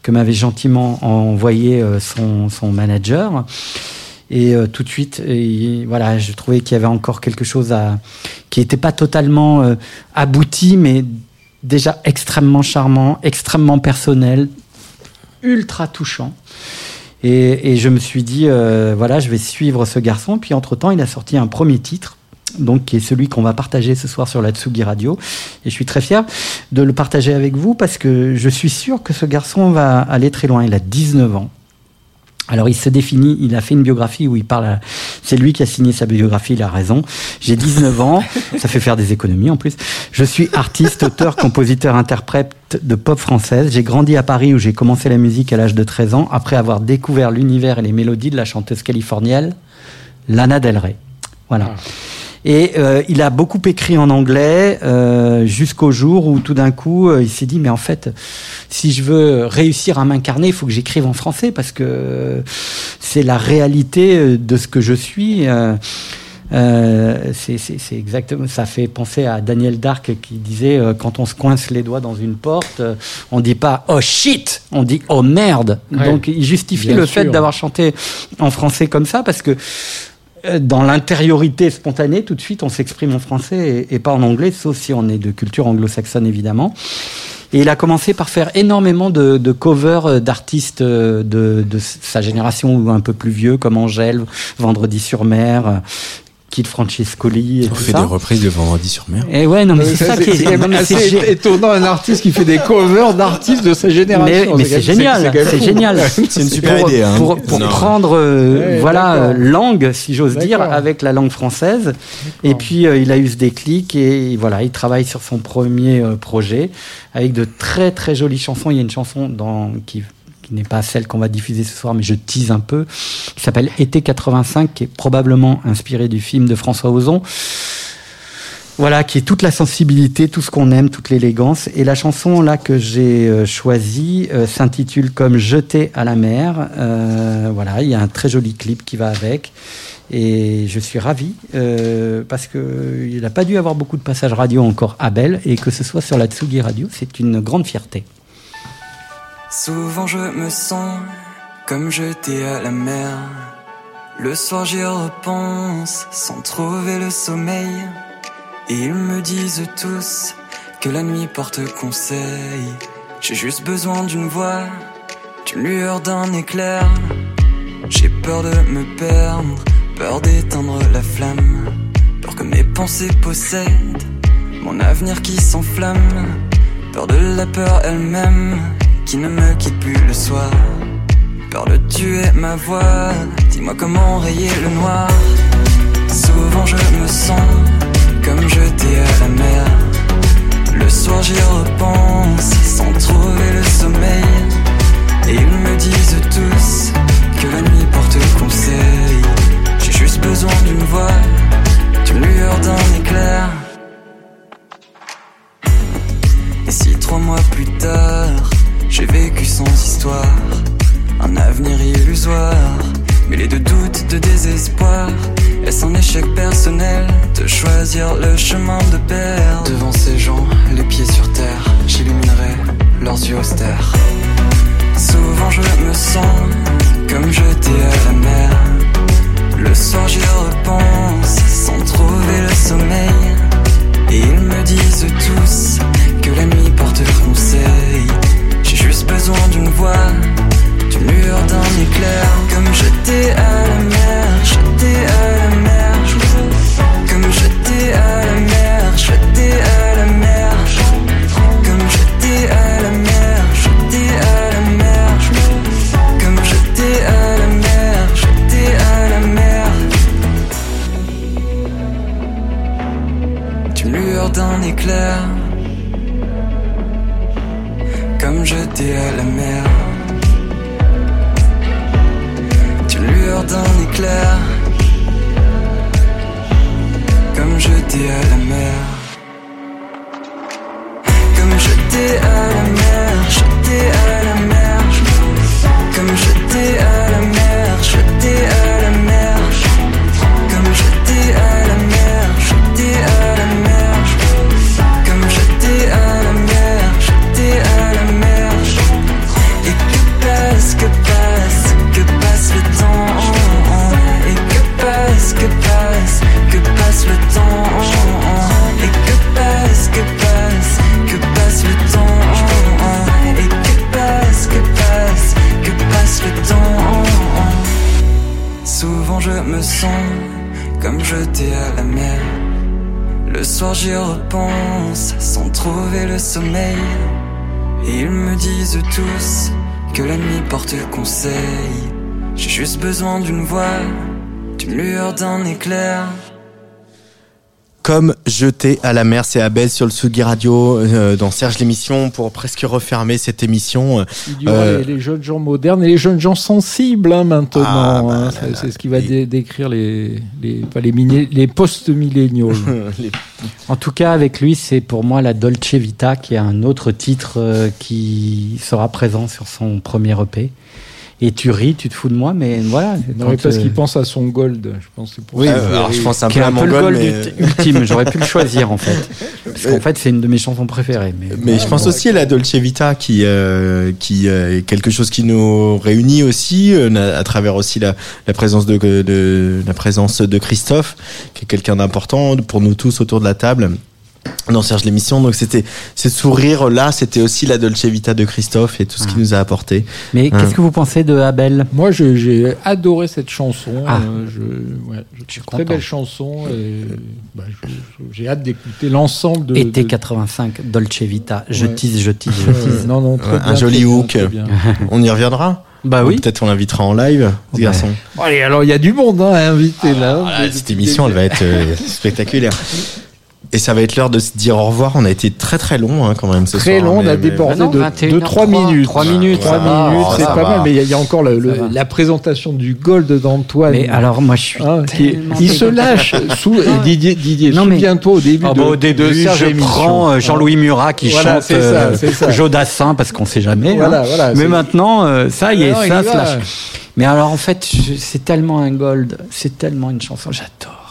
que m'avait gentiment envoyé son, son manager. Et tout de suite, voilà, je trouvais qu'il y avait encore quelque chose à, qui n'était pas totalement abouti, mais déjà extrêmement charmant, extrêmement personnel, ultra touchant. Et, je me suis dit, euh, voilà, je vais suivre ce garçon. Puis entre-temps, il a sorti un premier titre, donc qui est celui qu'on va partager ce soir sur la Tsugi Radio. Et je suis très fier de le partager avec vous parce que je suis sûr que ce garçon va aller très loin. Il a 19 ans. Alors il se définit, il a fait une biographie où il parle, à- c'est lui qui a signé sa biographie, il a raison. J'ai 19 ans, ça fait faire des économies en plus. Je suis artiste, auteur, compositeur, interprète de pop française. J'ai grandi à Paris où j'ai commencé la musique à l'âge de 13 ans, après avoir découvert l'univers et les mélodies de la chanteuse californienne Lana Del Rey. Voilà. Et euh, il a beaucoup écrit en anglais euh, jusqu'au jour où tout d'un coup euh, il s'est dit mais en fait si je veux réussir à m'incarner il faut que j'écrive en français parce que c'est la réalité euh, de ce que je suis. euh, euh, c'est c'est- c'est exactement ça fait penser à Daniel Dark qui disait quand on se coince les doigts dans une porte on dit pas oh shit on dit oh merde Ouais. donc il justifie le fait d'avoir chanté en français comme ça parce que dans l'intériorité spontanée, tout de suite, on s'exprime en français et, pas en anglais, sauf si on est de culture anglo-saxonne, évidemment. Et il a commencé par faire énormément de, de covers euh, d'artistes euh, de, sa génération ou un peu plus vieux, comme Angèle, Vendredi sur mer, euh, Kid Francescoli et On tout fait ça. des reprises de Vendredi sur mer. Et ouais, non, mais c'est ça qui est, assez gé- étonnant, un artiste qui fait des covers d'artistes de sa génération. Mais, mais c'est génial, c'est génial. C'est une super pour, idée, hein. Pour, prendre, euh, Ouais, voilà, euh, langue, si j'ose dire, avec la langue française. Et puis euh, il a eu ce déclic et voilà, il travaille sur son premier euh, projet avec de très très jolies chansons. Il y a une chanson dans, qui n'est pas celle qu'on va diffuser ce soir, mais je tease un peu, qui s'appelle Été 85, qui est probablement inspiré du film de François Ozon. Voilà, qui est toute la sensibilité, tout ce qu'on aime, toute l'élégance. Et la chanson là que j'ai euh, choisie euh, s'intitule comme Jeté à la mer. Euh, voilà, il y a un très joli clip qui va avec. Et je suis ravi parce que il n'a pas dû avoir beaucoup de passages radio encore à Belle et que ce soit sur la Tsugi Radio, c'est une grande fierté. Souvent je me sens comme jeté à la mer. Le soir j'y repense sans trouver le sommeil. Et ils me disent tous que la nuit porte conseil. J'ai juste besoin d'une voix, d'une lueur, d'un éclair. J'ai peur de me perdre, peur d'éteindre la flamme. Peur que mes pensées possèdent mon avenir qui s'enflamme. Peur de la peur elle-même qui ne me quitte plus le soir. Peur de tuer ma voix, dis-moi comment rayer le noir. Souvent je me sens comme jeté à la mer. Le soir j'y repense sans trouver le sommeil. Et ils me disent tous que la nuit porte conseil. J'ai juste besoin d'une voix, d'une lueur, d'un éclair. Et si trois mois plus tard, j'ai vécu sans histoire, un avenir illusoire, mêlé de doutes, de désespoir, est-ce un échec personnel de choisir le chemin de perdre Devant ces gens, les pieds sur terre, j'illuminerai leurs yeux austères. Souvent je me sens comme jeté à la mer. Le soir j'y repense sans trouver le sommeil. Et ils me disent tous que la nuit porte besoin d'une voix. Tu hurles d'un éclair. comme jeté à la mer, jeté à la mer. Comme jeté à la mer, jeté à la mer. Comme jeté à la mer, jeté à la mer. Comme jeté à la mer, jeté à la mer. Tu hurles d'un éclair. à la mer. Tu lures d'un éclair, comme jeté à la mer. Comme jeté à la mer, jeté à la mer, comme jeté à la mer, jeté à la mer. Comme jeté à la mer. Le soir j'y repense sans trouver le sommeil. Et ils me disent tous que la nuit porte conseil. J'ai juste besoin d'une voix, d'une lueur, d'un éclair. Comme jeté à la mer, c'est Abel sur le Sugi Radio euh, dans Serge l'émission pour presque refermer cette émission. Il y aura Euh, les, les jeunes gens modernes et les jeunes gens sensibles hein, maintenant. Ah, bah, hein. là, C'est- ce qui va dé- décrire les, les, pas les post-milléniaux. En tout cas, avec lui, c'est pour moi la Dolce Vita, qui est un autre titre euh, qui sera présent sur son premier EP. Et tu ris, tu te fous de moi, mais voilà. Non, mais parce euh, qu'il pense à son gold. Je pense que c'est pour Oui, ça. Euh, alors je pense un peu à un peu le Mongol, gold mais... ultime. J'aurais pu le choisir en fait, parce qu'en fait c'est une de mes chansons préférées. Mais, Mais je pense aussi à la Dolce Vita qui euh, qui euh, est quelque chose qui nous réunit aussi euh, à travers aussi la, la présence de, de la présence de Christophe qui est quelqu'un d'important pour nous tous autour de la table dans Serge l'émission donc c'était ce sourire là c'était aussi la Dolce Vita de Christophe et tout ce qu'il nous a apporté Mais Hein. qu'est-ce que vous pensez de Abel? Moi, je- j'ai adoré cette chanson. Ah. Euh, je, ouais, je- très content. belle chanson. Bah, j'ai hâte d'écouter l'ensemble de. Été de- 85, Dolce Vita. Je Ouais. tease, je tease, je Euh, tease. non, non, très Ouais, bien, un joli très bien, hook très bien. on y reviendra? Bah oui peut-être on l'invitera en live ce Ouais. garçon Bon, allez, alors il y a du monde hein, à inviter là. Voilà, cette émission, elle va être euh, spectaculaire. Et ça va être l'heure de se dire au revoir. On a été très très long hein, quand même ce Très soir. long, on a débordé Mais de, 21 de 3 3, minutes. 3 minutes, 3 ça va, minutes, ça c'est va. pas mal, mais il y, a- il y a encore le- le- la présentation du gold d'Antoine. Mais alors moi je suis Hein, qui tellement il se lâche. Sous, et Didier, Didier Non, mais- souviens-toi au début Ah de, bah, au début, de Serge je prends euh, Jean-Louis Murat qui Voilà, chante euh. Jodassin parce qu'on sait jamais. Voilà, hein. voilà, Mais maintenant, euh, ça y est, Ah ça y se lâche. Mais alors en fait, c'est tellement un gold, c'est tellement une chanson, j'adore.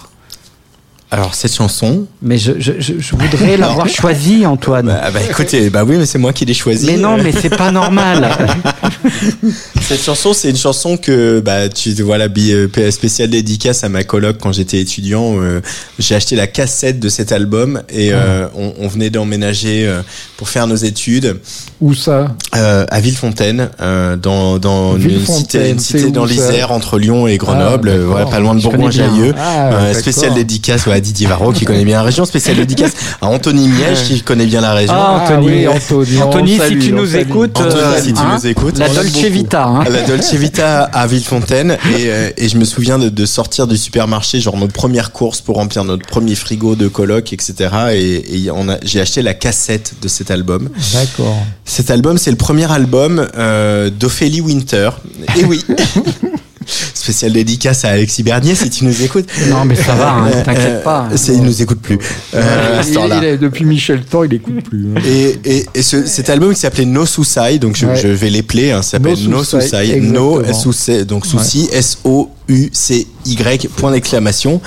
Alors cette chanson. Mais je, je, je, je voudrais l'avoir choisie, Antoine. Bah, bah, écoutez, bah oui, mais c'est moi qui l'ai choisi. mais non, mais c'est pas normal. Cette chanson, c'est une chanson que bah tu voilà bi- euh, spéciale dédicace à ma coloc quand j'étais étudiant. euh, J'ai acheté la cassette de cet album et euh, on, on venait d'emménager euh, pour faire nos études Où ça? Euh, à Villefontaine, euh, dans dans une cité, une dans l'Isère entre Lyon et Grenoble, Ah, euh, voilà d'accord. pas loin de. Bourgoin-Jallieu. Ah, Euh, d'accord. spécial dédicace ouais, Didier Varro qui connaît bien la région, spécial dédicace à Anthony Miège qui connaît bien la région. Ah, Anthony. oui, Anthony, Anthony, on si tu on nous salue. écoutes, Anthony, euh, si tu hein, nous écoutes. la Dolce. Vita. Hein. La Dolce Vita à Villefontaine et, euh, et je me souviens de, de sortir du supermarché genre nos premières courses pour remplir notre premier frigo de coloc etc et, et on a j'ai acheté la cassette de cet album D'accord. cet album c'est le premier album euh, d'Ophélie Winter et oui spécial dédicace à Alexis Bernier si tu nous écoutes Non, mais ça va, hein, Euh, t'inquiète euh, pas. c'est, il nous écoute plus euh, à ce Il- temps-là. il est- depuis Michel Thor, il écoute plus. hein. Et, et, et ce, cet album qui s'appelait No Suicide, donc je, Ouais. je vais l'épeler, hein, ça s'appelle No No Suicide, No. S-O-C, donc souci, S-O-U-C-Y, point d'exclamation.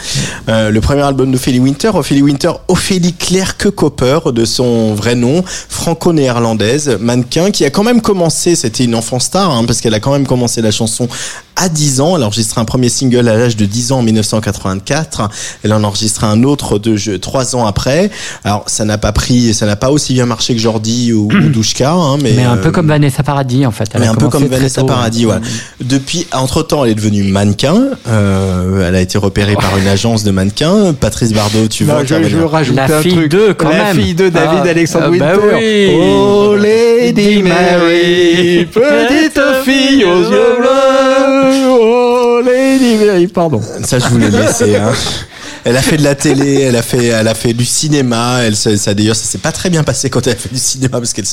Euh, le premier album d'Ophélie Winter, Ophélie Winter, Ophélie Claire Cooper, de son vrai nom, franco-néerlandaise, mannequin, qui a quand même commencé, c'était une enfant star, hein, parce qu'elle a quand même commencé la chanson à 10 ans. Elle a enregistré un premier single à l'âge de 10 ans en 1984. Elle en enregistré un autre de jeu 3 ans après. Alors, ça n'a pas pris, ça n'a pas aussi bien marché que Jordi ou, ou Douchka, hein, mais, Mais un euh, peu comme Vanessa Paradis, en fait. Elle mais a un peu comme Vanessa tôt, Paradis, voilà. Depuis, entre temps, elle est devenue mannequin. Euh, elle a été repérée par une agence de mannequins. Patrice Bardot, tu veux Non, je, je intervenir veux rajouter La un fille truc. de, quand la même. fille de David Ah, Alexandre ah, bah Winter. oui. Oh Lady Mary, petite fille aux yeux bleus. Oh Lady Mary, pardon. Ça, je voulais laisser. Hein. Elle a fait de la télé, elle a fait, elle a fait du cinéma. Elle, ça d'ailleurs, ça s'est pas très bien passé quand elle a fait du cinéma parce qu'elle,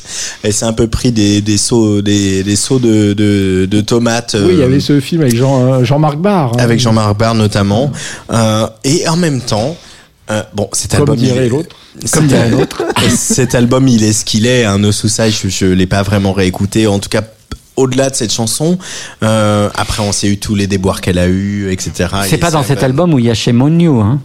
elle s'est un peu pris des, des sauts, des, des sauts de, de, de tomates. Oui, il y euh, avait ce film avec Jean, euh, Jean-Marc Barr. hein. avec Jean-Marc Barr notamment. Euh, et en même temps, Euh, bon, cet Comme album, dirait il est- l'autre. Comme dirait l'autre. cet album, il est ce qu'il est. Un No Suicide, je, je l'ai pas vraiment réécouté. En tout cas, au-delà de cette chanson, euh, après, on sait eu tous les déboires qu'elle a eu, etc. C'est Et pas dans cet album où il y a chez New, hein?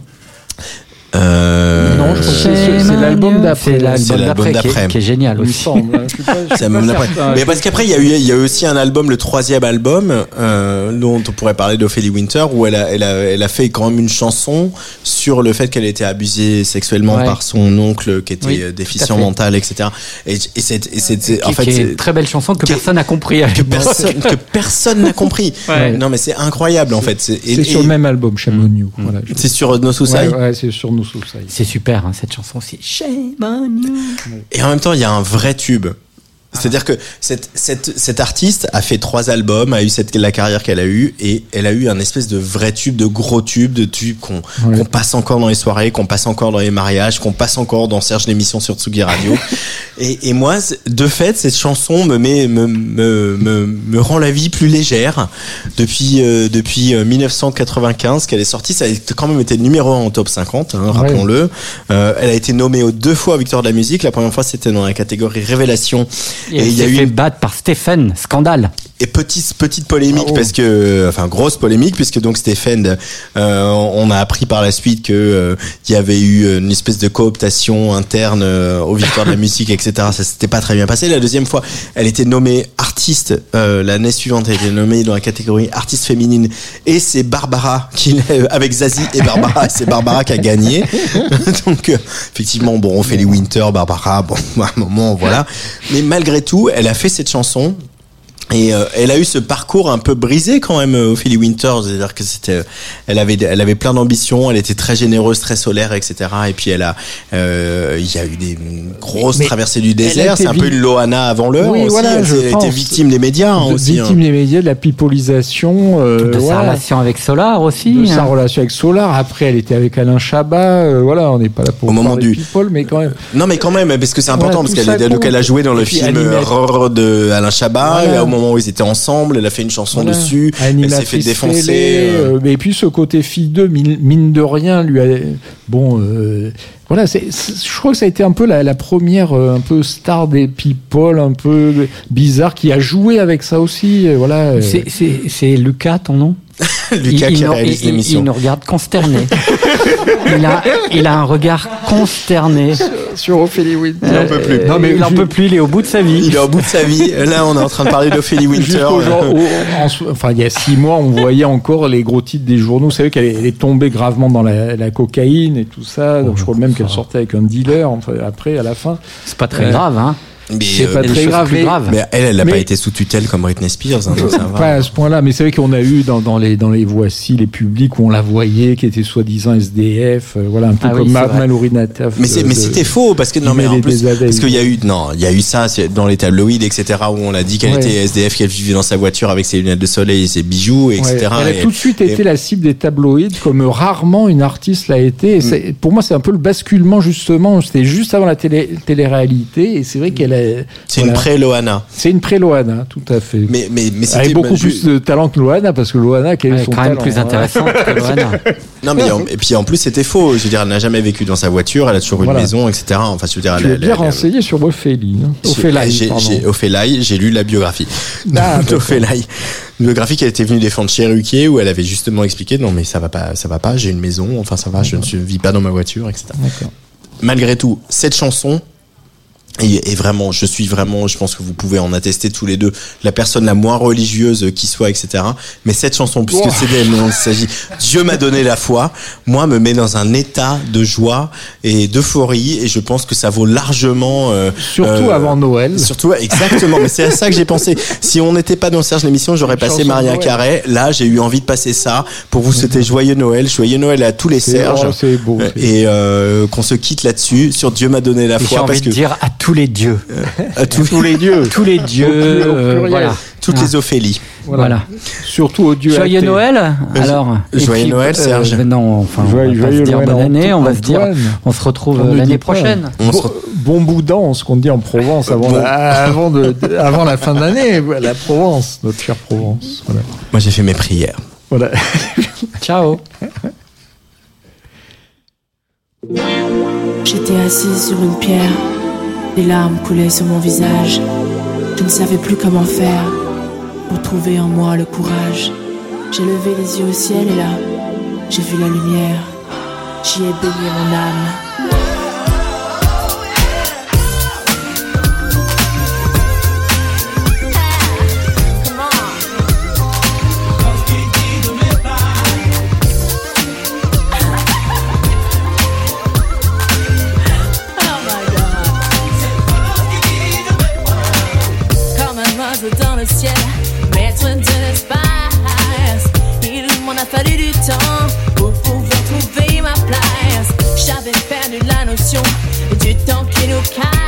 Euh, Non, je crois que c'est- c'est l'album d'après. C'est l'album l'album d'après qui, est- génial aussi. C'est certain. Mais parce qu'après il y a eu il y a eu aussi un album le troisième album euh, dont on pourrait parler d'Ophélie Winter où elle a elle a elle a fait quand même une chanson sur le fait qu'elle était abusée sexuellement Ouais. par son oncle qui était Oui, euh, déficient mental etc et et c'est et c'est en fait c'est- une très belle chanson que personne n'a compris. à que l'époque. personne que personne n'a compris Ouais. non mais c'est incroyable en fait c'est et- sur le même album, Shame on You. Voilà. c'est sur No Suicide Ouais, ouais, c'est sur C'est super, hein, cette chanson. C'est Shame on you. Et en même temps, il y a un vrai tube. C'est-à-dire que cette, cette, cette artiste a fait trois albums, a eu cette, la carrière qu'elle a eue, et elle a eu un espèce de vrai tube, de gros tube, de tube qu'on Ouais. qu'on passe encore dans les soirées, qu'on passe encore dans les mariages, qu'on passe encore dans Serge l'émission sur Tsugi Radio. et, et moi, de fait, cette chanson me met, me, me, me, me rend la vie plus légère depuis, euh, depuis euh, 1995 qu'elle est sortie. Ça a quand même été numéro 1 en top 50, hein, rappelons-le. Euh, elle a été nommée aux deux fois Victoire de la musique. La première fois, c'était dans la catégorie Révélation. Et, il y a eu fait une battre par Stephen. Scandale. Et petite petite polémique Ah, oh. parce que enfin grosse polémique puisque donc Stéphane euh, on a appris par la suite que euh, il y avait eu une espèce de cooptation interne euh, aux victoires de la musique etc ça s'était pas très bien passé. La deuxième fois elle était nommée artiste euh, l'année suivante elle était nommée dans la catégorie artiste féminine. Et c'est Barbara qui l'a- avec Zazie et Barbara. C'est Barbara qui a gagné. Donc euh, effectivement bon on fait les Winter Barbara bon à un moment voilà. Mais malgré tout elle a fait cette chanson et euh, elle a eu ce parcours un peu brisé quand même, euh, Ophélie Winter. C'est-à-dire que c'était, euh, elle avait, elle avait plein d'ambitions, elle était très généreuse, très solaire, etc. Et puis elle a, euh, il y a eu des grosses Mais traversées du désert. C'est un peu une Loana avant l'heure Oui, aussi. voilà, elle je elle était victime des médias hein, aussi. hein. Victime des médias, de la pipolisation. euh, De sa relation avec Solar aussi. de sa hein. relation avec Solar. Après, elle était avec Alain Chabat. euh, voilà, on n'est pas là pour Au moment du- people, mais quand même. Non mais quand même parce que c'est important parce qu'elle donc elle a joué dans le film Rrr de Alain Chabat Voilà. et au moment où ils étaient ensemble elle a fait une chanson Voilà. dessus elle s'est fait défoncer euh. euh, mais puis ce côté fille 2, mine, de rien, lui a. Bon, euh, voilà, je crois que ça a été un peu la, la première euh, un peu star des people, un peu bizarre, qui a joué avec ça aussi. euh, Voilà. euh. C'est Lucas, ton nom? Lucas il, qui nous- réalise il- l'émission il nous regarde consterné. il, a, il a un regard consterné. Sur Ophélie Winter. Il en peut plus. Non, mais il en ju- peut plus, il est au bout de sa vie. il est au bout de sa vie là on est en train de parler d'Ophélie Winter en enfin, il y a six mois, on voyait encore les gros titres des journaux. Vous savez qu'elle est, tombée gravement dans la, la cocaïne et tout ça. Donc, je crois même qu'elle sortait avec un dealer. Enfin, après, à la fin. C'est pas très Euh, grave, hein. Mais, C'est euh, pas très grave. mais- graves. Mais elle, elle n'a pas été sous tutelle comme Britney Spears, hein, donc ça Pas à ce point-là, mais c'est vrai qu'on a eu dans, dans les dans les voici les publics où on la voyait qui était soi-disant SDF, euh, voilà un peu Ah oui, comme vrai. Mallory Nataf. Mais de- c'était faux parce que non mais en plus parce qu'il y a eu non il y a eu ça dans les tabloïds etc où on a dit qu'elle Ouais. était SDF qu'elle vivait dans sa voiture avec ses lunettes de soleil et ses bijoux etc. Ouais, elle a Et- tout de suite et- été la cible des tabloïds, comme rarement une artiste l'a été. Et Mm. Pour moi, c'est un peu le basculement, justement. C'était juste avant la télé- télé-réalité. Et c'est vrai qu'elle est. c'est une pré-Loana. C'est une pré-Loana, tout à fait. Mais mais mais Avec beaucoup bah, plus de talent que Loana, parce que Loana, quel est son quand même plus hein. intéressante que Loana. non mais en- et puis en plus c'était faux je veux dire elle n'a jamais vécu dans sa voiture elle a toujours Voilà. une maison etc. Enfin je veux dire Tu elle- es bien elle- renseigné sur Ophélie. Hein. J'ai- Ophélie, j'ai- lu la biographie Ah, d'Ophélie. Une biographie qu'elle était venue défendre chez Ruquier où elle avait justement expliqué non mais ça va pas, ça va pas, j'ai une maison, enfin ça va, je ne vis pas dans ma voiture, etc. D'accord. Malgré tout, cette chanson est vraiment, je suis vraiment, je pense que vous pouvez en attester tous les deux, la personne la moins religieuse qui soit, etc. Mais cette chanson, puisque Oh. c'est d'elle dont il s'agit, Dieu m'a donné la foi, moi me met dans un état de joie et d'euphorie et je pense que ça vaut largement. euh, Surtout euh, avant Noël. Surtout, exactement. mais c'est à ça que j'ai pensé. Si on n'était pas dans Serge l'émission, j'aurais passé Maria. Carré. Là, j'ai eu envie de passer ça pour vous souhaiter joyeux Noël, joyeux Noël à tous les Serges. oh, c'est beau, c'est- Et euh, qu'on se quitte là-dessus sur Dieu m'a donné la Et J'ai foi envie parce de que dire à tous tous les euh, dieux. tous, les dieux. Tous les dieux. Voilà. Toutes les Ophélies. Voilà. Surtout aux dieux. Joyeux. Noël. Alors. Joyeux Noël, euh, Serge. Euh, non, enfin, joyeux, on va se dire Noël bonne année. On va se dire, on se retrouve euh, l'année prochaine. On se... Bon ce qu'on dit en Provence avant, avant, de, avant la fin de l'année. La Provence, notre chère Provence. Moi, j'ai fait mes prières. Voilà. Ciao. J'étais assise sur une pierre. Des larmes coulaient sur mon visage. Je ne savais plus comment faire pour trouver en moi le courage. J'ai levé les yeux au ciel et là, j'ai vu la lumière. J'y ai baigné mon âme. m'a fallu du temps pour pouvoir trouver ma place. J'avais perdu la notion du temps qui nous cache.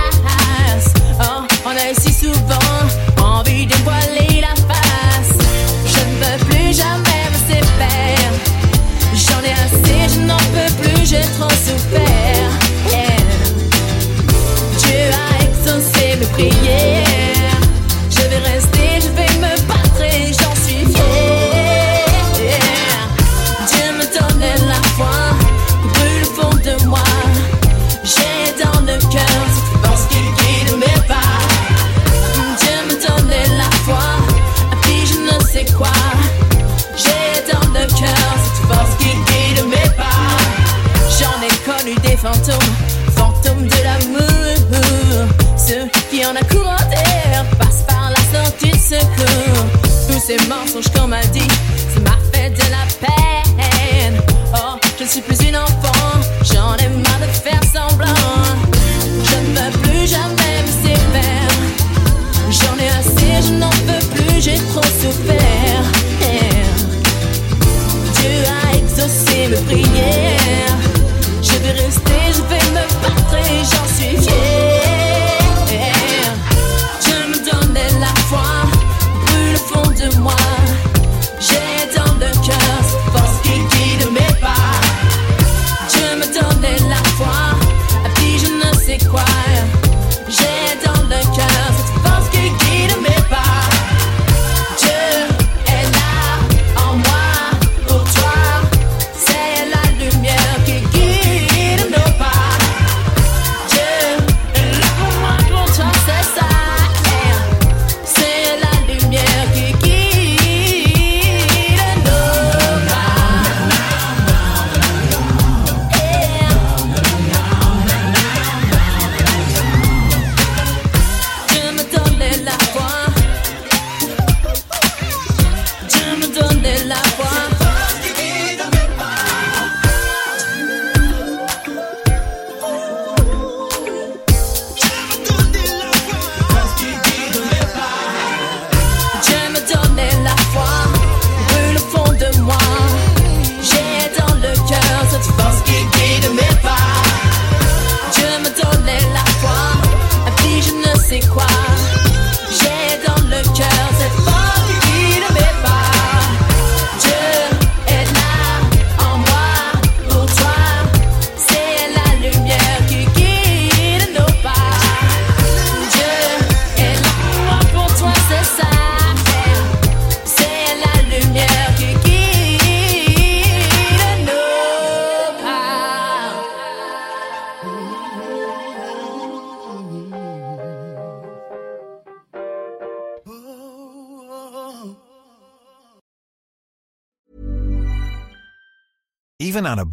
songe comme a dit.